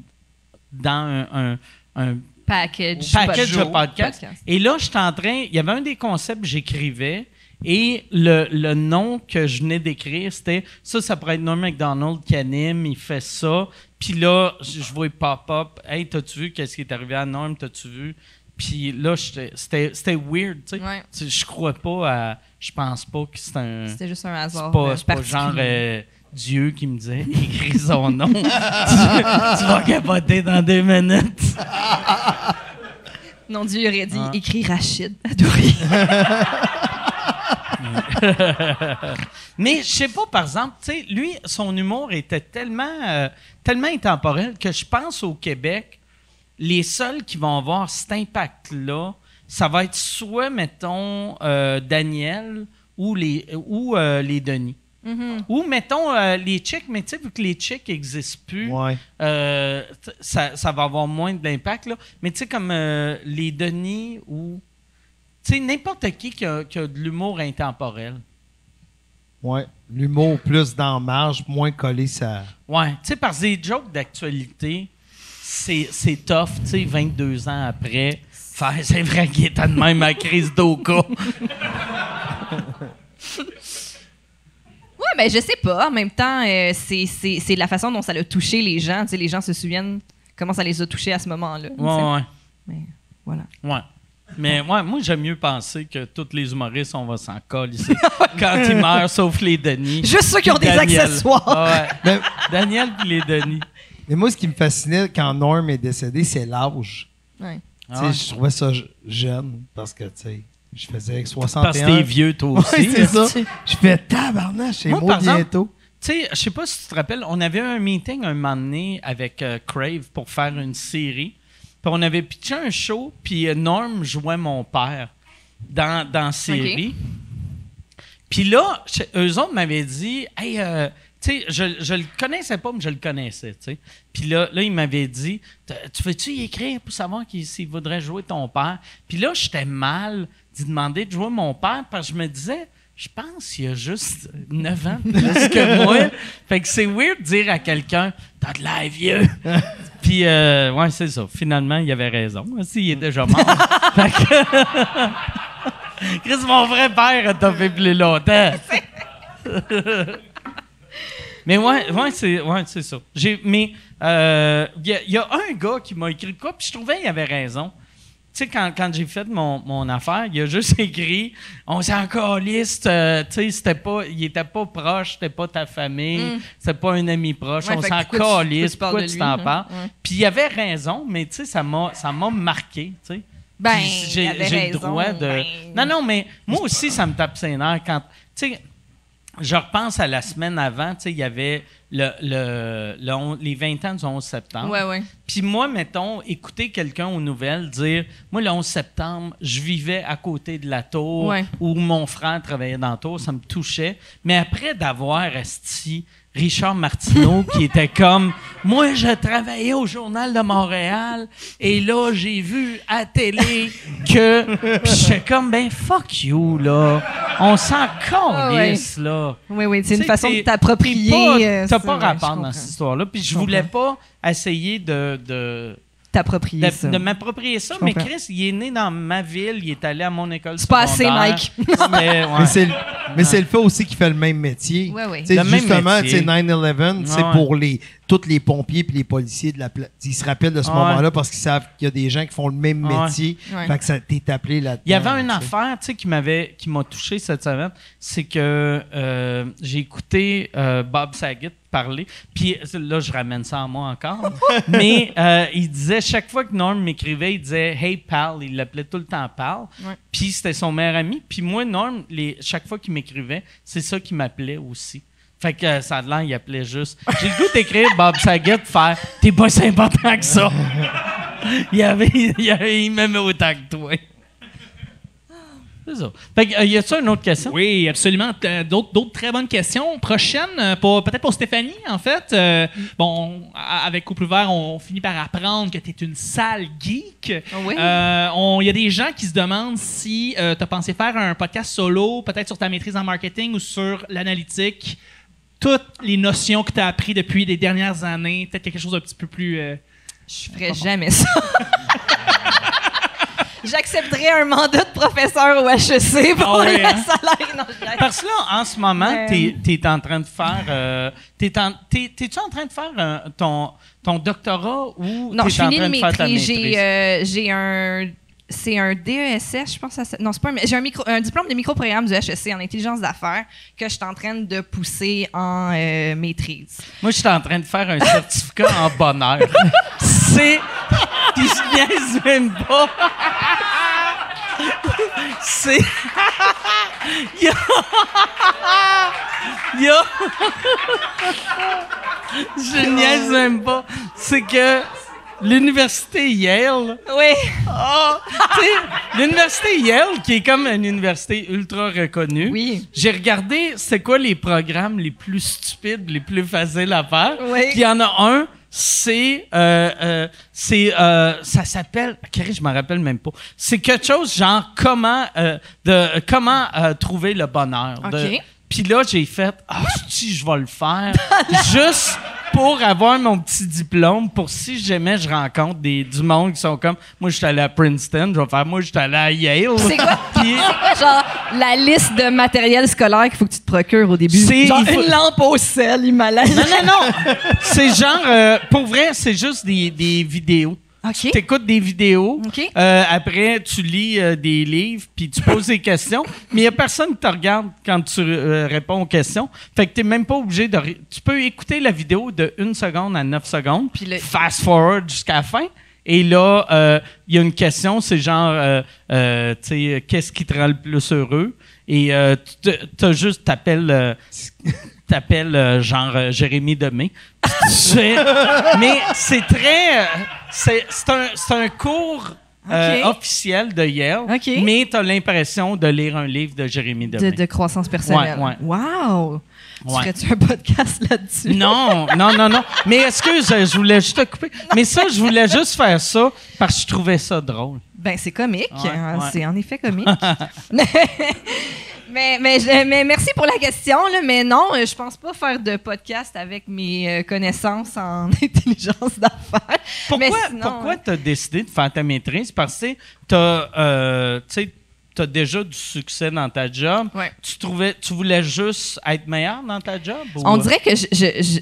dans un Package. package de pod- podcast. Et là, j'étais en train. Il y avait un des concepts que j'écrivais. Et le, le nom que je venais d'écrire, c'était ça, ça pourrait être Norm MacDonald qui anime, il fait ça. Puis là, je, je vois pop-up. Hey, t'as-tu vu qu'est-ce qui est arrivé à Norm? T'as-tu vu? Puis là, c'était weird, tu sais. Ouais. Je crois pas à. Je pense pas que c'est un. C'était juste un hasard. pas, c'est pas genre euh, Dieu qui me disait [laughs] écris son nom. [laughs] tu, tu vas capoter dans deux minutes. Non, Dieu aurait dit Ah. écrit Rachid [laughs] Adouri. Mais je sais pas, par exemple, tu sais, lui, son humour était tellement, euh, tellement intemporel que je pense au Québec, les seuls qui vont avoir cet impact-là, ça va être soit, mettons, euh, Daniel ou les, ou, euh, les Denis. Ou, mettons, euh, les chicks, mais tu sais, vu que les chicks n'existent plus, Ouais. euh, ça, ça va avoir moins d'impact. là. Mais tu sais, comme euh, les Denis ou. Tu sais, n'importe qui qui a, qui a de l'humour intemporel. Ouais. L'humour plus dans la marge, moins collé ça. Ouais, tu sais, parce que des jokes d'actualité, c'est, c'est tough, tu sais, 22 ans après. Faire, [laughs] c'est vrai qu'il était de même à crise d'Oka. [laughs] Mais je sais pas. En même temps, euh, c'est- c'est c'est la façon dont ça a touché les gens. Tu sais, les gens se souviennent comment ça les a touchés à ce moment-là. Ouais, ouais. Mais voilà. Ouais. Mais ouais, moi, j'aime mieux penser que tous les humoristes, on va s'en coller ici. Quand ils [laughs] meurent, sauf les Denis. Juste ceux qui ont des Daniel. accessoires. Ah ouais. [laughs] Daniel puis les Denis. mais moi, ce qui me fascinait quand Norm est décédé, c'est l'âge. Ouais. Tu sais, Ah ouais. Je trouvais ça je- jeune parce que, tu sais, je faisais avec 61. Parce que t'es vieux, toi [laughs] aussi. Ouais, c'est ça. Je fais tabarnak, c'est Moi, bientôt. Tu sais, je sais pas si tu te rappelles, on avait un meeting un moment donné avec euh, Crave pour faire une série. Puis on avait pitché un show, puis euh, Norm jouait mon père dans, dans la série. Puis là, eux autres m'avaient dit, hey, euh, tu sais, je, je le connaissais pas, mais je le connaissais, tu sais. Puis là, là, il m'avait dit, tu veux-tu y écrire pour savoir s'il voudrait jouer ton père? Puis là, j'étais mal d'y demander de jouer mon père parce que je me disais, je pense qu'il a juste 9 ans plus que moi. [laughs] Fait que c'est weird de dire à quelqu'un, t'as de l'air vieux. [laughs] Puis, euh, ouais, c'est ça. Finalement, il avait raison. Aussi, il est déjà mort. [laughs] fait que. Chris, mon vrai père a fait plus longtemps. mais ouais, ouais c'est ouais, ça. J'ai, mais euh, il y, a- il y a un gars qui m'a écrit de quoi, puis je trouvais qu'il avait raison. Tu sais, quand, quand j'ai fait mon, mon affaire, il a juste [laughs] écrit On s'en calisse, euh, tu sais, c'était pas, il était pas proche, c'était pas ta famille, c'était pas un ami proche, Ouais, on s'en que pourquoi tu- parles t'en parles? Hein? Ouais. Puis il avait raison, mais tu sais, ça m'a, marqué, tu sais. Ben, j'ai, le droit de. ben. Non, non, mais moi aussi, ça me tape ses nerfs quand. Tu sais, je repense à la semaine avant, tu sais, il y avait le, le, le on- les 20 ans du 11 septembre. Ouais, ouais. Puis moi, mettons, écouter quelqu'un aux nouvelles dire Moi, le 11 septembre, je vivais à côté de la tour Ouais. où mon frère travaillait dans la tour, ça me touchait. Mais après d'avoir esti Richard Martineau qui était comme Moi, je travaillais au Journal de Montréal et là, j'ai vu à télé que. Puis j'étais comme Ben fuck you, là. On s'en calisse, là. Oui, oui. C'est une façon de t'approprier. pas- euh, T'as pas rapport dans cette histoire-là. Puis je Je voulais pas essayer de, de, T'approprier de, ça. de m'approprier ça. Mais. Chris, il est né dans ma ville, il est allé à mon école C'est pas assez. Mike. [laughs] C'était- ouais. Mais c'est le, mais c'est le fait aussi qu'il fait le même métier. Ouais, ouais. Le même justement, métier. tu sais, 9-11, c'est pour les tous les pompiers puis les policiers de la pla- Ils se rappellent de ce Ouais. moment-là parce qu'ils savent qu'il y a des gens qui font le même Ouais. métier. Ouais. Fait que ça t'est appelé là-dedans. Il y avait une affaire, tu sais, qui m'avait, qui m'a touché cette semaine, c'est que euh, j'ai écouté euh, Bob Saget parler, puis là je ramène ça à moi encore, [laughs] mais euh, il disait chaque fois que Norm m'écrivait, il disait Hey pal, il l'appelait tout le temps pal, Ouais. puis c'était son meilleur ami, puis moi Norm, les, chaque fois qu'il m'écrivait, c'est ça qui m'appelait aussi. Fait que euh, ça a l'air, il appelait juste. J'ai le goût d'écrire Bob Saget, faire T'es pas si important que ça. il, avait, il, avait- il m'aimait autant que toi. C'est ça. Fait que, euh, y a-tu une autre question? Oui, absolument. T- D'autres, d'autres très bonnes questions. Prochaine, euh, pour, peut-être pour Stéphanie, en fait. Euh, Bon, avec Couple Ouvert, on finit par apprendre que tu es une sale geek. Oui? Euh, on- Il y a des gens qui se demandent si tu as pensé faire un podcast solo, peut-être sur ta maîtrise en marketing ou sur l'analytique. Toutes les notions que tu as appris depuis les dernières années, peut-être quelque chose d'un petit peu plus... euh, Je ferais jamais ça. [laughs] J'accepterais un mandat de professeur au HEC pour Ah ouais, le hein? salaire. Non, je. Parce que là, en ce moment, Mais- t'es t'es en train de faire. euh, t'es en- T'es-tu en train de faire euh, ton, ton doctorat ou Non, je en finis de ta maîtrise. J'ai euh, j'ai un. C'est un DESS, je pense. à Non, c'est pas un. J'ai un, micro, un diplôme de microprogramme du HEC en intelligence d'affaires que je suis en train de pousser en euh, maîtrise. Moi, je suis en train de faire un certificat en bonheur. [laughs] C'est. Puis je niaise même pas. C'est. Il y a. Il y a. Je niaise même pas. C'est que l'université Yale. Oui. Ah, sais, l'université Yale, qui est comme une université ultra reconnue. Oui. J'ai regardé c'est quoi les programmes les plus stupides, les plus faciles à faire. Oui. Puis il y en a un, c'est euh, euh, c'est euh, ça s'appelle Carré, je m'en rappelle même pas. C'est quelque chose genre comment euh, de comment trouver le bonheur. De- OK. Puis là j'ai fait ah si je vais le faire [laughs] juste pour avoir mon petit diplôme pour si jamais je rencontre des du monde qui sont comme moi je suis allé à Princeton, je vais faire moi je suis allé à Yale. C'est quoi? [laughs] Puis- C'est quoi, genre, la liste de matériel scolaire qu'il faut que tu te procures au début? C'est- Genre, il faut- une lampe au sel, Himalaya. Non, non, non. [laughs] C'est genre, euh, pour vrai, c'est juste des, des vidéos. Tu écoutes des vidéos. Euh, après, tu lis euh, des livres, puis tu poses des questions. Mais il n'y a personne qui te regarde quand tu euh, réponds aux questions. Fait que tu n'es même pas obligé de. Tu peux écouter la vidéo de 1 seconde à 9 secondes, Puis le- fast forward jusqu'à la fin. Et là, il y a une question, c'est genre, tu sais, qu'est-ce qui te rend le plus heureux? Et euh, tu t'as juste, t'appelles, t'appelles euh, genre euh, Jérémy Demé. Tu [laughs] mais c'est très, euh, c'est un, un cours euh, officiel de Yale, mais t'as l'impression de lire un livre de Jérémy De, Demé. de croissance personnelle. Ouais, ouais. Wow! Tu Ouais. ferais-tu un podcast là-dessus? Non, non, non, non. Mais excuse, je voulais juste te couper. Mais ça, je voulais juste faire ça parce que je trouvais ça drôle. Ben, c'est comique. Ouais, hein, ouais. C'est en effet comique. [laughs] [laughs] mais, mais, mais merci pour la question, là, mais non, euh, je pense pas faire de podcast avec mes euh, connaissances en [laughs] intelligence d'affaires. Pourquoi, sinon, pourquoi euh, tu as décidé de faire ta maîtrise? Parce que tu as, déjà du succès dans ta job. Ouais. Tu, trouvais, tu voulais juste être meilleur dans ta job? ou- On dirait que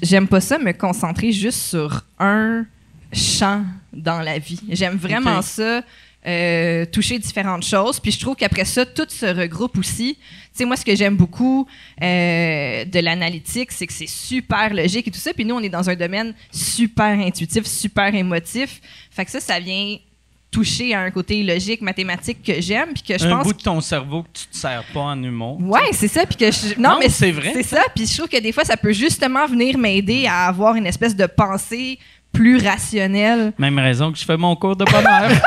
j'aime pas ça me concentrer juste sur un champ dans la vie. J'aime vraiment ça. Euh, toucher différentes choses. Puis je trouve qu'après ça, tout se regroupe aussi. Tu sais, moi, ce que j'aime beaucoup euh, de l'analytique, c'est que c'est super logique et tout ça. Puis nous, on est dans un domaine super intuitif, super émotif. Fait que ça, ça vient toucher à un côté logique, mathématique que j'aime. Puis que je un pense bout de ton cerveau que tu te sers pas en humour. Ouais, c'est ça. Puis que je- non, Non, mais c'est vrai. C'est ça. Puis je trouve que des fois, ça peut justement venir m'aider à avoir une espèce de pensée plus rationnelle. Même raison que je fais mon cours de bonheur. [laughs]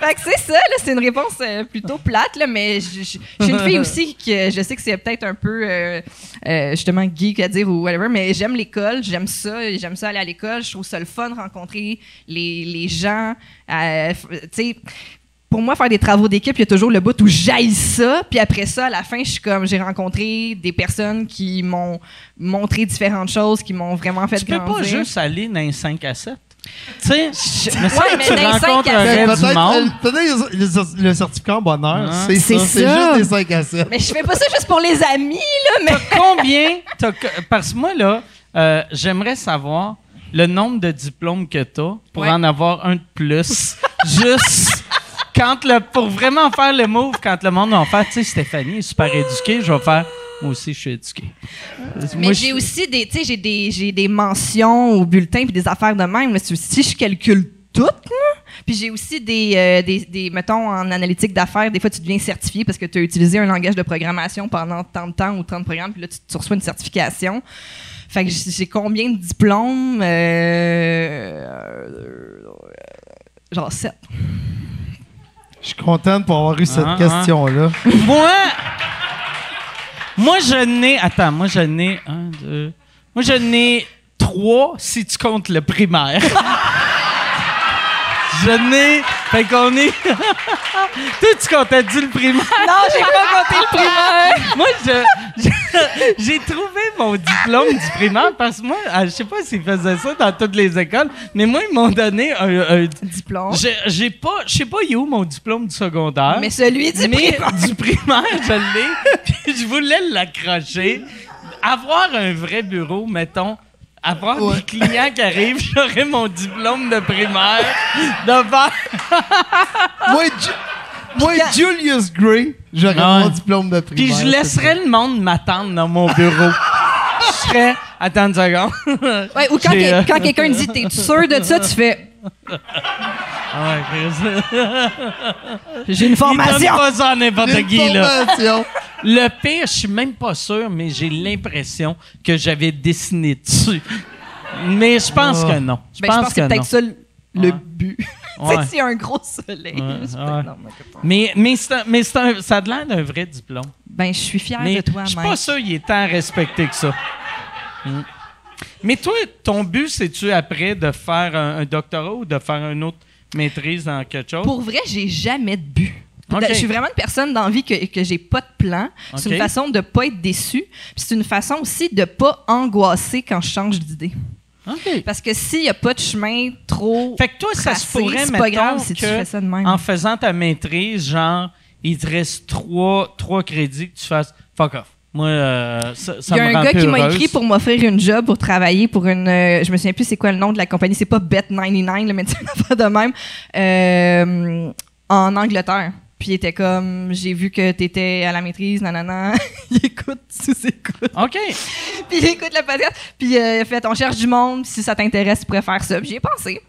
Fait que c'est ça. Là, c'est une réponse euh, plutôt plate, là, mais je, suis une fille aussi que je sais que c'est peut-être un peu euh, euh, justement geek à dire ou whatever, mais j'aime l'école, j'aime ça, j'aime ça aller à l'école. Je trouve ça le fun de rencontrer les, les gens. tu sais. Pour moi, faire des travaux d'équipe, il y a toujours le bout où j'aille ça, puis après ça, à la fin, je suis comme, j'ai rencontré des personnes qui m'ont montré différentes choses, qui m'ont vraiment fait tu peux pas grandir. juste aller dans un 5 à 7. Tu sais, mais Ouais, mais tu sept. du monde. Peut-être le, le certificat en bonheur, Ah. c'est ça. C'est ça. juste des 5 à 7. Mais je fais pas ça juste pour les amis, là, mais T'as combien? t'as co- parce que moi, là, euh, j'aimerais savoir le nombre de diplômes que tu as pour Ouais. en avoir un de plus. [laughs] Juste quand le, pour vraiment faire le move, quand le monde va faire, tu sais, Stéphanie est super éduquée, je vais faire, moi aussi, je suis éduqué. Mais j'ai aussi des, tu sais, j'ai des, j'ai des mentions au bulletin puis des affaires de même. là. Si je calcule tout, là, puis j'ai aussi des, euh, des, des, mettons, en analytique d'affaires, des fois, tu deviens certifié parce que tu as utilisé un langage de programmation pendant tant de temps ou 30 programmes, puis là, tu, tu reçois une certification. Fait que j'ai j'ai combien de diplômes? Euh, euh, genre 7. Je suis content pour avoir eu cette Ah, ah. question-là. Moi, moi, je n'ai. Attends, moi, je n'ai. Un, deux. Moi, je n'ai trois si tu comptes le primaire. [laughs] je n'ai. Fait qu'on est. [laughs] Toi, tu comptais-tu le primaire? Non, j'ai pas compté le primaire! [laughs] moi, je, j'ai trouvé mon diplôme du primaire parce que moi, ah, je sais pas s'ils faisaient ça dans toutes les écoles, mais moi, ils m'ont donné un. un- Diplôme. j'ai, j'ai pas. Je sais pas, il est où mon diplôme du secondaire. Mais celui du Mais primaire. du primaire, je l'ai. [laughs] Puis je voulais l'accrocher. Avoir un vrai bureau, mettons. Avoir des clients qui arrivent, [laughs] j'aurais mon diplôme de primaire devant. [laughs] moi, Ju- moi, Julius Gray, j'aurais Ouais. mon diplôme de Puis primaire. je c'est laisserais le monde m'attendre dans mon bureau. Je serais. Attends une seconde. Ouais, ou quand, quel- euh, quand quelqu'un dit T'es sûr de ça, tu fais Ah ouais, Chris. [laughs] J'ai une Il donne formation. pas ça à n'importe Une qui, là. formation. Le pire, je suis même pas sûr, mais j'ai l'impression que j'avais dessiné dessus. Mais je pense que non. Je Ben, je pense, pense que c'est que peut-être ça le, Ouais. but. Ouais. [laughs] tu sais, s'il y a un gros soleil. Ouais, non, mais. Mais, mais, un- mais un- ça a l'air d'un vrai diplôme. Ben, je suis fière Mais de toi, je suis pas sûr qu'il est tant respecté que ça. [laughs] Mm. Mais toi, ton but, c'est-tu après de faire un, un doctorat ou de faire une autre maîtrise dans quelque chose? Pour vrai, j'ai jamais de but. Je suis vraiment une personne d'envie que, que j'ai pas de plan. C'est une façon de pas être déçu. Puis c'est une façon aussi de pas angoisser quand je change d'idée. OK. Parce que s'il y a pas de chemin trop Fait que toi, ça se pourrait, c'est pas grave si tu fais ça de même. en faisant ta maîtrise, genre, il te reste trois, trois crédits que tu fasses fuck off. Moi, euh, ça, ça Il y a me un gars qui m'a écrit pour m'offrir une job pour travailler pour une. euh, je me souviens plus c'est quoi le nom de la compagnie. C'est pas Bet99, le médecin pas [laughs] de même. euh, en Angleterre. Puis il était comme, j'ai vu que t'étais à la maîtrise, nanana. [laughs] il écoute, sous-écoute. OK. [laughs] Puis il écoute le podcast. Puis euh, il a fait, on cherche du monde. Si ça t'intéresse, tu pourrais faire ça. Puis j'y ai pensé.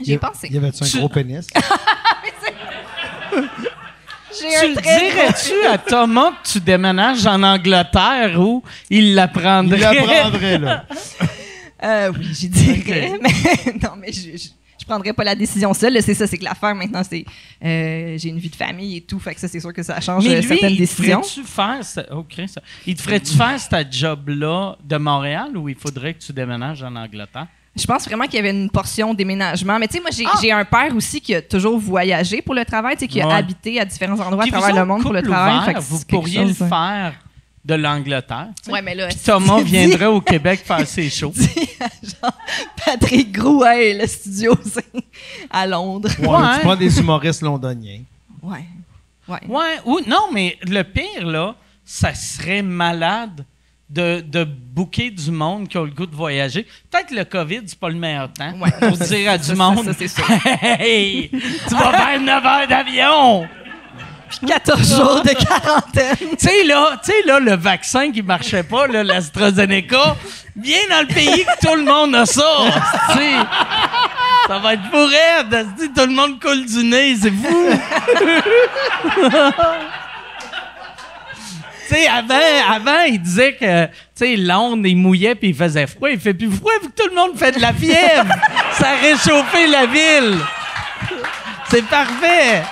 J'y ai pensé. Y avait-tu un gros pénis? Tu dirais-tu à Thomas que tu déménages en Angleterre ou il l'apprendrait? Il l'apprendrait, là. [laughs] Euh, oui, j'y dirais. [laughs] Mais non, mais je, je, je prendrais pas la décision seule. C'est ça, c'est que l'affaire maintenant, c'est euh, j'ai une vie de famille et tout. Fait que ça, c'est sûr que ça change Mais euh, lui, certaines il décisions. ferait-tu faire... oh, ça- il te ferait-tu faire ce job-là de Montréal ou il faudrait que tu déménages en Angleterre? Je pense vraiment qu'il y avait une portion déménagement. Mais tu sais, moi, j'ai Ah! j'ai un père aussi qui a toujours voyagé pour le travail, tu sais, qui a habité à différents endroits Puis à vous travers le monde pour le travail. ouvert, vous pourriez chose, le hein. faire de l'Angleterre. tu sais. Ouais, mais là, Puis Thomas [laughs] viendrait au Québec faire ses shows. [laughs] genre Patrick Grouet, le studio, c'est à Londres. Ouais, Ouais. Tu prends des humoristes londoniens. Ouais. Ouais. Ouais, ou non, mais le pire, là, ça serait malade de, de booker du monde qui a le goût de voyager. Peut-être le COVID, c'est pas le meilleur temps Ouais. pour dire à du Ça, ça, monde ça, c'est sûr. Hey, tu vas faire 9 heures d'avion! 14 jours de quarantaine. Tu sais, là, là, le vaccin qui marchait pas, là, l'AstraZeneca, viens dans le pays que tout le monde a ça. Ça va être pour asti, Tout le monde coule du nez, c'est fou. Sais, avant, avant, il disait que, tu sais, Londres, il mouillait puis il faisait froid. Il fait plus froid vu que tout le monde fait de la fièvre. [laughs] Ça a réchauffé la ville. C'est parfait.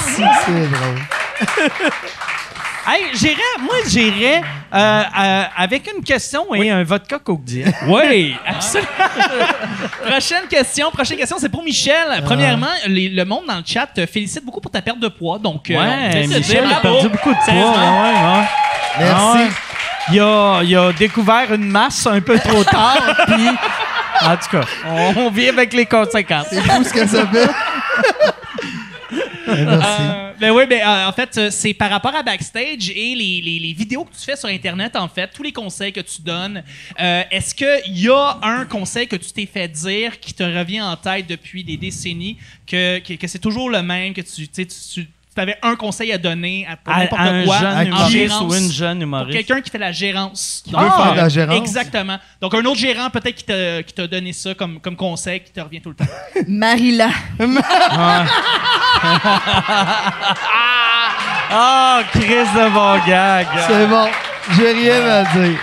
Si, c'est drôle. [laughs] Hey, j'irais, moi, j'irais euh, euh, avec une question et un vodka Coke Diet. [laughs] Oui, absolument. prochaine question. Prochaine question, c'est pour Michel. Premièrement, les- le monde dans le chat te félicite beaucoup pour ta perte de poids. Donc, euh, Ouais, Michel a perdu beaucoup de poids. Ouais, ouais. Merci. Ah ouais. Il a, il a découvert une masse un peu trop tard, [laughs] puis en tout cas, on, on vit avec les conséquences. C'est fou ce que ça fait. [laughs] Merci. Euh, Ben oui, ben, euh, en fait, euh, c'est par rapport à Backstage et les, les- vidéos que tu fais sur Internet, en fait, tous les conseils que tu donnes. Est-ce qu'il y a un conseil que tu t'es fait dire qui te revient en tête depuis des décennies, que, que, c'est toujours le même, que tu, tu, tu, avais un conseil à donner à, À, à un quoi, jeune en humoriste ou une jeune humoriste. quelqu'un qui fait la gérance. Qui veut faire la gérance. Exactement. Donc, un autre gérant, peut-être, qui t'a qui t'a donné ça comme, comme conseil, qui te revient tout le temps. [laughs] Marila. [laughs] Ah, Chris de bon gag. C'est bon. J'ai rien à dire.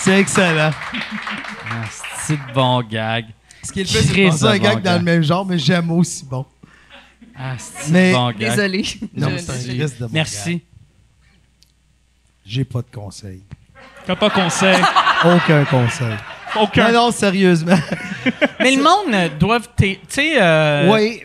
C'est excellent. C'est de bon gag? Ce qui est le fait, c'est un bon gag dans le même genre, mais j'aime aussi bon. Ah, c'est bon gag. Désolée. Non, Je- c'est un Chris de bon Merci. J'ai pas de conseil. T'as pas conseil? [laughs] Aucun conseil. Aucun. Non, non, sérieusement. [laughs] Mais le monde euh, doit. Tu sais, euh, oui,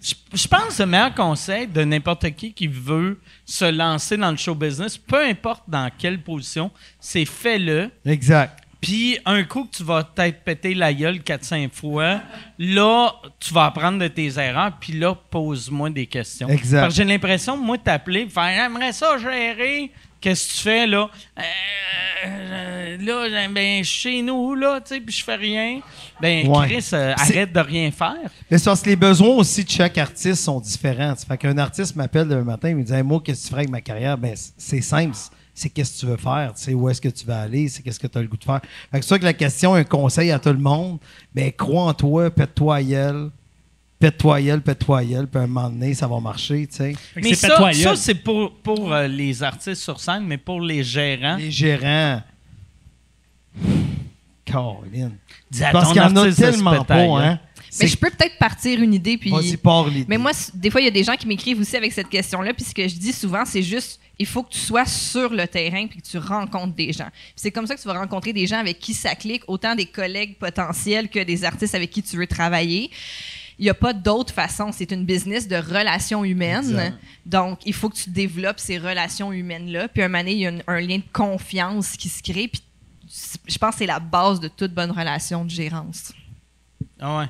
je je pense que le meilleur conseil de n'importe qui qui veut se lancer dans le show business, peu importe dans quelle position, c'est fais-le. exact. Puis un coup que tu vas peut-être péter la gueule 4-5 fois, là, tu vas apprendre de tes erreurs, puis là, pose-moi des questions. Exact. Parce que j'ai l'impression, moi, t'appeler, faire J'aimerais ça gérer. Qu'est-ce que tu fais là? Euh, euh, là, ben, chez nous, là, tu sais, puis je fais rien. Ben, Ouais. Chris, euh, arrête de rien faire. Mais c'est parce que les besoins aussi de chaque artiste sont différents. Fait qu'un artiste m'appelle le matin et me dit Hey, Moi, qu'est-ce que tu ferais avec ma carrière? Ben, c'est simple. C'est qu'est-ce que tu veux faire, tu sais, où est-ce que tu veux aller, c'est qu'est-ce que tu as le goût de faire. Fait que c'est ça que la question, un conseil à tout le monde, ben crois en toi, pète-toi à pète-toi pète-toi puis à un moment donné, ça va marcher, tu sais. Mais c'est ça, ça c'est pour, pour euh, les artistes sur scène, mais pour les gérants. Les gérants. Caroline. Dis à Parce ton qu'il y en a tellement pas, hein. Mais je peux peut-être partir une idée puis. Vas-y, pars l'idée. Mais moi, des fois, il y a des gens qui m'écrivent aussi avec cette question-là. Puis ce que je dis souvent, c'est juste, il faut que tu sois sur le terrain puis que tu rencontres des gens. C'est comme ça que tu vas rencontrer des gens avec qui ça clique, autant des collègues potentiels que des artistes avec qui tu veux travailler. Il n'y a pas d'autre façon. C'est une business de relations humaines. Donc, il faut que tu développes ces relations humaines-là. Puis, à un moment donné, il y a une- un lien de confiance qui se crée. Puis, je pense que c'est la base de toute bonne relation de gérance. Ah ouais.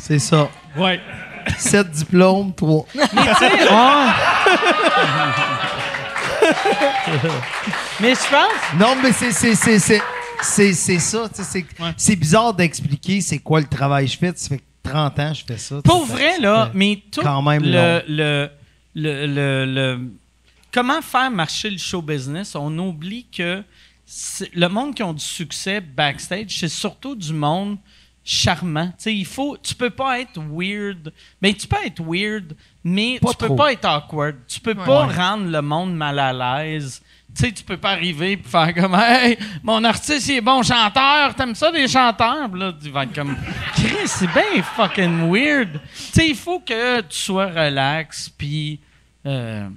C'est ça. Ouais. Sept diplômes, trois. Mais je pense. Non, mais c'est c'est c'est c'est c'est c'est ça, tu sais, c'est Ouais. c'est bizarre d'expliquer c'est quoi le travail que je fais, ça fait 30 ans que je fais ça. Pour vrai, fait- là, mais tout quand même le, long. le, le, le- le- Comment faire marcher le show business? On oublie que le monde qui ont du succès backstage, c'est surtout du monde charmant. Tu sais, il faut... Tu peux pas être weird. Ben, tu peux être weird, mais Pas tu peux trop. pas être awkward. Tu peux pas rendre le monde mal à l'aise. Tu sais, tu peux pas arriver et faire comme Hey, mon artiste, il est bon chanteur, t'aimes ça des chanteurs? Là, tu vas être comme Chris, c'est bien fucking weird. Tu sais, il faut que tu sois relax, puis. euh,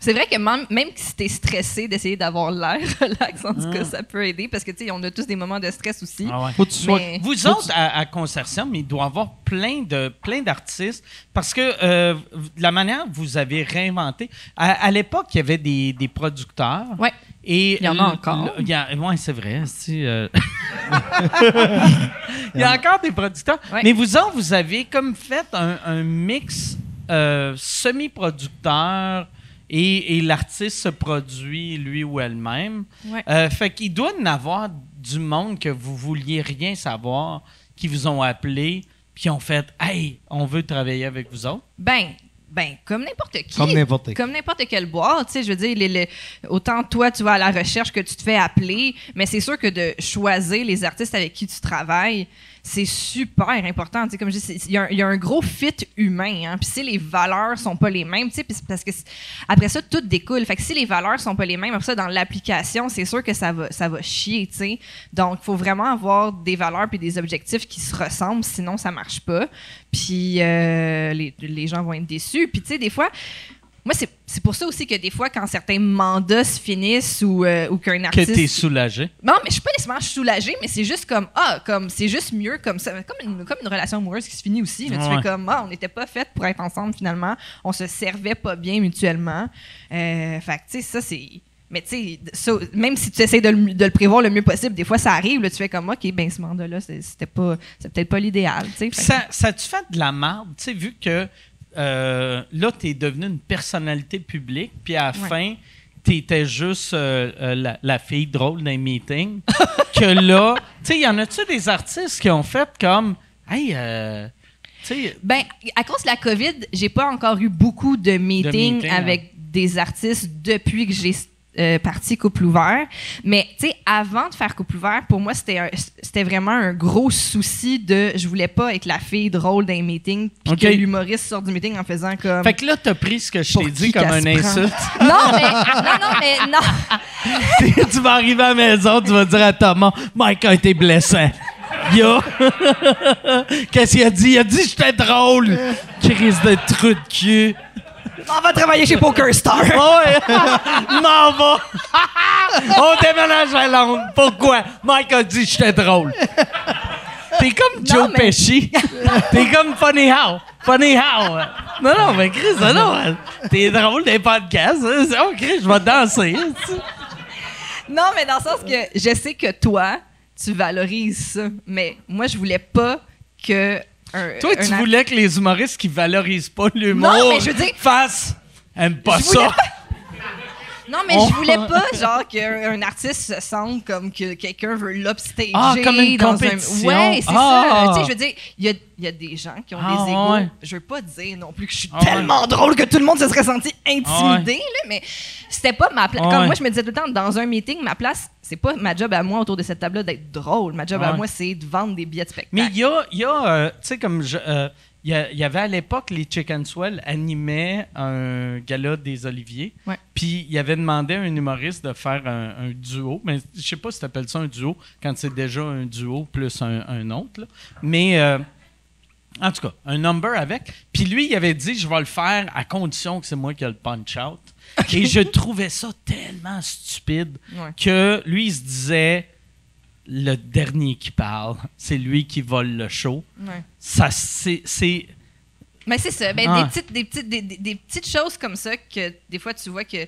C'est vrai que même, même si t'es stressé, d'essayer d'avoir l'air [laughs] relax, en tout cas, ça peut aider parce que, tu sais, on a tous des moments de stress aussi. ah ouais. Faut que tu sois Mais- Vous autres, à, à Concertion, mais il doit y avoir plein de plein d'artistes parce que euh, de la manière que vous avez réinventé, à, à l'époque, il y avait des, des producteurs. Ouais. Et Il y en a l- encore. l- il y a- ouais, c'est vrai. si, euh, [laughs] il y a encore des producteurs. Ouais. Mais vous autres, vous avez comme fait un, un mix euh, semi-producteur et, et l'artiste se produit lui ou elle-même. Ouais. Euh, fait qu'il doit y en avoir du monde que vous vouliez rien savoir, qui vous ont appelé, puis ont fait Hey, on veut travailler avec vous autres. Ben, ben, comme n'importe qui. Comme n'importe qui. Comme n'importe quelle boîte, tu sais, je veux dire, les- les- autant toi, tu vas à la recherche que tu te fais appeler, mais c'est sûr que de choisir les artistes avec qui tu travailles, c'est super important. Tu comme je dis, il y, a un- gros fit humain, hein, puis si les valeurs sont pas les mêmes, parce que après ça, tout découle. Fait que si les valeurs sont pas les mêmes, après ça, dans l'application, c'est sûr que ça va, ça va chier, tu. Donc, il faut vraiment avoir des valeurs puis des objectifs qui se ressemblent, sinon ça marche pas. Puis euh, les, les gens vont être déçus. Puis tu sais, des fois, moi, c'est pour ça aussi que des fois, quand certains mandats se finissent ou, euh, ou qu'un Que artiste... t'es soulagé. Non, mais je suis pas nécessairement soulagée, mais c'est juste comme ah, comme c'est juste mieux comme ça, comme une, comme une relation amoureuse qui se finit aussi. là. Tu fais comme ah, on n'était pas fait pour être ensemble finalement, on se servait pas bien mutuellement. Euh, fait que tu sais ça c'est mais tu sais, même si tu essaies de le, de le prévoir le mieux possible, des fois ça arrive, là, tu fais comme OK, ben ce mandat-là, c'était pas, peut-être pas l'idéal. que- Ça, ça tu fait de la merde, tu sais, vu que euh, là, tu es devenu une personnalité publique, puis à la Ouais. fin, tu étais juste euh, euh, la, la fille drôle d'un meeting. [laughs] que là, tu sais, y en a-tu des artistes qui ont fait comme, hey, euh, tu sais, Ben, à cause de la COVID, j'ai pas encore eu beaucoup de meetings meetings, avec des artistes depuis que j'ai euh, parti couple ouvert. Mais, tu sais, avant de faire couple ouvert, pour moi, c'était un- vraiment un gros souci de je voulais pas être la fille drôle d'un meeting puis que l'humoriste sort du meeting en faisant comme. fait que là, t'as pris ce que je t'ai dit comme prend? insulte. [laughs] non, mais, [laughs] non, non, mais non. tu vas arriver à la maison, tu vas dire à Thomas, Mike a été blessant. Yo! [laughs] Qu'est-ce qu'il a dit? Il a dit j'étais drôle! Crise de trou de cul! On va travailler chez Poker Star. [laughs] Oh ouais! [laughs] M'en va! [laughs] On déménage à Londres. Pourquoi? Mike a dit j'étais drôle. T'es comme Joe mais- Pesci. T'es comme Funny How. Funny How. Non, non, mais Chris, non, non. T'es drôle des podcasts. hein. Oh, Chris, je vais danser. Non, mais dans le sens que je sais que toi, tu valorises ça. Mais moi, je voulais pas que. Un, Toi, un tu voulais que les humoristes qui valorisent pas l'humour Non, mais je veux dire- fassent aiment pas Je ça. Non, mais On- je voulais pas, genre, qu'un un artiste se sente comme que quelqu'un veut l'upstager. Ah, comme une dans compétition. Un... Ouais, c'est Ah. ça. Tu sais, je veux dire, il y a, y a des gens qui ont Ah, des ouais. Je veux pas dire non plus que je suis Ah, tellement drôle que tout le monde se serait senti intimidé, là, mais c'était pas ma place. Ah, Comme moi, je me disais tout le temps, dans un meeting, ma place, c'est pas ma job à moi autour de cette table-là d'être drôle. Ma job Ah, à moi, c'est de vendre des billets de spectacle. Mais il y a, y a euh, tu sais, comme je. euh, il y, avait à l'époque, les Chicken Swell animaient un gala des Oliviers. Puis il avait demandé à un humoriste de faire un, un duo. Mais je sais pas si tu appelles ça un duo quand c'est déjà un duo plus un, un autre. là. Mais euh, en tout cas, un number avec. Puis lui, il avait dit Je vais le faire à condition que c'est moi qui ai le punch-out. Et je trouvais ça tellement stupide Ouais. que lui, il se disait le dernier qui parle, c'est lui qui vole le show. Ouais. Ça, c'est. c'est- Mais c'est ça. Ben, Ah. des, petites, des, petites, des, des- petites choses comme ça que des fois tu vois que.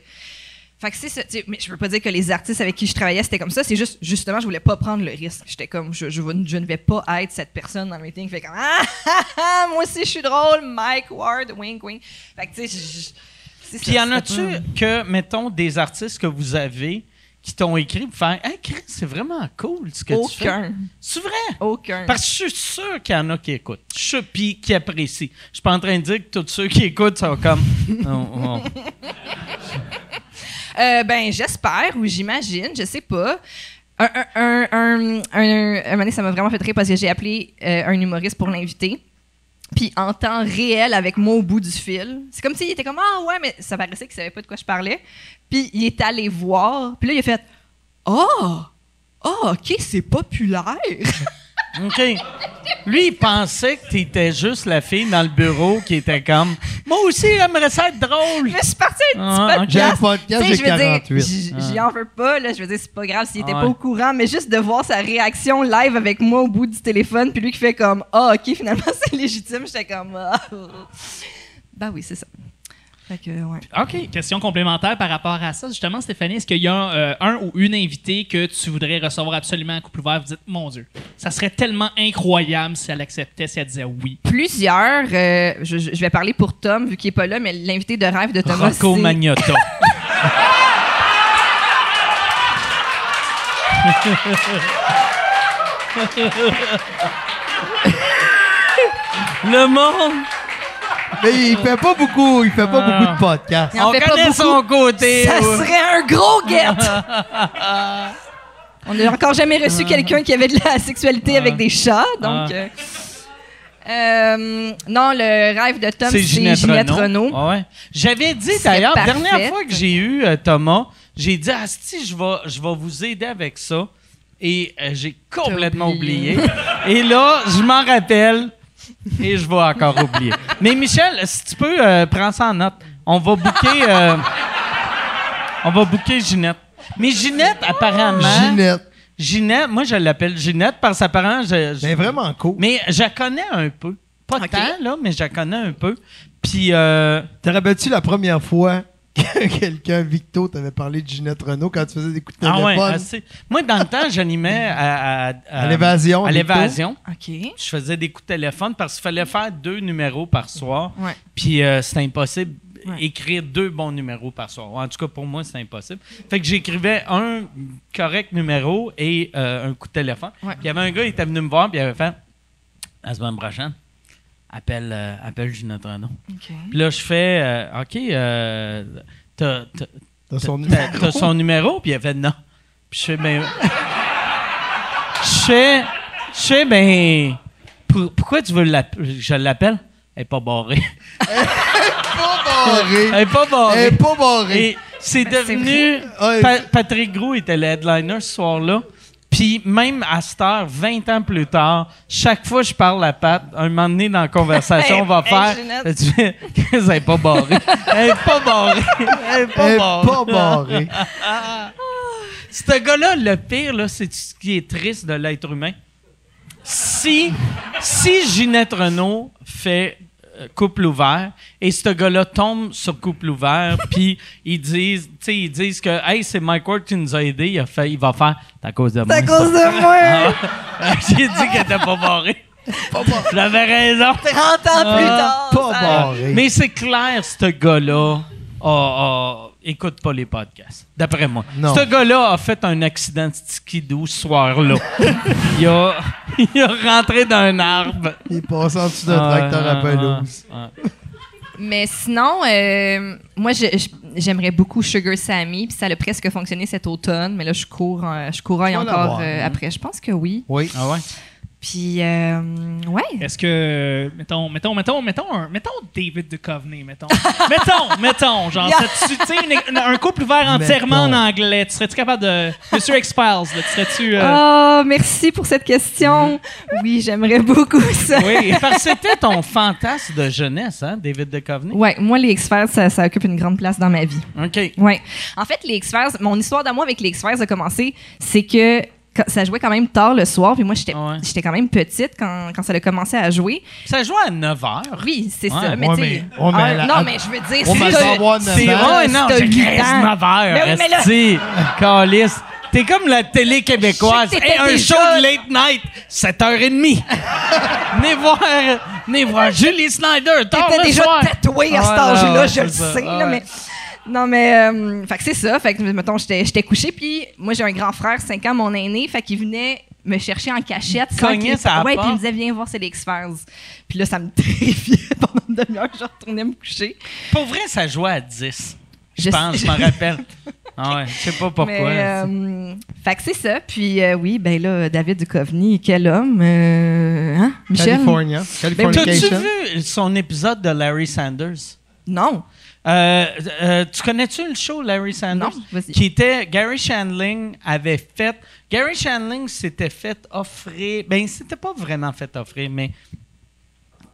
Fait que c'est ça. Mais je veux pas dire que les artistes avec qui je travaillais c'était comme ça. C'est juste, justement, je voulais pas prendre le risque. J'étais comme, je, je, je ne vais pas être cette personne dans le meeting qui fait comme, ah, ah, ah, moi aussi je suis drôle, Mike Ward, wink, wink. Fait que tu sais, Puis y en a-tu que, mettons, des artistes que vous avez qui t'ont écrit pour faire Hey, Chris, c'est vraiment cool ce que tu fais. Aucun. C'est vrai? Aucun. Parce que je suis sûr qu'il y en a qui écoutent. Je suis puis qui apprécient. Je suis pas en train de dire que tous ceux qui écoutent sont comme. [laughs] Oh, oh. Euh, ben, j'espère ou j'imagine, je sais pas. Un, un, un, un, un- un moment donné, ça m'a vraiment fait rire parce que j'ai appelé euh, un humoriste pour l'inviter. Puis en temps réel, avec moi au bout du fil. C'est comme s'il était comme Ah ouais, mais ça paraissait qu'il savait pas de quoi je parlais. Puis il est allé voir. Puis là, il a fait Ah! Ah, ok, c'est populaire! [laughs] OK. Lui, il pensait que tu étais juste la fille dans le bureau qui était comme Moi aussi, j'aimerais ça être drôle. Mais je suis partie un petit Ah, Tu sais, j'ai je veux dire, 48. j- J'y en veux pas, là. Je veux dire, c'est pas grave s'il était Ah pas au courant, mais juste de voir sa réaction live avec moi au bout du téléphone, puis lui qui fait comme Ah, ok, finalement, [laughs] c'est légitime. J'étais comme Ah. Ben oui, c'est ça. Fait que, ouais. OK. Question complémentaire par rapport à ça. Justement, Stéphanie, est-ce qu'il y a euh, un ou une invitée que tu voudrais recevoir absolument à couple ouvert? Vous dites, mon Dieu, ça serait tellement incroyable si elle acceptait, si elle disait oui. Plusieurs, euh, je, je- je vais parler pour Tom, vu qu'il est pas là, mais l'invité de rêve de Thomas, Rocco c'est- Magnotta. [laughs] Le monde, Mais il fait pas beaucoup, il fait pas Ah. beaucoup de podcasts. Il en on fait pas connaît beaucoup. son côté. Ça ouais. serait un gros guette! [laughs] On n'a encore jamais reçu quelqu'un qui avait de la sexualité avec des chats, donc. Ah. euh, euh, non, le rêve de Tom, c'est Ginette, Renault. Ah ouais. J'avais dit d'ailleurs, dernière fois que j'ai eu euh, Thomas, j'ai dit Asti, je vais, je vais vous aider avec ça. Et euh, j'ai complètement oublié. et là, je m'en rappelle [laughs] et je vais encore oublier. Mais Michel, si tu peux, euh, prends ça en note. On va booker. euh, on va booker Ginette. Mais Ginette, apparemment. Ginette. Ginette, moi je l'appelle Ginette parce qu'apparemment. Je, je- Mais vraiment cool. mais je la connais un peu. Pas tant, là, mais je la connais un peu. Puis, euh, Te rappelles-tu la première fois quelqu'un, Victo, t'avait parlé de Ginette Renault quand tu faisais des coups de Ah téléphone. ouais, assez. Moi, dans le temps, j'animais à, à, À l'évasion, À l'évasion. OK. Je faisais des coups de téléphone parce qu'il fallait faire deux numéros par soir. Ouais. Puis euh, c'était impossible Ouais. écrire deux bons numéros par soir. En tout cas, pour moi, c'était impossible. Fait que j'écrivais un correct numéro et euh, un coup de téléphone. Ouais. Puis il y avait un gars, il était venu me voir, puis il avait fait La semaine prochaine, appelle, euh, appelle Ginette Renault. OK. Puis là, je fais euh, OK, euh, t'as- t'as- T'as son numéro? T'as son numéro? Puis il a fait non. Puis je fais, ben. Je fais, je fais, ben. pour- pourquoi tu veux l'appeler? Je l'appelle? Elle est pas barrée. Elle est pas Elle barrée. est pas barrée. Et c'est Ben, c'est devenu. Pa- Patrick Gros était le headliner ce soir-là. Puis même à cette heure, 20 ans plus tard, chaque fois que je parle à Pat, un moment donné dans la conversation, on va faire. Ginette. Tu fais, [laughs] elle est pas barrée. Elle est pas barrée. Elle est pas Elle est barrée. pas barrée. [laughs] Ce gars-là, le pire, là, c'est ce qui est triste de l'être humain. Si, si Ginette Renault fait couple ouvert et ce gars-là tombe sur couple ouvert, [laughs] puis ils disent, tu sais, ils disent que hey, c'est Mike Ward qui nous a aidés, il, a fait, il va faire c'est à cause de moi. C'est à ça. cause de moi! [laughs] Ah, [laughs] J'ai dit qu'elle était pas barrée. J'avais raison. 30 ans plus tard! Pas barré. Mais c'est clair, ce gars-là a- a- écoute pas les podcasts. D'après moi. Non. Ce gars-là a fait un accident de skidoo ce soir-là. [laughs] il, a, il a rentré dans un arbre. Il est passé en dessous d'un tracteur à pelouse. Ouais. Mais sinon, euh, moi, j'aimerais beaucoup Sugar Sammy, puis ça a presque fonctionné cet automne, mais là, je cours, euh, je vas encore euh, après. Je pense que oui. Oui. Ah ouais? Puis, euh, ouais. Est-ce que, mettons, mettons, mettons, mettons, un, mettons David Duchovny, mettons. [laughs] mettons, mettons, genre, Yeah. tu sais, un couple ouvert entièrement Mettons. en anglais, tu serais-tu capable de. Monsieur X-Files, là, tu serais-tu. euh, Oh, merci pour cette question. Oui, j'aimerais beaucoup ça. Oui, parce que c'était ton fantasme de jeunesse, hein, David Duchovny? Ouais, moi, les X-Files, ça, ça occupe une grande place dans ma vie. OK. Ouais. En fait, les X-Files, mon histoire d'amour avec les X-Files a commencé, c'est que ça jouait quand même tard le soir, puis moi, j'étais Ouais. j'étais quand même petite quand, quand ça a commencé à jouer. Ça joue à 9 h. Oui, c'est Ouais. ça. Mais Ouais, mais- ouais, mais ah, la- non, mais je veux dire, mais c'est- C'est vrai, non, c'est j'ai huit 15 ans. 9 heures. Ben oui, mais là- calice. T'es comme la télé québécoise. Hey, un déjà- show de late night, 7h30. [laughs] venez voir, venez voir Julie Snyder. T'étais déjà soir. tatoué à cet âge-là, ouais, je c'est le sais. Mais... Non, mais. euh, fait que c'est ça. Fait que, mettons, j'étais j'étais couchée, puis moi, j'ai un grand frère, 5 ans, mon aîné. Fait qu'il venait me chercher en cachette. qu'il- sa Ouais, puis il me disait, viens voir, c'est les X-Files. Puis là, ça me [laughs] terrifiait pendant une demi-heure. Je retournais me coucher. Pour vrai, ça jouait à 10. Je Je pense, je m'en rappelle. Ah ouais, je sais pas pourquoi. Mais, euh, fait que c'est ça. Puis euh, oui, ben là, David Duchovny, quel homme. euh, hein, Michel? California. T'as-tu Californication. vu son épisode de Larry Sanders? Non. Euh, euh, tu connais-tu le show Larry Sanders? Non. Qui était Gary Shandling avait fait. Gary Shandling s'était fait offrir. Ben, il s'était pas vraiment fait offrir, mais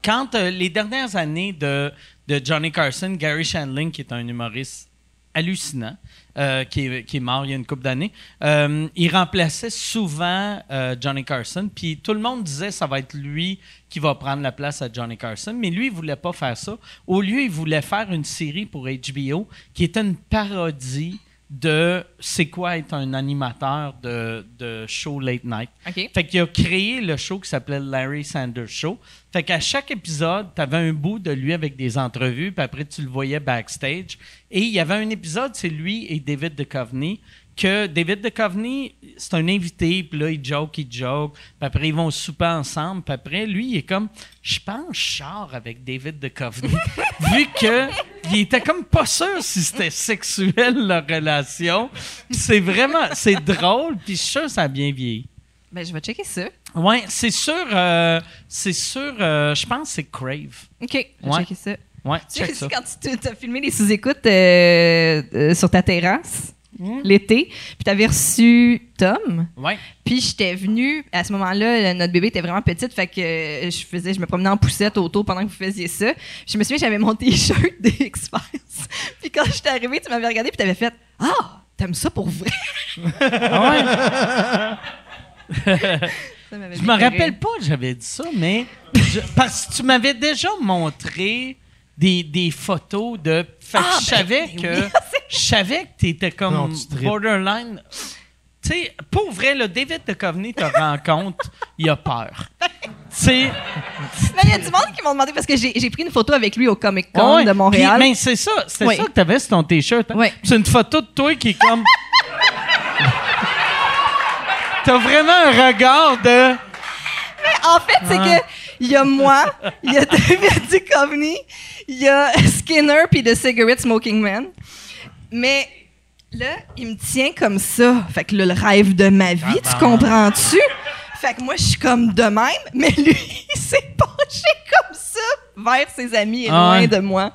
quand euh, les dernières années de, de Johnny Carson, Gary Shandling, qui est un humoriste hallucinant, euh, qui, est, mort il y a une couple d'années, euh, il remplaçait souvent euh, Johnny Carson. Puis tout le monde disait ça va être lui qui va prendre la place à Johnny Carson. Mais lui, il voulait pas faire ça. Au lieu, il voulait faire une série pour HBO qui était une parodie de c'est quoi être un animateur de, de show late night. OK. Fait qu'il a créé le show qui s'appelait Larry Sanders Show. Fait qu'à chaque épisode, tu avais un bout de lui avec des entrevues, puis après, tu le voyais backstage. Et il y avait un épisode, c'est lui et David Duchovny, que David Duchovny, c'est un invité, puis là, il joke, il joke, puis après, ils vont souper ensemble, puis après, lui, il est comme, je pense, char avec David Duchovny, [laughs] vu que il était comme pas sûr si c'était sexuel, leur relation. C'est vraiment, c'est drôle, puis je suis sûr que ça a bien vieilli. Ben, je vais checker ça. Ouais, c'est sûr, euh, c'est sûr, euh, je pense que c'est Crave. OK. Je vais Ouais. checker ça. Ouais, Tu sais, ça. quand tu as filmé les sous-écoutes euh, sur ta terrasse Hmm. l'été, puis tu avais reçu Tom, Ouais. puis j'étais venue, à ce moment-là, notre bébé était vraiment petite, fait que euh, je faisais, je me promenais en poussette autour pendant que vous faisiez ça. Je me souviens, j'avais mon t-shirt [laughs] des X-Files. puis quand j'étais arrivée, tu m'avais regardé, puis tu avais fait « Ah, t'aimes ça pour vrai? [laughs] Ah. Ça Je me rappelle pas que j'avais dit ça, mais je- parce que tu m'avais déjà montré des, des photos de. Fait que Ah, je ben, savais ben que. [laughs] oui. Je savais que t'étais comme Non, tu borderline. Tu sais, pour vrai, le David Duchovny te rencontre, [laughs] il a peur. Tu sais. Mais il y a du monde qui m'ont demandé parce que j'ai j'ai pris une photo avec lui au Comic Con ouais. de Montréal. Puis, mais c'est ça, c'est Oui. ça que t'avais sur ton t-shirt. hein? Oui. C'est une photo de toi qui est comme. [laughs] T'as vraiment un regard de. En fait, c'est que il y a moi, il y a David [laughs] Duchovny, il y a Skinner puis The Cigarette Smoking Man. Mais là, il me tient comme ça. Fait que là, le rêve de ma vie, tu comprends-tu? Fait que moi, je suis comme de même, mais lui, [laughs] il s'est penché comme ça vers ses amis et Ah loin ouais. de moi.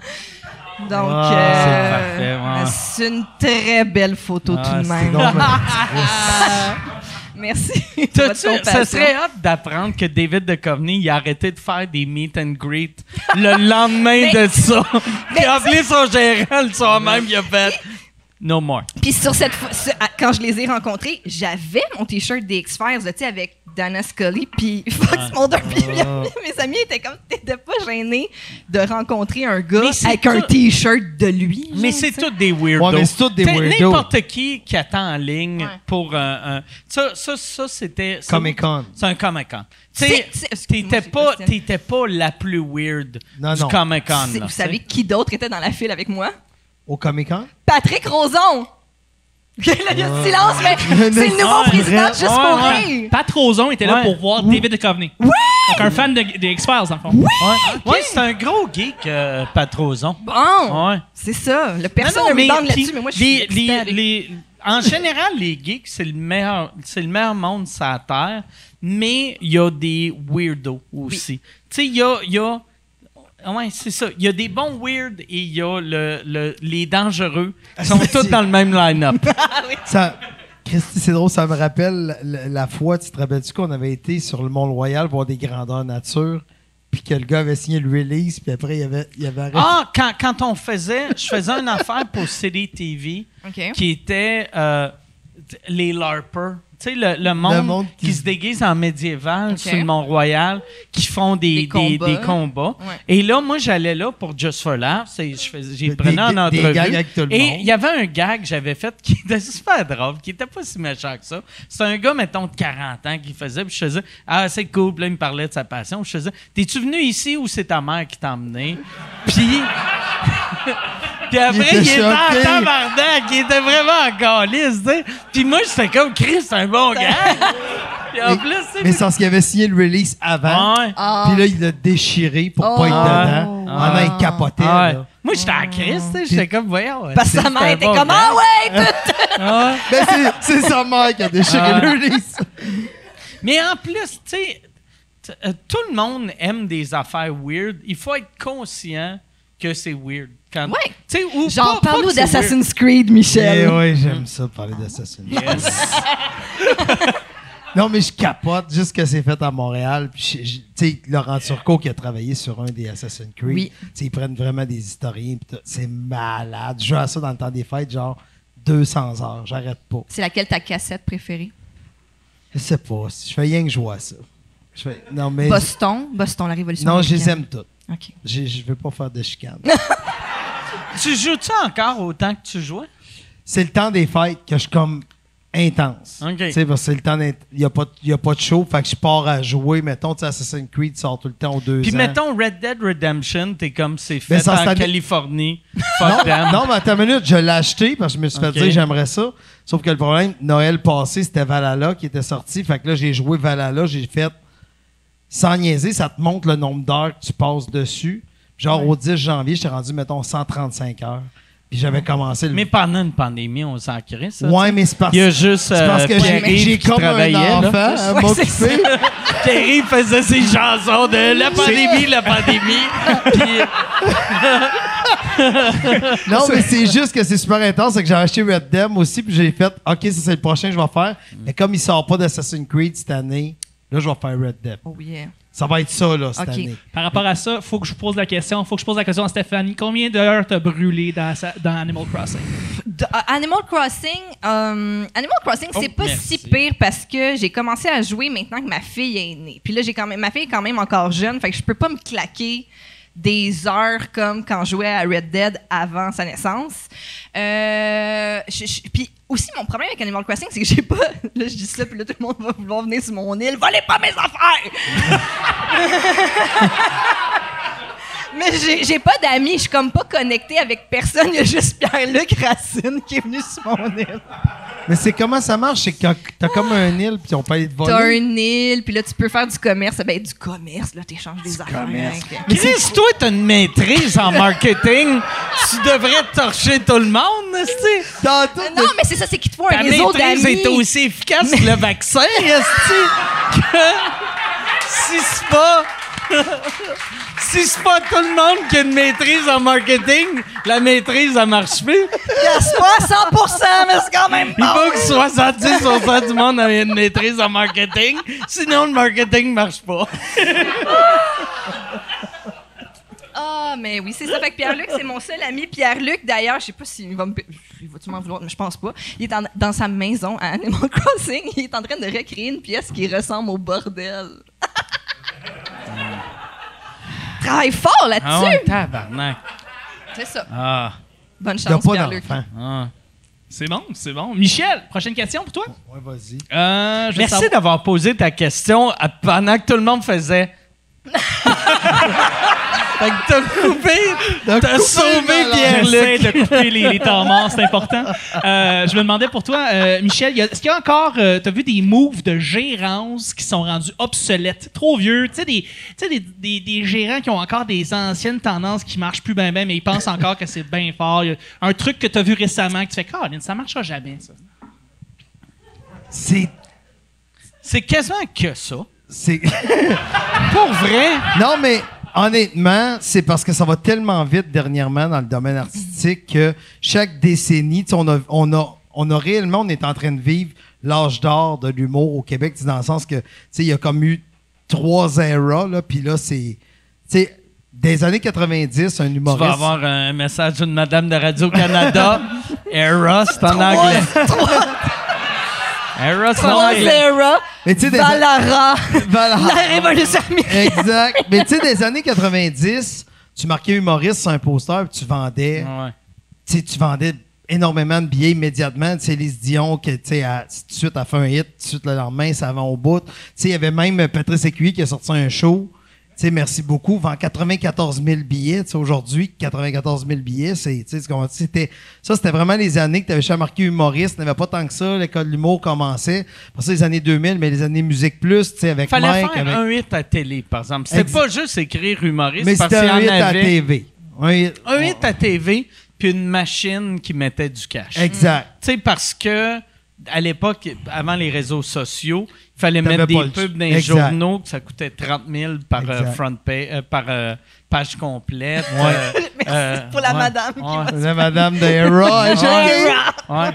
Donc, Ah, euh, c'est ouais. une très belle photo Ah, tout de même. [laughs] Merci. [laughs] T'as-tu- ça serait hâte d'apprendre que David Duchovny il a arrêté de faire des meet and greet le lendemain [laughs] de ça. Il a appelé son gérant le soir même, il a fait No more. Puis sur cette ce- quand je les ai rencontrés, j'avais mon t-shirt des X-Files, tu sais, avec Dana Scully puis [laughs] Fox Mulder. Puis [laughs] mes amis étaient comme, t'étais pas gêné de rencontrer un gars avec un t-shirt de lui. Mais c'est tous des weirdos. Ouais, mais c'est tous des weirdos. N'importe qui qui attend en ligne Ouais. pour un. un- ça, ça, ça c'était. Comic-Con. C'est un Comic-Con. Tu t'étais pas, pas la plus weird Non, du non. Comic-Con. Vous savez qui d'autre était dans la file avec moi? Au Comic-Con? Patrick Roson! Là, [laughs] il y a le silence, mais [laughs] c'est le nouveau président de Juste pour rire. Pat Roson était là Ouais. pour voir David Duchovny. Oui! Donc, un fan de, des X-Files, dans le fond. Ouais, Ouais, c'est un gros geek, euh, Patroson. Bon, Ouais. c'est ça. Le personne ne me parle puis là-dessus, mais moi, je suis les- les- excitée. les- En général, les geeks, c'est le meilleur, c'est le meilleur monde sur la Terre, mais il y a des weirdos aussi. Tu sais, il y a, il y a- Ouais, c'est ça. Il y a des bons weird et il y a le, le- les dangereux qui sont tous dans le même line-up. [laughs] Ça, Christy, c'est drôle, ça me rappelle la, la fois, tu te rappelles-tu qu'on avait été sur le Mont-Royal voir des grandeurs nature, puis que le gars avait signé le release, puis après, il avait, il avait arrêté? Ah, quand, quand on faisait, je faisais une affaire pour CD TV [laughs] OK. qui était euh, les LARPers. Tu sais, le, le monde, monde qui, qui- se déguise en médiéval sur le Mont-Royal, qui font des, Des combats. des combats. Ouais. Et là, moi, j'allais là pour Just for faisais, j'ai Des- prenais en entrevue. gags avec tout le et il y avait un gag que j'avais fait qui était [laughs] super drôle, qui était pas si méchant que ça. C'est un gars, mettons, de 40 ans qui faisait. Puis je faisais, ah, c'est cool. Puis là, il me parlait de sa passion. Je faisais, t'es-tu venu ici ou c'est ta mère qui t'a emmené? Puis. Puis après, était il était, en tabarnak, il était vraiment en calice, tu sais. Puis moi, j'étais comme, Chris, c'est un bon gars. Puis en Mais- plus, tu sais, mais c'est parce qu'il avait signé le release avant, Ouais. Ah. puis là, il l'a déchiré pour Oh. pas être Ah. dedans. Ah. Ah, non, il capotait. Ah ouais. là. Moi, j'étais en crise, tu sais. J'étais comme, voyons. Parce que c'est sa mère était bon comme. Ah ouais, tout. [laughs] Ah ouais. Ben, c'est- c'est sa mère qui a déchiré Ah. le release. Mais en plus, tu sais, euh, tout le monde aime des affaires weird. Il faut être conscient que c'est weird. Quand, Ouais. Tu sais, ou Genre, parle-nous d'Assassin's Creed, Michel. Eh ouais, j'aime ça parler d'Assassin's Creed. Yes. Non, mais je capote juste que c'est fait à Montréal. Puis, tu sais, Laurent Turcot qui a travaillé sur un des Assassin's Creed. Oui. Tu sais, ils prennent vraiment des historiens. C'est malade. Je joue à ça dans le temps des fêtes, genre 200 heures. J'arrête pas. C'est laquelle ta cassette préférée? Je sais pas. Je fais rien que jouer à ça. Fais- non, mais. Boston. Boston, la révolution. non, je les aime toutes. OK. Je je veux pas faire de chicane. [laughs] tu joues-tu encore autant que tu jouais? c'est le temps des fêtes que je suis comme intense. OK. Tu sais, parce que c'est le temps Il n'y a, pas a pas de show. Fait que je pars à jouer. Mettons, tu sais, Assassin's Creed sort tout le temps aux deux Puis ans. mettons Red Dead Redemption, t'es comme c'est Mais fait ça, en Californie. [laughs] Non, Fuck them. non, mais attends une minute, je l'ai acheté parce que je me suis fait dire j'aimerais ça. Sauf que le problème, Noël passé, c'était Valhalla qui était sorti. Fait que là, j'ai joué Valhalla, j'ai fait sans niaiser, ça te montre le nombre d'heures que tu passes dessus. Genre au 10 janvier, j'étais rendu, mettons, 135 heures. Puis j'avais commencé le. Mais pendant une pandémie, on s'en crée, ça. ouais, mais c'est parce, Il y a juste c'est parce euh, que j'ai- comme travaillait. un là. enfant à Ouais, c'est m'occuper. Terry faisait ses chansons de la pandémie, la pandémie. Puis, Non, mais [laughs] c'est juste que c'est super intense. C'est que j'ai acheté Red Dead aussi, puis j'ai fait, OK, ça c'est le prochain que je vais faire. Mais comme il sort pas d'Assassin's Creed cette année, là, je vais faire Red Dead. Oh yeah. Ça va être ça, là, cette année. Par rapport à ça, faut que je vous pose la question. Faut que je pose la question à Stéphanie. Combien d'heures t'as brûlé dans, sa- dans Animal Crossing? De- euh, Animal Crossing, euh, Animal Crossing, c'est Oh, pas merci. si pire parce que j'ai commencé à jouer maintenant que ma fille est née. Puis là, j'ai quand même, ma fille est quand même encore jeune, fait que je peux pas me claquer des heures comme quand je jouais à Red Dead avant sa naissance. Euh, puis aussi, mon problème avec Animal Crossing, c'est que j'ai pas. [laughs] Là, je dis ça, puis là, tout le monde va vouloir venir sur mon île. Volez pas mes affaires! [laughs] Mais j'ai pas d'amis, je suis comme pas connectée avec personne. [laughs] Il y a juste Pierre-Luc Racine qui est venu sur mon île. Mais c'est comment ça marche? C'est que t'as- t'as comme un île, puis on paye de T'as voler? une île, puis là, tu peux faire du commerce. Ben, du commerce, là, t'échanges des affaires. avec- Chris, toi, t'as une maîtrise en marketing. tu devrais torcher tout le monde, tu Dans tout Euh, Non, mais c'est ça, c'est qu'il te faut un Ta réseau maîtrise d'amis. est aussi efficace que le vaccin, que si c'est pas... [laughs] si c'est pas tout le monde qui a une maîtrise en marketing, la maîtrise, elle marche plus. Yes, pas 100 mais c'est quand même Il faut que 70 du monde ait une maîtrise en marketing, sinon le marketing marche pas. [laughs] Ah, mais oui, c'est ça. Fait que Pierre-Luc, c'est mon seul ami. Pierre-Luc, d'ailleurs, je sais pas s'il va me. Il va-tu m'en vouloir? Mais je pense pas. Il est en- dans sa maison à Animal Crossing. Il est en train de recréer une pièce qui ressemble au bordel. [laughs] Travaille fort là-dessus! Ah ouais, tabarnak. C'est ça. Ah, Bonne chance, pas Pierre-Luc. ah. C'est bon, c'est bon. Michel, prochaine question pour toi? Ouais, vas-y. Euh, Merci savoir- d'avoir posé ta question à- pendant que tout le monde faisait. [laughs] fait que t'as coupé, t'as sauvé J'essaie Pierre-Luc. de couper les, les temps morts, c'est important. Euh, je me demandais pour toi, euh, Michel, y a- est-ce qu'il y a encore, euh, t'as vu des moves de gérance qui sont rendus obsolètes, trop vieux, tu sais, des, tu sais, des, des, des gérants qui ont encore des anciennes tendances qui marchent plus bien, bien, mais ils pensent encore que c'est bien fort. Y a un truc que t'as vu récemment que tu fais, Caroline, ça marchera jamais, ça. C'est. C'est quasiment que ça. c'est- Pour vrai, non, mais honnêtement, c'est parce que ça va tellement vite dernièrement dans le domaine artistique que chaque décennie, tu on a, on a, on a réellement, on est en train de vivre l'âge d'or de l'humour au Québec, tu dans le sens que, tu sais, il y a comme eu trois eras, là, puis là, c'est, tu sais, des années 90, un tu humoriste. vas avoir un message d'une madame de Radio-Canada. [laughs] Era, c'est en anglais. Era, c'est. Rosera, Mais tu sais, des- Valara, [laughs] Voilà. la révolution américaine. Exact. Mais tu sais, des années 90, tu marquais humoriste sur un poster, puis tu vendais. Ouais. tu sais, tu vendais énormément de billets immédiatement. Tu sais, Lise Dion, que, tu sais, tout de suite, a fait un hit, tout de suite, le lendemain, ça vend au bout. Tu sais, il y avait même Patrice Écuyer qui a sorti un show. Tu sais, merci beaucoup. Vend 94 000 billets. Aujourd'hui, 94 000 billets, c'est, ça, c'était vraiment les années que tu avais chez marqué humoriste. Il n'y avait pas tant que ça. L'école de l'humour commençait. Pour ça, les années 2000, mais les années musique plus, tu sais, avec Fallait Mike. faire avec- un hit à télé, par exemple. C'était Ex- pas juste écrire humoriste, mais c'était un hit à. TV. Un hit- Un hit à TV, puis une machine qui mettait du cash. Exact. Tu sais, parce que à l'époque, avant les réseaux sociaux, il fallait mettre des pubs dans les Exact. journaux, que ça coûtait 30 000 par, euh, front page, euh, par euh, page complète. Ouais. Euh, [laughs] euh, pour la ouais, madame qui ouais, La madame de Hera. ouais.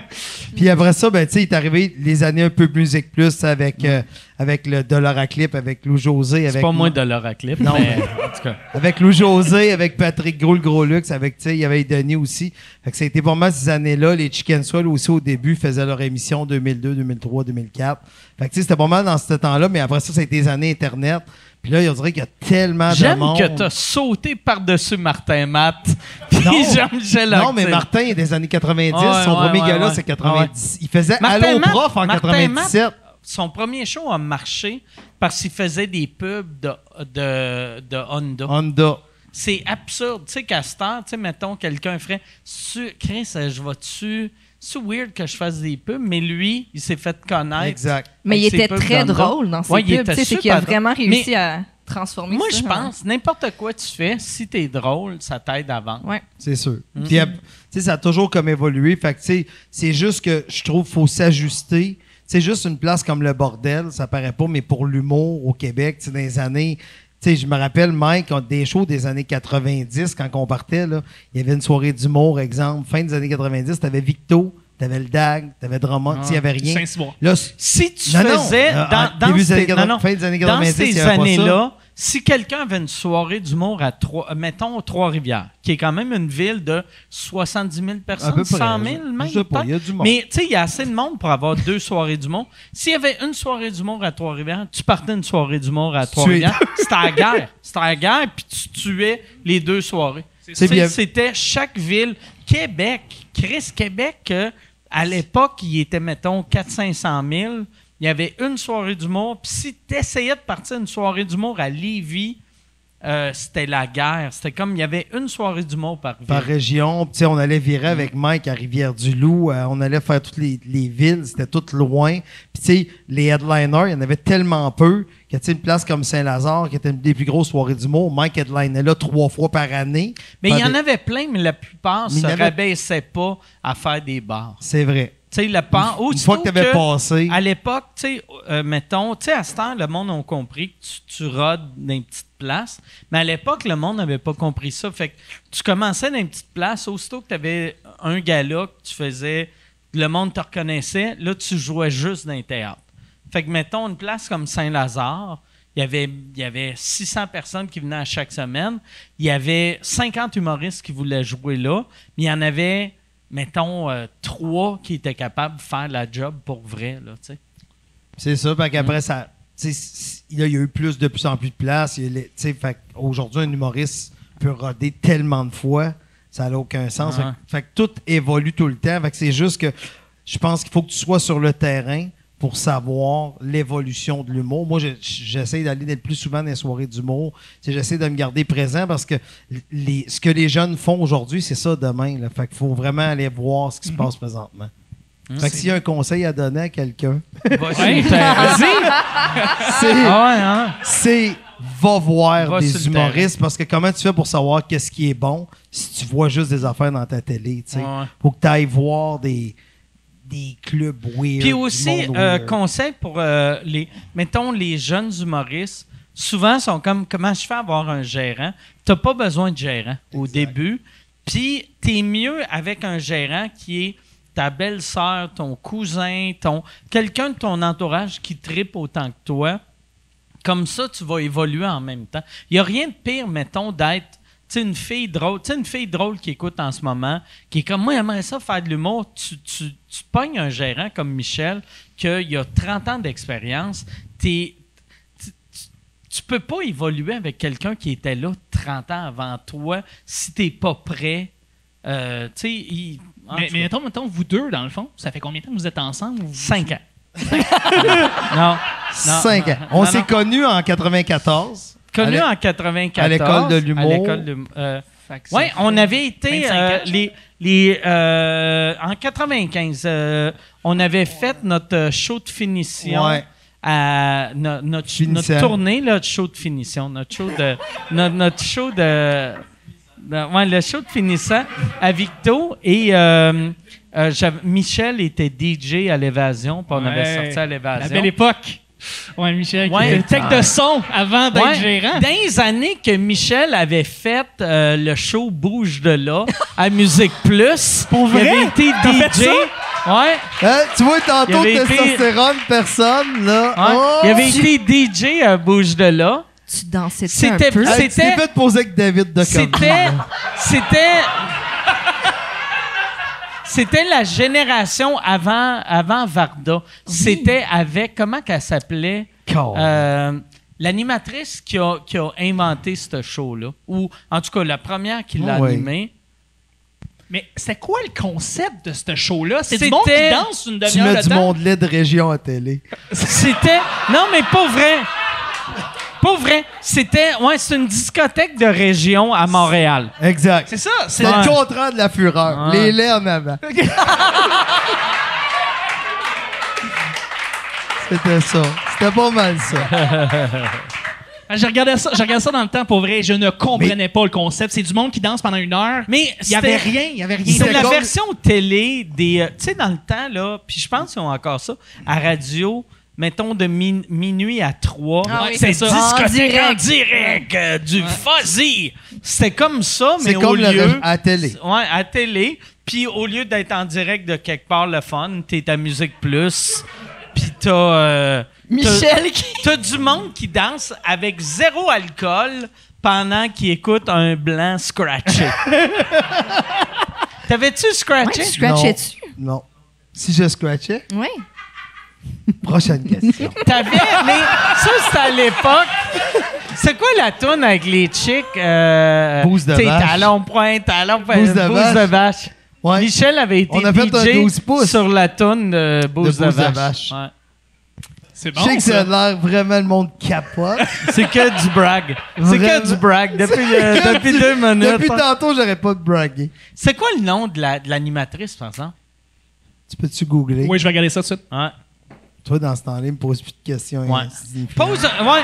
Puis après ça, ben, tu sais, il est arrivé les années un peu musique plus avec, euh, avec le dollar à clip, avec Lou José. C'est pas moi de leur clip, Non, mais en tout cas. Avec Lou José, avec Patrick Gros, le gros luxe, avec, tu sais, il y avait Denis aussi. Fait que ça a été vraiment ces années-là. Les Chicken Swell aussi, au début, faisaient leur émission 2002, 2003, 2004. Fait que, tu sais, c'était pas mal dans ce temps-là, mais après ça, ça a été les années Internet. Puis là, on dirait qu'il y a tellement de J'aime monde. que t'as sauté par-dessus Martin Matt. [laughs] Puis Non. Jean-Michel Non, mais. Martin est des années 90. Ouais, Son ouais, premier ouais, gars-là, c'est 90. Il faisait Martin Allo Matt- Prof en Martin 97. Son premier show a marché parce qu'il faisait des pubs de, de, de Honda. Honda. C'est absurde. Tu sais, Castor, tu sais, mettons, quelqu'un ferait Chris, je vais-tu. C'est weird que je fasse des pubs, mais lui, il s'est fait connaître. Exact. Mais il était très drôle dans ses Ouais, pubs. était Tu sais, C'est qu'il a vraiment réussi Mais à transformer Moi, ça. je hein. pense, n'importe quoi tu fais, si t'es drôle, ça t'aide à vendre. Ouais. C'est sûr. Mhm. Puis, tu sais, ça a toujours comme évolué. Fait que, tu sais, c'est juste que je trouve qu'il faut s'ajuster. C'est juste une place comme le bordel, ça paraît pas, mais pour l'humour au Québec, tu sais, dans les années. Sais, je me rappelle, Mike, des shows des années 90, quand on partait, là, il y avait une soirée d'humour, exemple, fin des années 90, t'avais Victo, t'avais le DAG, t'avais Drummond, tu sais, il y avait rien. Là, Si tu Non, faisais euh, dans, en dans début des ces, années non, non, 80, fin des années dans 90, il y ces années-là, si quelqu'un avait une soirée d'humour à trois, euh, mettons Trois-Rivières, qui est quand même une ville de 70 000 À personnes, peu près. 100 000 même. Je sais pas, peut-être? il y a du monde. Mais tu sais, il y a assez de monde pour avoir deux [laughs] soirées d'humour. S'il y avait une soirée d'humour à Trois-Rivières, tu partais une soirée d'humour à Trois-Rivières, c'était à la guerre. C'était à la guerre, puis tu tuais les deux soirées. C'était chaque ville. Québec, Chris, Québec, euh, à l'époque, il était, mettons, 400-500 000. Il y avait une soirée d'humour. Puis si tu essayais de partir une soirée d'humour à Lévis, euh, c'était la guerre. C'était comme, il y avait une soirée d'humour par ville. par région. On allait virer avec Mike à Rivière-du-Loup. euh, on allait faire toutes les, les villes. C'était tout loin. Puis, les headliners, il y en avait tellement peu que, tu sais, une place comme Saint-Lazare, qui était une des plus grosses soirées d'humour, Mike headlinait là trois fois par année. mais il y en avait plein, mais la plupart y se avait- rabaissaient pas à faire des bars. C'est vrai. Tu sais, le pan, Une fois que tu avais passé, À l'époque, tu sais, euh, mettons, tu sais, à ce temps, le monde a compris que tu, tu rodes dans une petite place. Mais à l'époque, le monde n'avait pas compris ça. Fait que tu commençais dans une petite place, aussitôt que tu avais un gala que tu faisais, le monde te reconnaissait, là, tu jouais juste dans les théâtres. Fait que, mettons, une place comme Saint-Lazare, il y avait, il y avait 600 personnes qui venaient à chaque semaine. Il y avait 50 humoristes qui voulaient jouer là. Mais il y en avait, mettons, euh, trois qui étaient capables de faire la job pour vrai, là, tu sais. c'est ça. Mm. qu'après, ça. il y a eu plus de plus en plus de place. Aujourd'hui, un humoriste peut roder tellement de fois, ça n'a aucun sens. Fait, que- fait que tout évolue tout le temps. Fait que c'est juste que je pense qu'il faut que tu sois sur le terrain pour savoir l'évolution de l'humour. Moi, je- j'essaie d'aller le plus souvent dans les soirées d'humour. J'essaie de me garder présent parce que les, ce que les jeunes font aujourd'hui, c'est ça demain. Là. Fait qu'il faut vraiment aller voir ce qui se passe présentement. Fait que s'il y a un conseil à donner à quelqu'un, [laughs] c'est Ah ouais, hein? c'est va voir Va des humoristes parce que comment tu fais pour savoir qu'est-ce qui est bon si tu vois juste des affaires dans ta télé, tu sais? Ouais. Faut que tu ailles voir des, des clubs weird. Puis aussi, euh, conseil pour euh, les, mettons, les jeunes humoristes, souvent sont comme, comment je fais avoir un gérant? T'as pas besoin de gérant au début. Puis t'es mieux avec un gérant qui est ta belle-sœur, ton cousin, ton quelqu'un de ton entourage qui tripe autant que toi. Comme ça, tu vas évoluer en même temps. Il n'y a rien de pire, mettons, d'être sais, une fille drôle. Tu sais, une fille drôle qui écoute en ce moment, qui est comme moi, j'aimerais ça faire de l'humour. Tu, tu, tu pognes un gérant comme Michel, qui a 30 ans d'expérience. T'es- Tu, peux pas évoluer avec quelqu'un qui était là 30 ans avant toi si t'es pas prêt. Euh, tu sais, il- Mais, mais mettons, mettons, vous deux, dans le fond, ça fait combien de temps que vous êtes ensemble? Vous- cinq ans. [laughs] non. non, Cinq non, ans. On s'est connus en 94. Connu À en 94. à l'école de l'humour. à l'école de- euh, Oui, fait on avait été 25 euh, les, les euh, en 95, euh, on avait fait notre euh, show de finition Ouais. à no- notre, notre tournée là, de show de finition, notre show de notre, notre show de, de- ouais, le show de finissant à Victo et euh, euh, Michel était DJ à l'évasion, puis on avait Ouais. sorti à La l'évasion. belle époque. Ouais, Michel, Ouais. qui était tech de son avant d'être Ouais, gérant. Dans les années que Michel avait fait euh, le show Bouge de là à Musique Plus, Pour il avait vrai? été T'as fait DJ. Ouais, Hein, tu vois, tantôt, avait été- testostérone, personne, là. ouais. Oh! il avait été DJ à Bouge de là. Tu dansais un C'était peu? C'était- t'es fait poser avec David de C'était c'était c'était la génération avant avant Varda. C'était avec comment qu'elle s'appelait? Euh, L'animatrice qui a, qui a inventé ce show-là, ou en tout cas la première qui l'a Oh, animé, Mais c'est quoi le concept de ce show-là? C'est du monde qui C'était- danse une Tu demi-heure mets de du temps? monde lait de région à télé. C'était. Non, mais pas vrai. Pas vrai. C'était. Ouais, c'est une discothèque de région à Montréal. Exact. C'est ça. C'est Ouais. le contraire de la fureur. Ouais. Les laits en avant. [laughs] C'était ça. C'était pas mal ça. [laughs] Ah, J'ai regardé ça, j'ai regardé ça dans le temps pour vrai. Je ne comprenais pas le concept. C'est du monde qui danse pendant une heure. Mais il y avait rien. Il y avait rien. C'est la version télé des. euh, tu sais, dans le temps, là, puis je pense qu'ils ont encore ça, à radio, mettons de min- minuit à 3. Ah oui, c'est ça. discothèque En direct, euh, du fuzzy. C'était comme ça, mais C'est au comme le lieu. ré- à télé. Ouais, à télé. Puis au lieu d'être en direct de quelque part, le fun, t'es à Musique Plus. Puis t'as. euh, Michel qui. [laughs] T'as du monde qui danse avec zéro alcool pendant qu'il écoute un blanc scratché. [laughs] T'avais-tu Ouais, scratché? tu scratchais-tu? Non. Si je scratchais, Oui. Prochaine question. T'avais, mais ça, c'était à l'époque. C'est quoi la toune avec les chicks? Euh, Bouse de t'sais, vache. Talon point, talon point, Bouse de vache. vache. Ouais. Michel avait été On a fait un DJ 12 pouces. sur la toune de Bouse de, Bouse de vache. vache. Ouais. C'est je sais que ça a l'air vraiment le monde capote. [laughs] C'est que du brag. C'est que du brag depuis, euh, depuis deux minutes. Depuis tantôt, j'aurais pas de braguer. C'est quoi le nom de la- de l'animatrice, par exemple? Tu peux-tu googler? Oui, je vais regarder ça tout de suite. Ouais. Toi, dans ce temps-là, il me pose plus de questions. Ouais. Pose, ouais.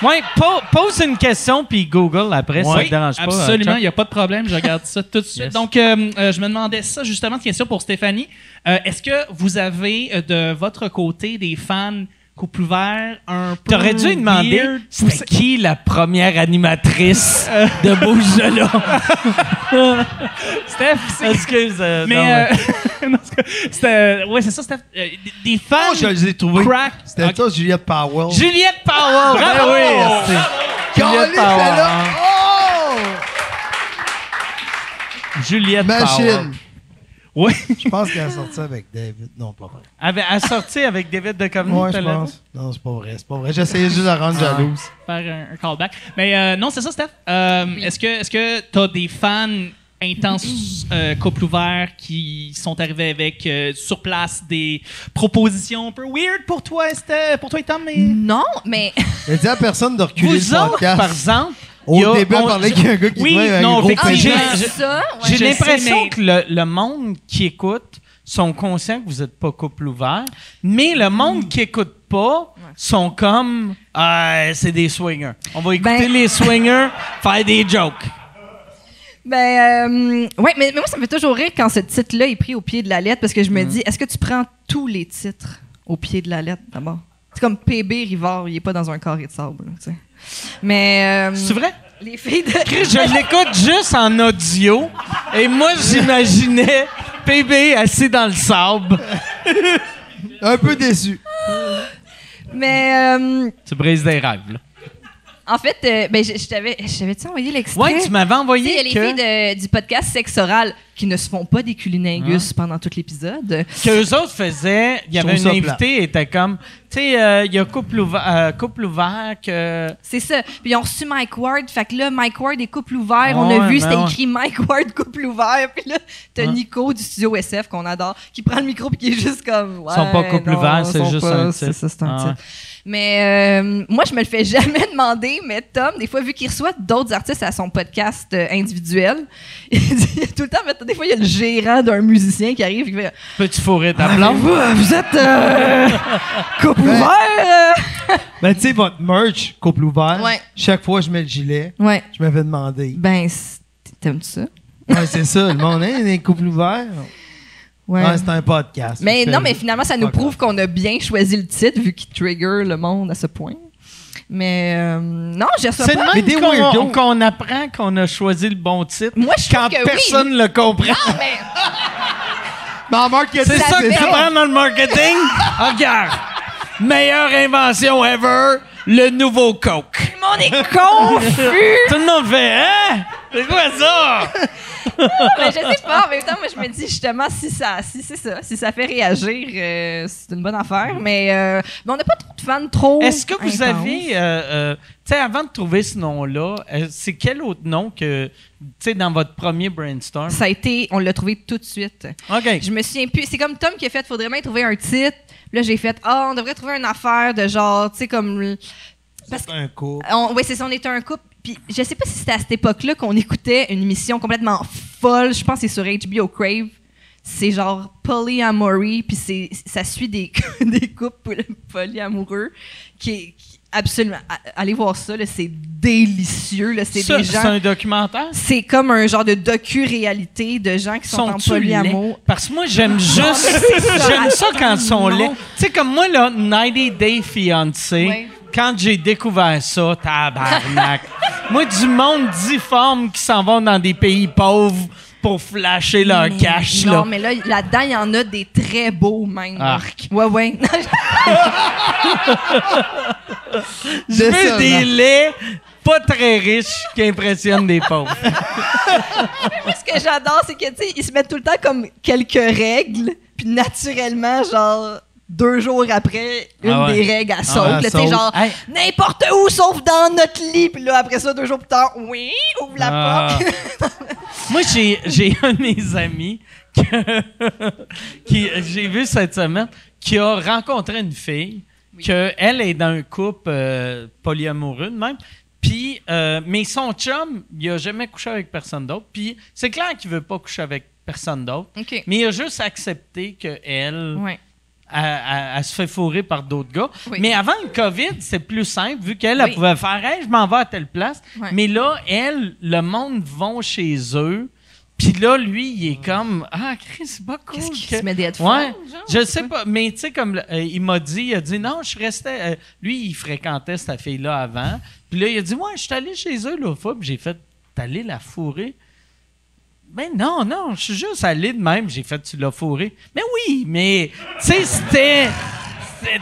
Ouais, po- pose une question puis Google après, ça Oui, te dérange pas. Absolument, euh, il n'y a pas de problème. Je regarde ça tout de [laughs] suite. Yes. Donc, euh, euh, je me demandais ça justement, une question pour Stéphanie. Euh, Est-ce que vous avez de votre côté des fans couple ouvert un peu. T'aurais dû lui demander c'était qui la première animatrice [laughs] de Bouge [laughs] de. Steph, c'est. Excuse. euh, Mais. euh, [laughs] c'était. Ouais, c'est ça, Steph. Euh, des- des fans. Oh, je les ai trouvés. Crack. C'était Ok. ça, Juliette Powell. Juliette Powell. Bravo! Ben oui, Juliette Powell. là. Oh! Juliette Powell. Oui. Je pense qu'elle a sorti avec David. Non, pas vrai. Elle a sorti avec David de Covenant. Ouais, je pense. Non, c'est pas vrai. C'est pas vrai. J'essayais juste de la rendre jalouse. Faire un, un callback. Mais euh, non, c'est ça, Steph. Euh, Est-ce que est-ce que t'as des fans intenses euh, couple ouvert qui sont arrivés avec euh, sur place des propositions un peu weird pour toi, Steph, pour toi et Tom, mais Non, mais Elle dit à personne de reculer Vous le autres, podcast. par exemple, Au a- début, on- parlait qu'il y a un gars qui Oui, non, un gros ah, je- ça, ouais. J'ai l'impression mais- que le, le monde qui écoute sont conscients que vous n'êtes pas couple ouvert, mais le monde qui écoute pas sont comme ah, c'est des swingers. On va écouter Ben- les swingers faire des jokes. Ben, euh, ouais, mais, mais moi, ça me fait toujours rire quand ce titre-là est pris au pied de la lettre parce que je me dis, est-ce que tu prends tous les titres au pied de la lettre d'abord? C'est comme PB Rivard, il est pas dans un carré de sable. là, tu sais. Mais. euh, C'est vrai? Les filles de. Chris, je l'écoute juste en audio et moi j'imaginais PB assis dans le sable. Un peu déçu. Mais. euh, Tu brises des rêves. Là. En fait, euh, ben, je, je t'avais. Je t'avais-tu envoyé l'extrait? Ouais, tu m'avais envoyé il y a les filles de- du podcast Sexe Oral qui ne se font pas des cunilingus pendant tout l'épisode. que eux autres faisaient. Il y avait une invitée, était comme, tu sais, euh, il y a couple ouvert, euh, couple ouvert que. C'est ça. Puis ils ont reçu Mike Ward. Fait que là, Mike Ward est couple ouvert. on Ouais, a vu, ben c'était ouais. écrit Mike Ward couple ouvert. Puis là, t'as Ouais. Nico du studio SF qu'on adore, qui prend le micro puis qui est juste comme. Ouais, sont pas couple non, ouvert, c'est juste pas- un C'est ça, c'est un Ah titre. Mais euh, moi, je me le fais [laughs] jamais demander, mais Tom, des fois, vu qu'il reçoit d'autres artistes à son podcast euh, individuel, [laughs] il dit tout le temps, mais des fois, il y a le gérant d'un musicien qui arrive et qui fait Peux-tu fourrer ta Ah, vous, vous êtes euh, [laughs] couple Ben- ouvert? euh? Ben, tu sais, votre merch, couple ouvert, Ouais. chaque fois que je mets le gilet, Ouais. je me fais demander. Ben, c'est- t'aimes ça? Ouais, c'est ça. Le monde, hein, des couples ouverts. Ouais. Ouais, c'est un podcast. Mais non, mais finalement, ça nous prouve qu'on a bien choisi le titre vu qu'il trigger le monde à ce point. Mais euh, non, C'est de pas. Des qu'on qu'on apprend qu'on a choisi le bon titre Moi, je quand que personne oui. le comprend. Non, mais [laughs] en marketing, C'est ça que fait. t'apprends dans le marketing? [laughs] Ah, Regarde, meilleure invention ever, le nouveau Coke. tout le monde est confus. [laughs] Tout le monde fait, hein? C'est quoi ça? mais je sais pas. En même temps, moi, je me dis justement, si ça, si c'est ça, si ça fait réagir, euh, c'est une bonne affaire. Mais, euh, mais on n'a pas trop de fans trop. Est-ce que vous intenses. avez, euh, euh, tu sais, avant de trouver ce nom-là, c'est quel autre nom que, tu sais, dans votre premier brainstorm? Ça a été, on l'a trouvé tout de suite. OK. Je me souviens plus. C'est comme Tom qui a fait, faudrait bien trouver un titre. Puis Là, j'ai fait, ah, on devrait trouver une affaire de genre, tu sais, comme. Parce C'est un couple. On- oui, c'est ça, on était un couple. Puis je sais pas si c'était à cette époque-là qu'on écoutait une émission complètement folle. Je pense que c'est sur HBO Crave. C'est genre polyamory, puis c'est ça suit des, [laughs] des couples polyamoureux qui est qui- absolument. Allez voir ça, là, c'est délicieux. Là, c'est Ça, des C'est gens. un documentaire? C'est comme un genre de docu-réalité de gens qui sont, en polyamour. Parce que moi, j'aime juste. c'est. [laughs] J'aime ça quand ils sont laids. Tu sais, comme moi, là, 90 Day Fiancé, Ouais. Quand j'ai découvert ça, tabarnak. [laughs] moi, du monde difforme qui s'en vont dans des pays pauvres pour flasher leur Mais cash. Non, là. mais là, là-dedans, il y en a des très beaux même. Arc. Ouais, ouais. [laughs] Je veux des laits pas très riches qui impressionnent des pauvres. [laughs] Ce que j'adore, c'est que, tu sais, ils se mettent tout le temps comme quelques règles, puis naturellement, genre, deux jours après, une Ah ouais. des règles, elle saute. ouais, là, elle tu sais, saute. genre, Hey. n'importe où, sauf dans notre lit. Puis là, après ça, deux jours plus tard, oui, ouvre la Ah. porte. [laughs] Moi, j'ai, j'ai un de mes amis que- [laughs] qui, j'ai vu cette semaine, qui a rencontré une fille, que elle est dans un couple euh, polyamoureux de même. Puis, euh, mais son chum, il a jamais couché avec personne d'autre. Puis, c'est clair qu'il veut pas coucher avec personne d'autre. Mais il a juste accepté qu'elle, Ouais. Elle, elle- elle se fait fourrer par d'autres gars. Oui. Mais avant le COVID, c'est plus simple, vu qu'elle Oui. pouvait faire Hey, je m'en vais à telle place. Mais là, elle, le monde vont chez eux. Puis là, lui, il est comme Ah, Chris, c'est pas cool. Qu'est-ce qu'il que- se met des Ouais, genre, je sais pas. Mais tu sais, comme euh, il m'a dit, il a dit non, je restais. euh, lui, il fréquentait cette fille-là avant. Puis là, il a dit Ouais, je suis allé chez eux l'autre fois, puis j'ai fait allé la fourrer? Ben non, non, je suis juste allé de même. J'ai fait, tu l'as fourré. Mais oui, mais, tu sais, c'était.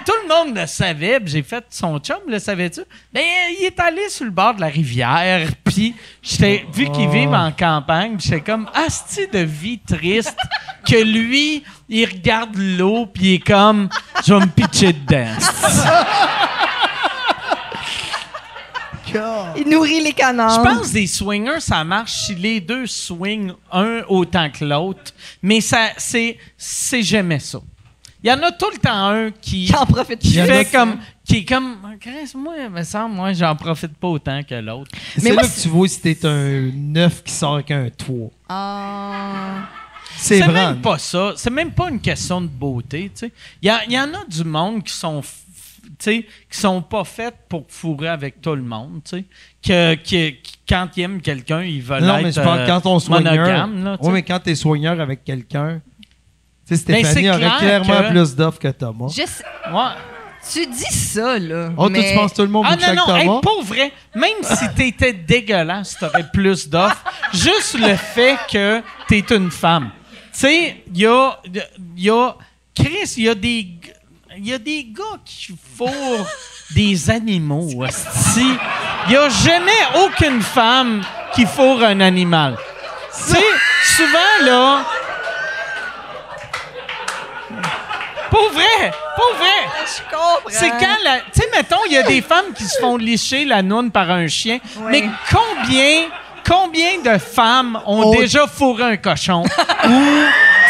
Tout le monde le savait. J'ai fait, son chum le savait-tu? Ben, il est allé sur le bord de la rivière. Puis, j'étais, vu qu'ils vivent en campagne, j'étais comme, asti de vie triste que lui, il regarde l'eau, puis il est comme, je vais me pitcher dedans. [laughs] Il nourrit les canards. Je pense que des swingers, ça marche si les deux swingent un autant que l'autre, mais ça, c'est, c'est jamais ça. Il y en a tout le temps un qui, Qui en profite qui fait comme, qui est comme, moi, il me semble, moi, j'en profite pas autant que l'autre. C'est moi, là que tu vois si t'es un neuf qui sort avec un 3. Ah. C'est même pas ça. C'est même pas une question de beauté, tu sais. Il y, a- il y en a du monde qui sont, qui sont pas faits pour fourrer avec tout le monde, tu sais. Que, que- quand ils aiment quelqu'un, ils veulent Non, être mais je parle euh, quand on soigneur. monogame, là, tu sais. Oui, mais quand t'es soigneur avec quelqu'un. Tu sais, Ben, Stéphanie aurait clair clairement que- plus d'offres que Thomas. Je sais- Ouais. Tu dis ça, là. Oh, mais... toi, tu penses que tout le monde Ah non, non, hey, pour vrai, même si t'étais dégueulasse, t'aurais plus d'offres. [laughs] Juste le fait que t'es une femme. Tu sais, il y a, y a... Chris, il y a des... Il y a des gars qui fourrent des animaux, hostie. Il y a jamais aucune femme qui fourre un animal. Sais, souvent, là... Pour vrai, pour vrai. Je comprends. C'est quand la. Tu sais, mettons, il y a des femmes qui se font licher la noune par un chien. Mais combien. Combien de femmes ont On- déjà fourré un cochon? Ou,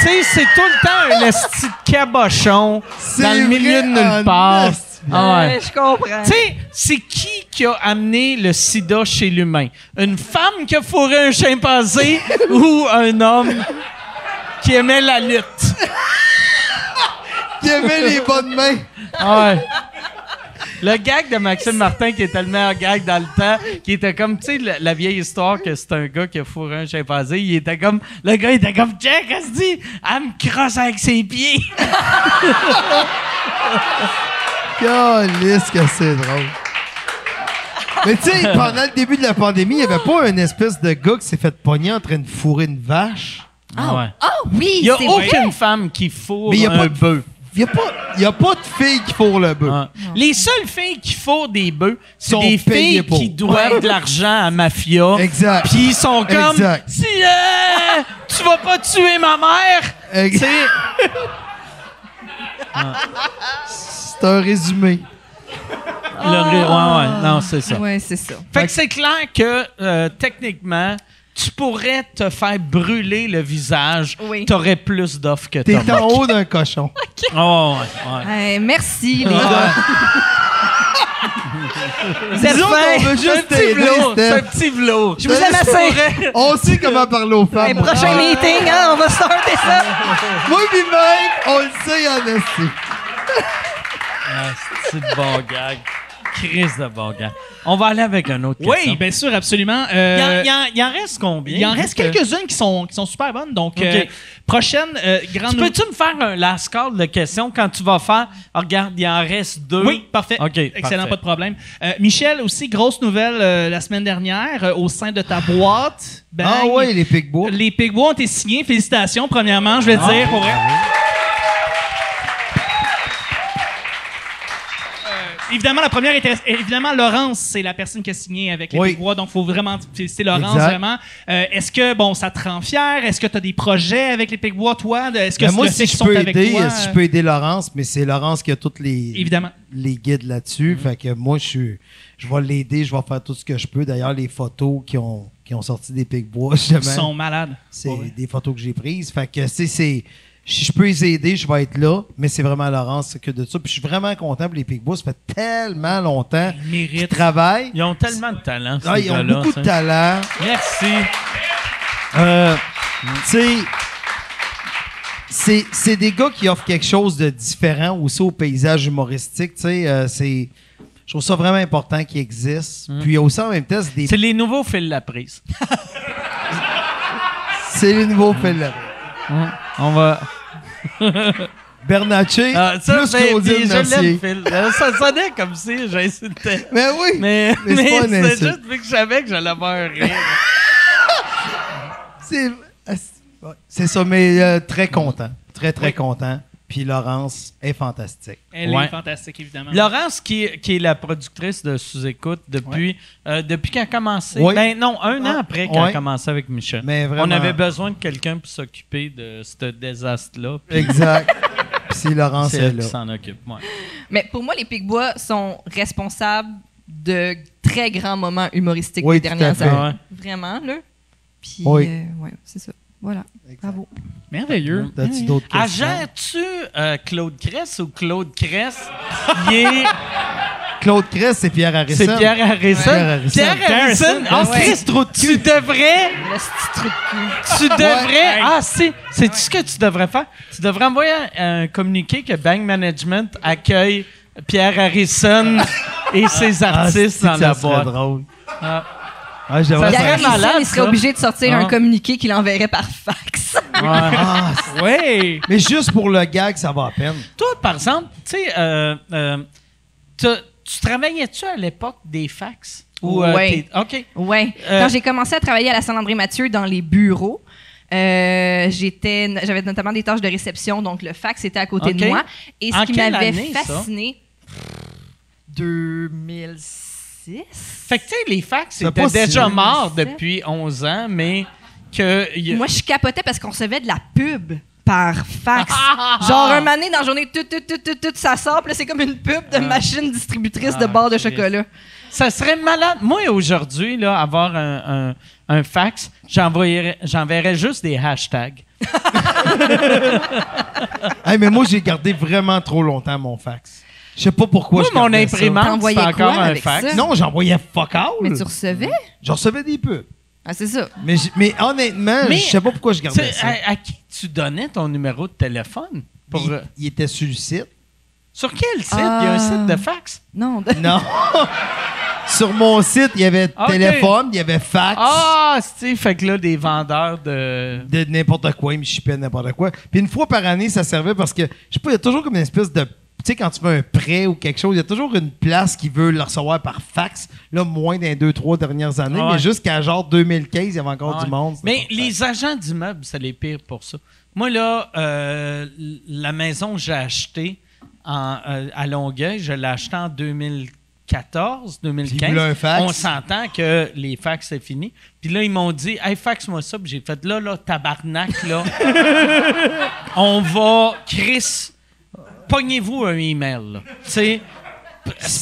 tu sais, c'est tout le temps un esti de cabochon dans le milieu de nulle part. Ah ouais. Ouais, je comprends. Tu sais, c'est qui qui a amené le sida chez l'humain? Une femme qui a fourré un chimpanzé [laughs] ou un homme qui aimait la lutte? Qui avait les bonnes mains. Ah ouais. Le gag de Maxime Martin, qui était le meilleur gag dans le temps, qui était comme, tu sais, la, la vieille histoire que c'est un gars qui a fourré un chimpanzé, il était comme, le gars était comme, Jack, elle se dit, elle me crosse avec ses pieds. [laughs] Calisse que c'est drôle. Mais tu sais, [laughs] pendant le début de la pandémie, il n'y avait pas une espèce de gars qui s'est fait pogner en train de fourrer une vache? Ah ouais. Ah oui, Il n'y a vrai. aucune femme qui fourre Mais il y a un pas de- bœuf. Il n'y a, pas- il y a pas de filles qui fourrent le bœuf. Ouais. Les seules filles qui fourrent des bœufs, c'est Sont des filles pour. qui doivent de l'argent à mafia. Exact. Puis ils sont comme, Exact. si euh, tu vas pas tuer ma mère, Ex- tu sais, C'est un résumé. le ré- ouais, ouais, non, c'est ça. Ouais, c'est ça. Fait que c'est clair que euh, techniquement, tu pourrais te faire brûler le visage. Oui. T'aurais plus d'offres que T'es en haut d'un cochon. [laughs] Oh, ouais, ouais. Hey, merci, les gars. [laughs] Vous êtes fins. veut C'est un juste petit velours, c'est un petit velours. Je vous aime assez. On sait comment [laughs] parler aux femmes. Hey, prochain moi. meeting, hein, on va starter ça. Moi pis même, on le sait en esti. Ah, c'est de bon gag? Chris de bon gars. On va aller avec un autre question. Oui, bien sûr, absolument. Il Euh, en, il il en reste combien? il en reste que- quelques-unes qui sont, qui sont super bonnes. Donc, euh, prochaine euh, grande Tu peux-tu me faire un last call de questions quand tu vas faire? Ah, regarde, il en reste deux. Oui, parfait. OK, Excellent, parfait. pas de problème. Euh, Michel, aussi, grosse nouvelle euh, la semaine dernière euh, au sein de ta boîte. Bang. Ah ouais, les Pigbois. Les Pigbois ont été signés. Félicitations, premièrement, je vais Ah. dire, pour vrai. Euh, Évidemment, la première était. Évidemment, Laurence, c'est la personne qui a signé avec les Oui. Pigbois, donc il faut vraiment féliciter Laurence, Exact. vraiment. Euh, Est-ce que, bon, ça te rend fier? Est-ce que tu as des projets avec les Pigbois, toi? Est-ce que Ben, c'est moi, si je peux aider, toi? si je peux aider Laurence, mais c'est Laurence qui a tous les, Évidemment. les guides là-dessus. Fait que moi, je suis, je vais l'aider, je vais faire tout ce que je peux. D'ailleurs, les photos qui ont, qui ont sorti des Pigbois, [laughs] justement, Ils sont malades. c'est Ouais. des photos que j'ai prises. Fait que c'est, c'est, si je peux les aider, je vais être là, mais c'est vraiment Laurence que de ça. Puis je suis vraiment content pour les Pigbois. Ça fait tellement longtemps Ils qu'ils travaillent. Ils ont tellement de talent. Ah, ils ont beaucoup ça. de talent. Merci. Euh, tu sais, c'est, c'est des gars qui offrent quelque chose de différent aussi au paysage humoristique. Tu sais, euh, c'est, je trouve ça vraiment important qu'ils existent. Puis aussi en même temps, c'est des, C'est les nouveaux fils la prise. c'est les nouveaux On va. [laughs] Bernatchez, Ah, ça, plus ben, Claudine je Mercier. Phil. Euh, Ça sonnait comme si j'insultais. Mais oui, Mais, Mais mais, c'est juste vu que je savais que j'allais avoir un rire. [laughs] c'est, ouais, c'est ça, mais euh, très content. Très, très content. Puis Laurence est fantastique. Elle Ouais. est fantastique, évidemment. Laurence, qui, qui est la productrice de Sous-Écoute depuis, euh, depuis qu'elle a commencé. Oui. Ben non, un an Ah, après qu'elle ouais. a commencé avec Michel. Mais vraiment. On avait besoin de quelqu'un pour s'occuper de ce désastre-là. puis Exact. [laughs] Puis si Laurence C'est est elle là. s'en occupe. ouais. Mais pour moi, les Pigbois sont responsables de très grands moments humoristiques Oui, des dernières années. Puis, là. Puis, Oui. euh, ouais, c'est ça. Voilà. Bravo. Merveilleux. D'autres Ah, questions? Agères-tu euh, Claude Cress ou Claude Cress? Il est... Claude Cress, c'est Pierre Harrison. C'est Pierre Harrison. Pierre Harrison. Pierre Harrison. Christ, tu devrais... Le petit trou de cul. Tu devrais. Ouais. Ah, c'est. C'est ce que tu devrais faire? Tu devrais envoyer un, un communiqué que Bang Management accueille Pierre Harrison [laughs] et ses Ah, artistes c'est dans la ça serait boîte. drôle. Ah. Ah, Ça serait il serait ça. obligé de sortir Ah. un communiqué qu'il enverrait par fax. Ah, Ouais. mais juste pour le gag, ça va à peine. Toi, par exemple, tu sais, euh, euh, tu travaillais-tu à l'époque des fax? Ou, euh, OK. Ouais. Euh, Quand j'ai commencé à travailler à la Saint-André-Mathieu dans les bureaux, euh, j'étais, j'avais notamment des tâches de réception, donc le fax était à côté de moi. Et ce En qui m'avait fasciné, 2006. Fait que, tu sais, les fax C'est étaient si déjà loin. morts depuis 11 ans, mais que. y a- Moi, je capotais parce qu'on recevait de la pub par fax. Genre, un mané dans la journée, tout, tout, tout, tout, tout, ça sort. Puis là, c'est comme une pub de machine distributrice de Ah, barres de chocolat. Ça serait malade. Moi, aujourd'hui, là, avoir un, un- un fax, j'enverrais juste des hashtags. [laughs] Hey, mais moi, j'ai gardé vraiment trop longtemps mon fax. Je sais pas pourquoi Moi, je mon gardais ça. imprimante, T'envoyais encore quoi un avec fax. ça? Non, j'envoyais fuck all. Mais tu recevais? Je recevais des pubs. Ah, c'est ça. Mais, j- mais honnêtement, Mais- je sais pas pourquoi je Tu gardais sais, ça. à, à qui tu donnais ton numéro de téléphone? Pour, il, euh, il était sur le site. sur quel site? Il y a un Ah. site de fax? Non. de- [laughs] Non. sur mon site, il y avait Ok. téléphone, il y avait fax. Ah, c'est fait que là, des vendeurs de... de n'importe quoi, il me chipait n'importe quoi. Puis une fois par année, ça servait parce que, je sais pas, il y a toujours comme une espèce de. Tu sais, quand tu fais un prêt ou quelque chose, il y a toujours une place qui veut le recevoir par fax. Là, moins dans les deux, trois dernières années. Ah ouais. Mais jusqu'à genre 2015, il y avait encore Ah du monde. Mais les agents d'immeubles, c'est les pires pour ça. Moi, là, euh, la maison que j'ai achetée en, euh, à Longueuil, je l'ai achetée en 2014, Puis il 2015. voulait un fax. On s'entend que les fax, c'est fini. Puis là, ils m'ont dit, hey, fax-moi ça. Puis j'ai fait, là, là, tabarnak, là. [laughs] on va, Chris, pognez-vous un email, c'est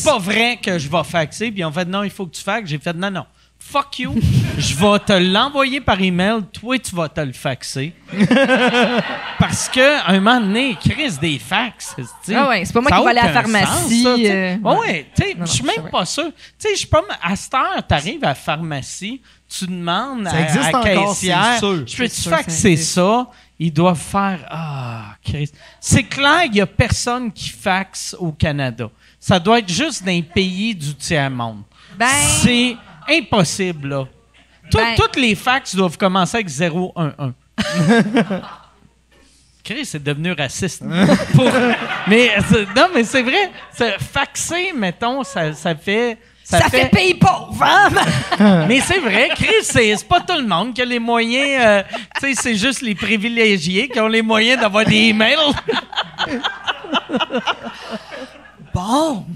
pas vrai que je vais faxer. Puis ont fait, non, il faut que tu faxes. J'ai fait, non, non. Fuck you. Je vais te l'envoyer par email. Toi, tu vas te le faxer. [laughs] Parce que, un moment donné, Chris, des fax. Ah ouais, c'est pas moi qui vais aller à la pharmacie, sens, ça, euh, Ouais, ouais, tu sais, je suis même pas sûr. Tu sais, je suis pas. À cette heure, t'arrives à la pharmacie, tu demandes Ça à, à caissière, je peux-tu faxer ça? Ils doivent faire Ah, Christ. C'est clair, il y a personne qui faxe au Canada. ça doit être juste les pays du tiers-monde. Ben, C'est impossible, là. Tout- Ben- Toutes les fax doivent commencer avec 011. [laughs] Chris, c'est devenu raciste. Pour- [laughs] mais c'est- non, mais c'est vrai. C'est- Faxer, mettons, ça, ça fait. Ça, fait... pays pauvre, hein? [laughs] Mais c'est vrai, Chris, c'est pas tout le monde qui a les moyens. euh, tu sais, c'est juste les privilégiés qui ont les moyens d'avoir des emails. [laughs] bon. [laughs]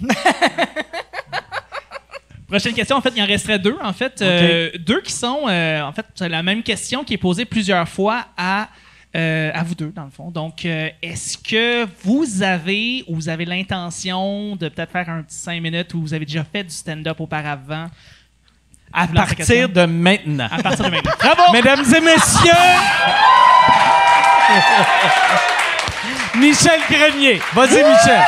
Prochaine question, en fait, il en resterait deux. En fait, Euh, deux qui sont, euh, en fait, c'est la même question qui est posée plusieurs fois à, euh, à vous deux, dans le fond. Donc, euh, est-ce que vous avez ou vous avez l'intention de peut-être faire un petit cinq minutes ou vous avez déjà fait du stand-up auparavant? À Vous partir de maintenant. À partir de maintenant. [laughs] Bravo! Mesdames et messieurs, [laughs] Michel Grenier. Vas-y, Michel.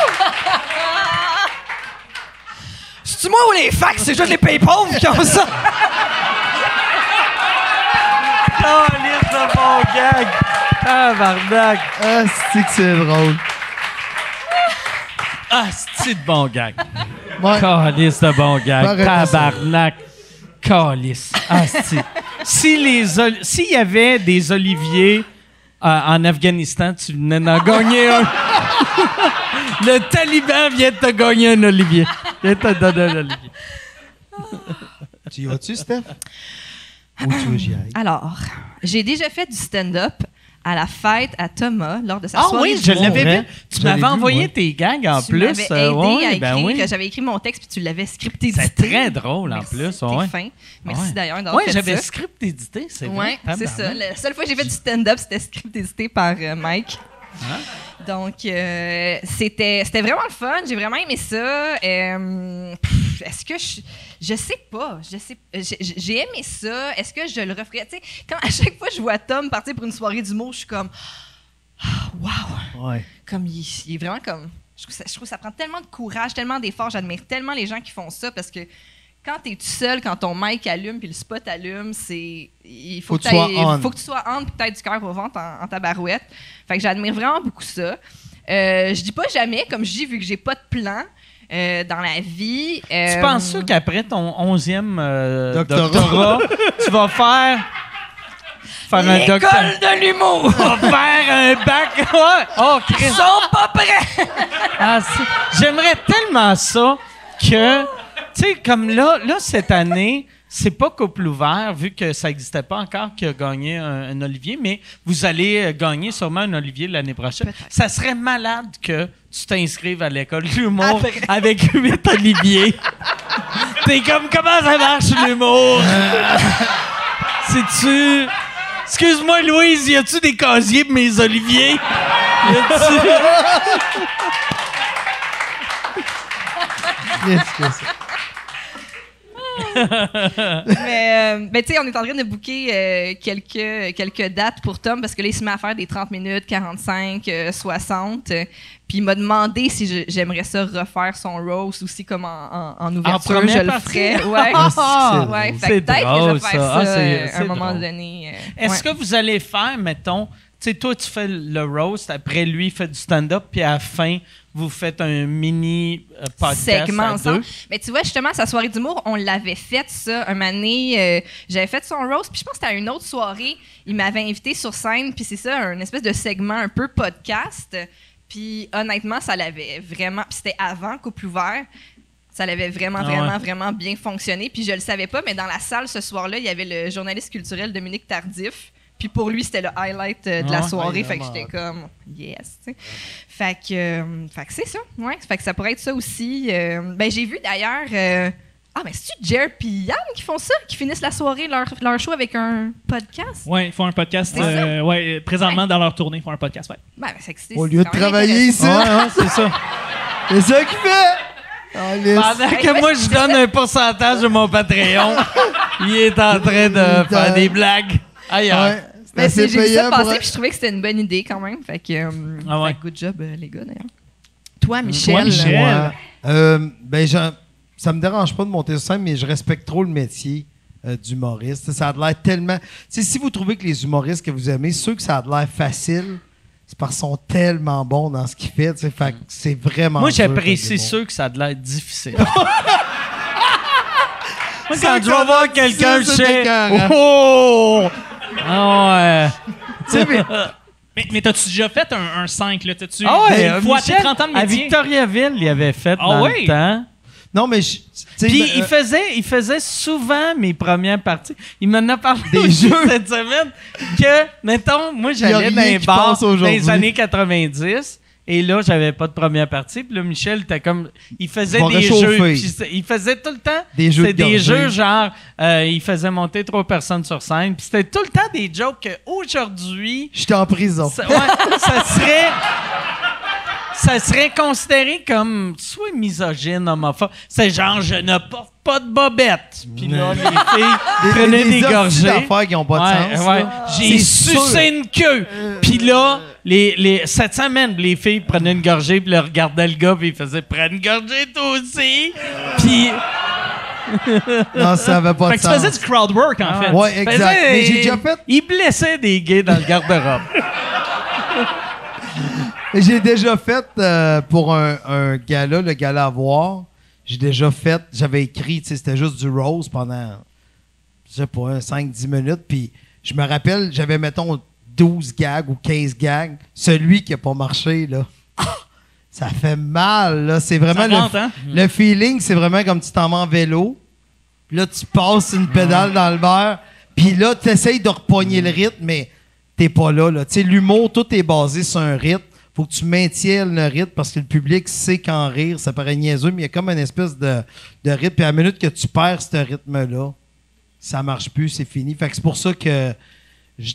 C'est-tu moi ou les fax? C'est juste les pays pauvres qui ont ça? [laughs] Oh, liste de bon gag. Tabarnak. Ah, c'est que c'est drôle. Ah, c'est de bon gag. Ouais. Calice de bon gag. Tabarnak. Calice. Ah, c'est- si les ol- S'il y avait des oliviers euh, en Afghanistan, tu venais d'en gagner un. [laughs] Le taliban vient de te gagner un olivier. Il vient de te donner un olivier. Tu y vas-tu, Steph? Ou tu veux que j'y aille? Alors, j'ai déjà fait du stand-up à la fête à Thomas lors de sa Ah soirée oui, je l'avais vu. Tu m'avais envoyé ouais. tes gags en tu plus. m'avais euh, aidé ouais, à ben écrire. oui. J'avais écrit mon texte puis tu l'avais script édité. C'est très drôle en Merci, plus. t'es ouais. fin. Merci Ouais. d'ailleurs d'avoir Ouais, fait j'avais script édité, c'est vrai. Ouais, c'est ça. La seule fois que j'ai fait du stand-up, c'était script édité par euh, Mike. Hein? Donc, euh, c'était c'était vraiment le fun. J'ai vraiment aimé ça. Euh, pff, Est-ce que je. Je sais pas. Je sais, j'ai- aimé ça. Est-ce que je le referais? Tu sais, quand à chaque fois que je vois Tom partir pour une soirée d'humour, je suis comme. Ah, Wow! Ouais. Comme il, il est vraiment comme. Je trouve, ça, je trouve que ça prend tellement de courage, tellement d'efforts. J'admire tellement les gens qui font ça parce que quand tu es tout seul, quand ton mic allume puis le spot allume, c'est. Il faut, Faut que, que faut que tu sois on aies du cœur au ventre en, en tabarouette. Fait que j'admire vraiment beaucoup ça. Euh, je dis pas jamais, comme je dis, vu que j'ai pas de plan euh, dans la vie. Tu euh, penses qu'après ton onzième euh, Doctorat. doctorat, tu vas faire. Faire un doctorat? L'école de l'humour! Tu vas faire un bac. [laughs] Ouais. Oh, Chris. Ils sont pas prêts! Ah, J'aimerais tellement ça que, tu sais, comme là, là, cette année, c'est pas couple ouvert, vu que ça n'existait pas encore, qui a gagné un, un Olivier, mais vous allez euh, gagner sûrement un Olivier l'année prochaine. Ça serait malade que tu t'inscrives à l'école de l'humour Après. avec [laughs] huit Oliviers. T'es comme, comment ça marche l'humour? [laughs] C'est-tu. Excuse-moi, Louise, y a-tu des casiers pour mes Oliviers? Y a-tu- [laughs] Qu'est-ce que c'est? [laughs] mais euh, mais tu sais, on est en train de booker euh, quelques, quelques dates pour Tom parce que là, il se met à faire des 30 minutes, 45, euh, 60. euh, puis il m'a demandé si j'aimerais ça refaire son roast aussi comme en, en, en ouverture. je le ferais. [laughs] Ouais. Ah, c'est ouais. Fait peut-être que je vais faire ça. ça, Ah, euh, à un moment drôle. donné. Est-ce ouais. que vous allez faire, mettons, tu sais, toi, tu fais le roast, après lui, il fait du stand-up, puis à la fin, vous faites un mini euh, podcast segment à deux. Mais tu vois, justement, sa soirée d'humour, on l'avait fait ça un année. euh, J'avais fait son roast, puis je pense que c'était à une autre soirée. Il m'avait invité sur scène, puis c'est ça, un espèce de segment un peu podcast. Puis honnêtement, ça l'avait vraiment. Puis c'était avant Couple ouvert. Ça l'avait vraiment, Ah vraiment, vraiment bien fonctionné. Puis je le savais pas, mais dans la salle ce soir-là, il y avait le journaliste culturel Dominique Tardif. Puis pour lui, c'était le highlight euh, de la ouais? soirée. Fait que j'étais comme, yes. tu sais. Fait que, euh, fait que c'est ça. Ouais. Fait que ça pourrait être ça aussi. Euh, ben, j'ai vu d'ailleurs. euh, ah, mais c'est-tu Jer et Yann qui font ça? Qui finissent la soirée, leur, leur show avec un podcast? Ouais, ils font un podcast. Euh, ouais, présentement, dans leur tournée, ils font un podcast. Ouais. Ben, ben, c'est que c'est- Au lieu de travailler ici, c'est ça. [laughs] c'est ça qu'il fait! Oh, lisse. Pendant Hey, que moi, je donne un pourcentage de mon Patreon, il est en train de faire des blagues ailleurs. C'est- j'ai vu ça passer puis je trouvais que c'était une bonne idée quand même. Fait que, euh, Ah ouais. fait que good job, euh, les gars, d'ailleurs. Toi, Michel? Toi, Michel. Euh, ben, ça me dérange pas de monter sur scène, mais je respecte trop le métier euh, d'humoriste. Ça a de l'air tellement. Si vous trouvez que les humoristes que vous aimez, ceux que ça a de l'air facile, c'est parce qu'ils sont tellement bons dans ce qu'ils font. Fait c'est vraiment. Moi, j'apprécie ceux que ça a de l'air difficile. [laughs] Moi, quand je vais voir quelqu'un, je sais. Oh! Ah ouais. [laughs] Tu sais, mais- Mais, mais t'as-tu déjà fait un, un 5, là? T'as-tu Ah ouais, une euh, fois Michel, tes 30 ans de à métier? Victoriaville, il avait fait Ah dans ouais? le temps. non, mais. je- Puis ben, il euh, faisait, il faisait souvent mes premières parties. Il m'en a parlé Des jeux. cette semaine que, mettons, moi j'allais dans les bars dans les années 90 et là j'avais pas de première partie. Puis là Michel était comme, il faisait des réchauffer. jeux. il faisait tout le temps Des jeux c'était de des jeux genre, euh, il faisait monter trois personnes sur scène. Puis c'était tout le temps des jokes que aujourd'hui J'étais en prison. ça, ouais, ça serait. Ça serait considéré comme soit misogyne, homophobe. C'est genre, je ne porte pas de bobette. Puis là, les filles [laughs] prenaient des, hosties gorgées. d'affaires qui n'ont pas de Ouais, sens. ouais. J'ai sucé une queue. Puis là, les, les, cette semaine, les filles prenaient une gorgée, puis regardaient le gars, puis ils faisaient Prends une gorgée, toi aussi. Puis. [laughs] Non, ça n'avait pas Fait de que tu sens. faisais du crowd work, en fait. Ouais, exact. Mais j'ai déjà fait Ils blessaient des gays dans le garde-robe. [laughs] [laughs] J'ai déjà fait euh, pour un, un gala, le gala à voir. J'ai déjà fait, j'avais écrit, tu sais, c'était juste du rose pendant, je sais pas, 5-10 minutes. Puis je me rappelle, j'avais, mettons, 12 gags ou 15 gags. Celui qui a pas marché, là, [laughs] ça fait mal, là. C'est vraiment le, hein? le feeling, c'est vraiment comme tu t'en vas en vélo. Puis là, tu passes une pédale dans le verre. Puis là, tu essayes de repogner le rythme, mais t'es pas là. là. L'humour, tout est basé sur un rythme. Faut que tu maintiennes le rythme parce que le public sait qu'en rire, ça paraît niaiseux, mais il y a comme une espèce de, de rythme. Puis à la minute que tu perds ce rythme-là, ça marche plus, c'est fini. Fait que c'est pour ça que.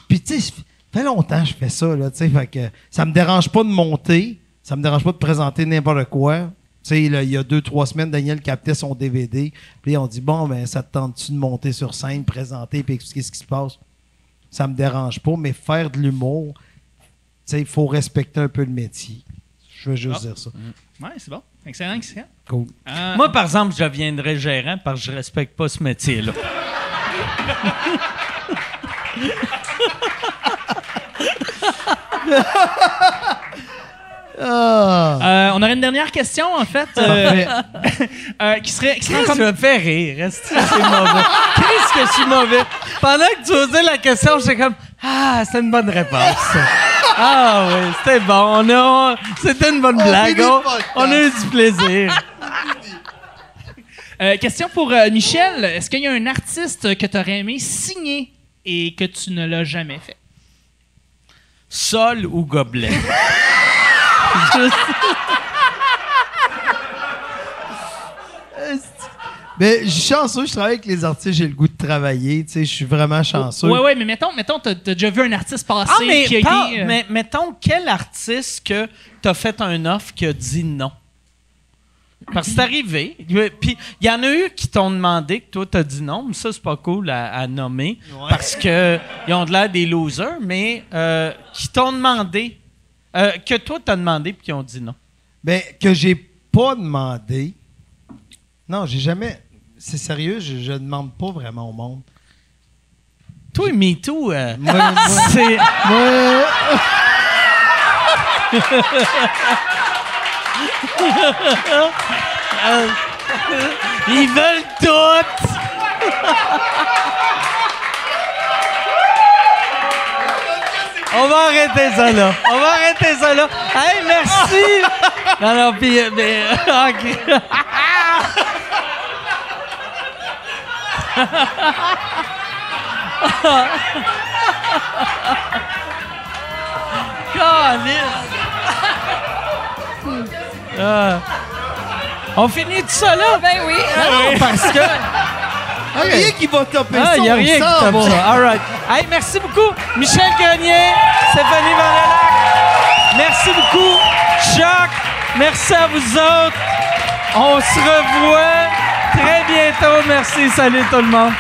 Puis tu sais, fait longtemps que je fais ça, là, tu sais. Ça me dérange pas de monter, ça me dérange pas de présenter n'importe quoi. Tu sais, il y a deux, trois semaines, Daniel captait son DVD. Puis on dit, bon, ben, ça te tente-tu de monter sur scène, présenter, puis expliquer ce qui se passe? Ça me dérange pas, mais faire de l'humour, tu sais, il faut respecter un peu le métier. Je veux juste Ah. dire ça. Ouais, c'est bon. Excellent, excellent. Cool. Euh, Moi, par exemple, je deviendrais gérant parce que je respecte pas ce métier-là. [laughs] [laughs] Ah! euh, on aurait une dernière question, en fait, euh, [laughs] euh, qui serait, qui serait Qu'est-ce comme- que me fait rire? Est-ce que c'est mauvais? Qu'est-ce que je suis mauvais? Pendant que tu posais la question, j'étais comme Ah, c'est une bonne réponse. Ah oui, c'était bon. On a, c'était une bonne blague. On, on a eu du plaisir. Euh, question pour euh, Michel. Est-ce qu'il y a un artiste que tu aurais aimé signer et que tu ne l'as jamais fait? Sol ou gobelet? [laughs] Mais je suis chanceux, je travaille avec les artistes, j'ai le goût de travailler. Tu sais, je suis vraiment chanceux. Ouais, ouais, mais mettons, mettons t'as, t'as déjà vu un artiste passer Ah, mais, qui a parle- été. euh, mais mettons, quel artiste que t'as fait un offre qui a dit non? Parce que c'est arrivé. Puis il y en a eu qui t'ont demandé que toi t'as dit non, mais ça c'est pas cool à, à nommer parce que ils ont de l'air des losers, mais euh, qui t'ont demandé euh, que toi t'as demandé puis qui ont dit non? Ben, que j'ai pas demandé. Non, j'ai jamais. C'est sérieux, je, je demande pas vraiment au monde. Toi, MeToo, euh, Moi, moi- [laughs] c'est moi- [laughs] ils veulent tout. [laughs] On va arrêter ça là. On va arrêter ça là. Hey, merci. [laughs] Non, non, puis, euh, mais, euh. Ah. [laughs] On finit tout ça là? Ben oui. Non, parce que. [laughs] Ah, rien qui va topper Ah, ça. il n'y a rien qui tape va. ça. All right. Hey, merci beaucoup. Michel Grenier, Stéphanie Vandelac. Merci beaucoup. Choc. Merci à vous autres. On se revoit très bientôt. Merci. Salut tout le monde.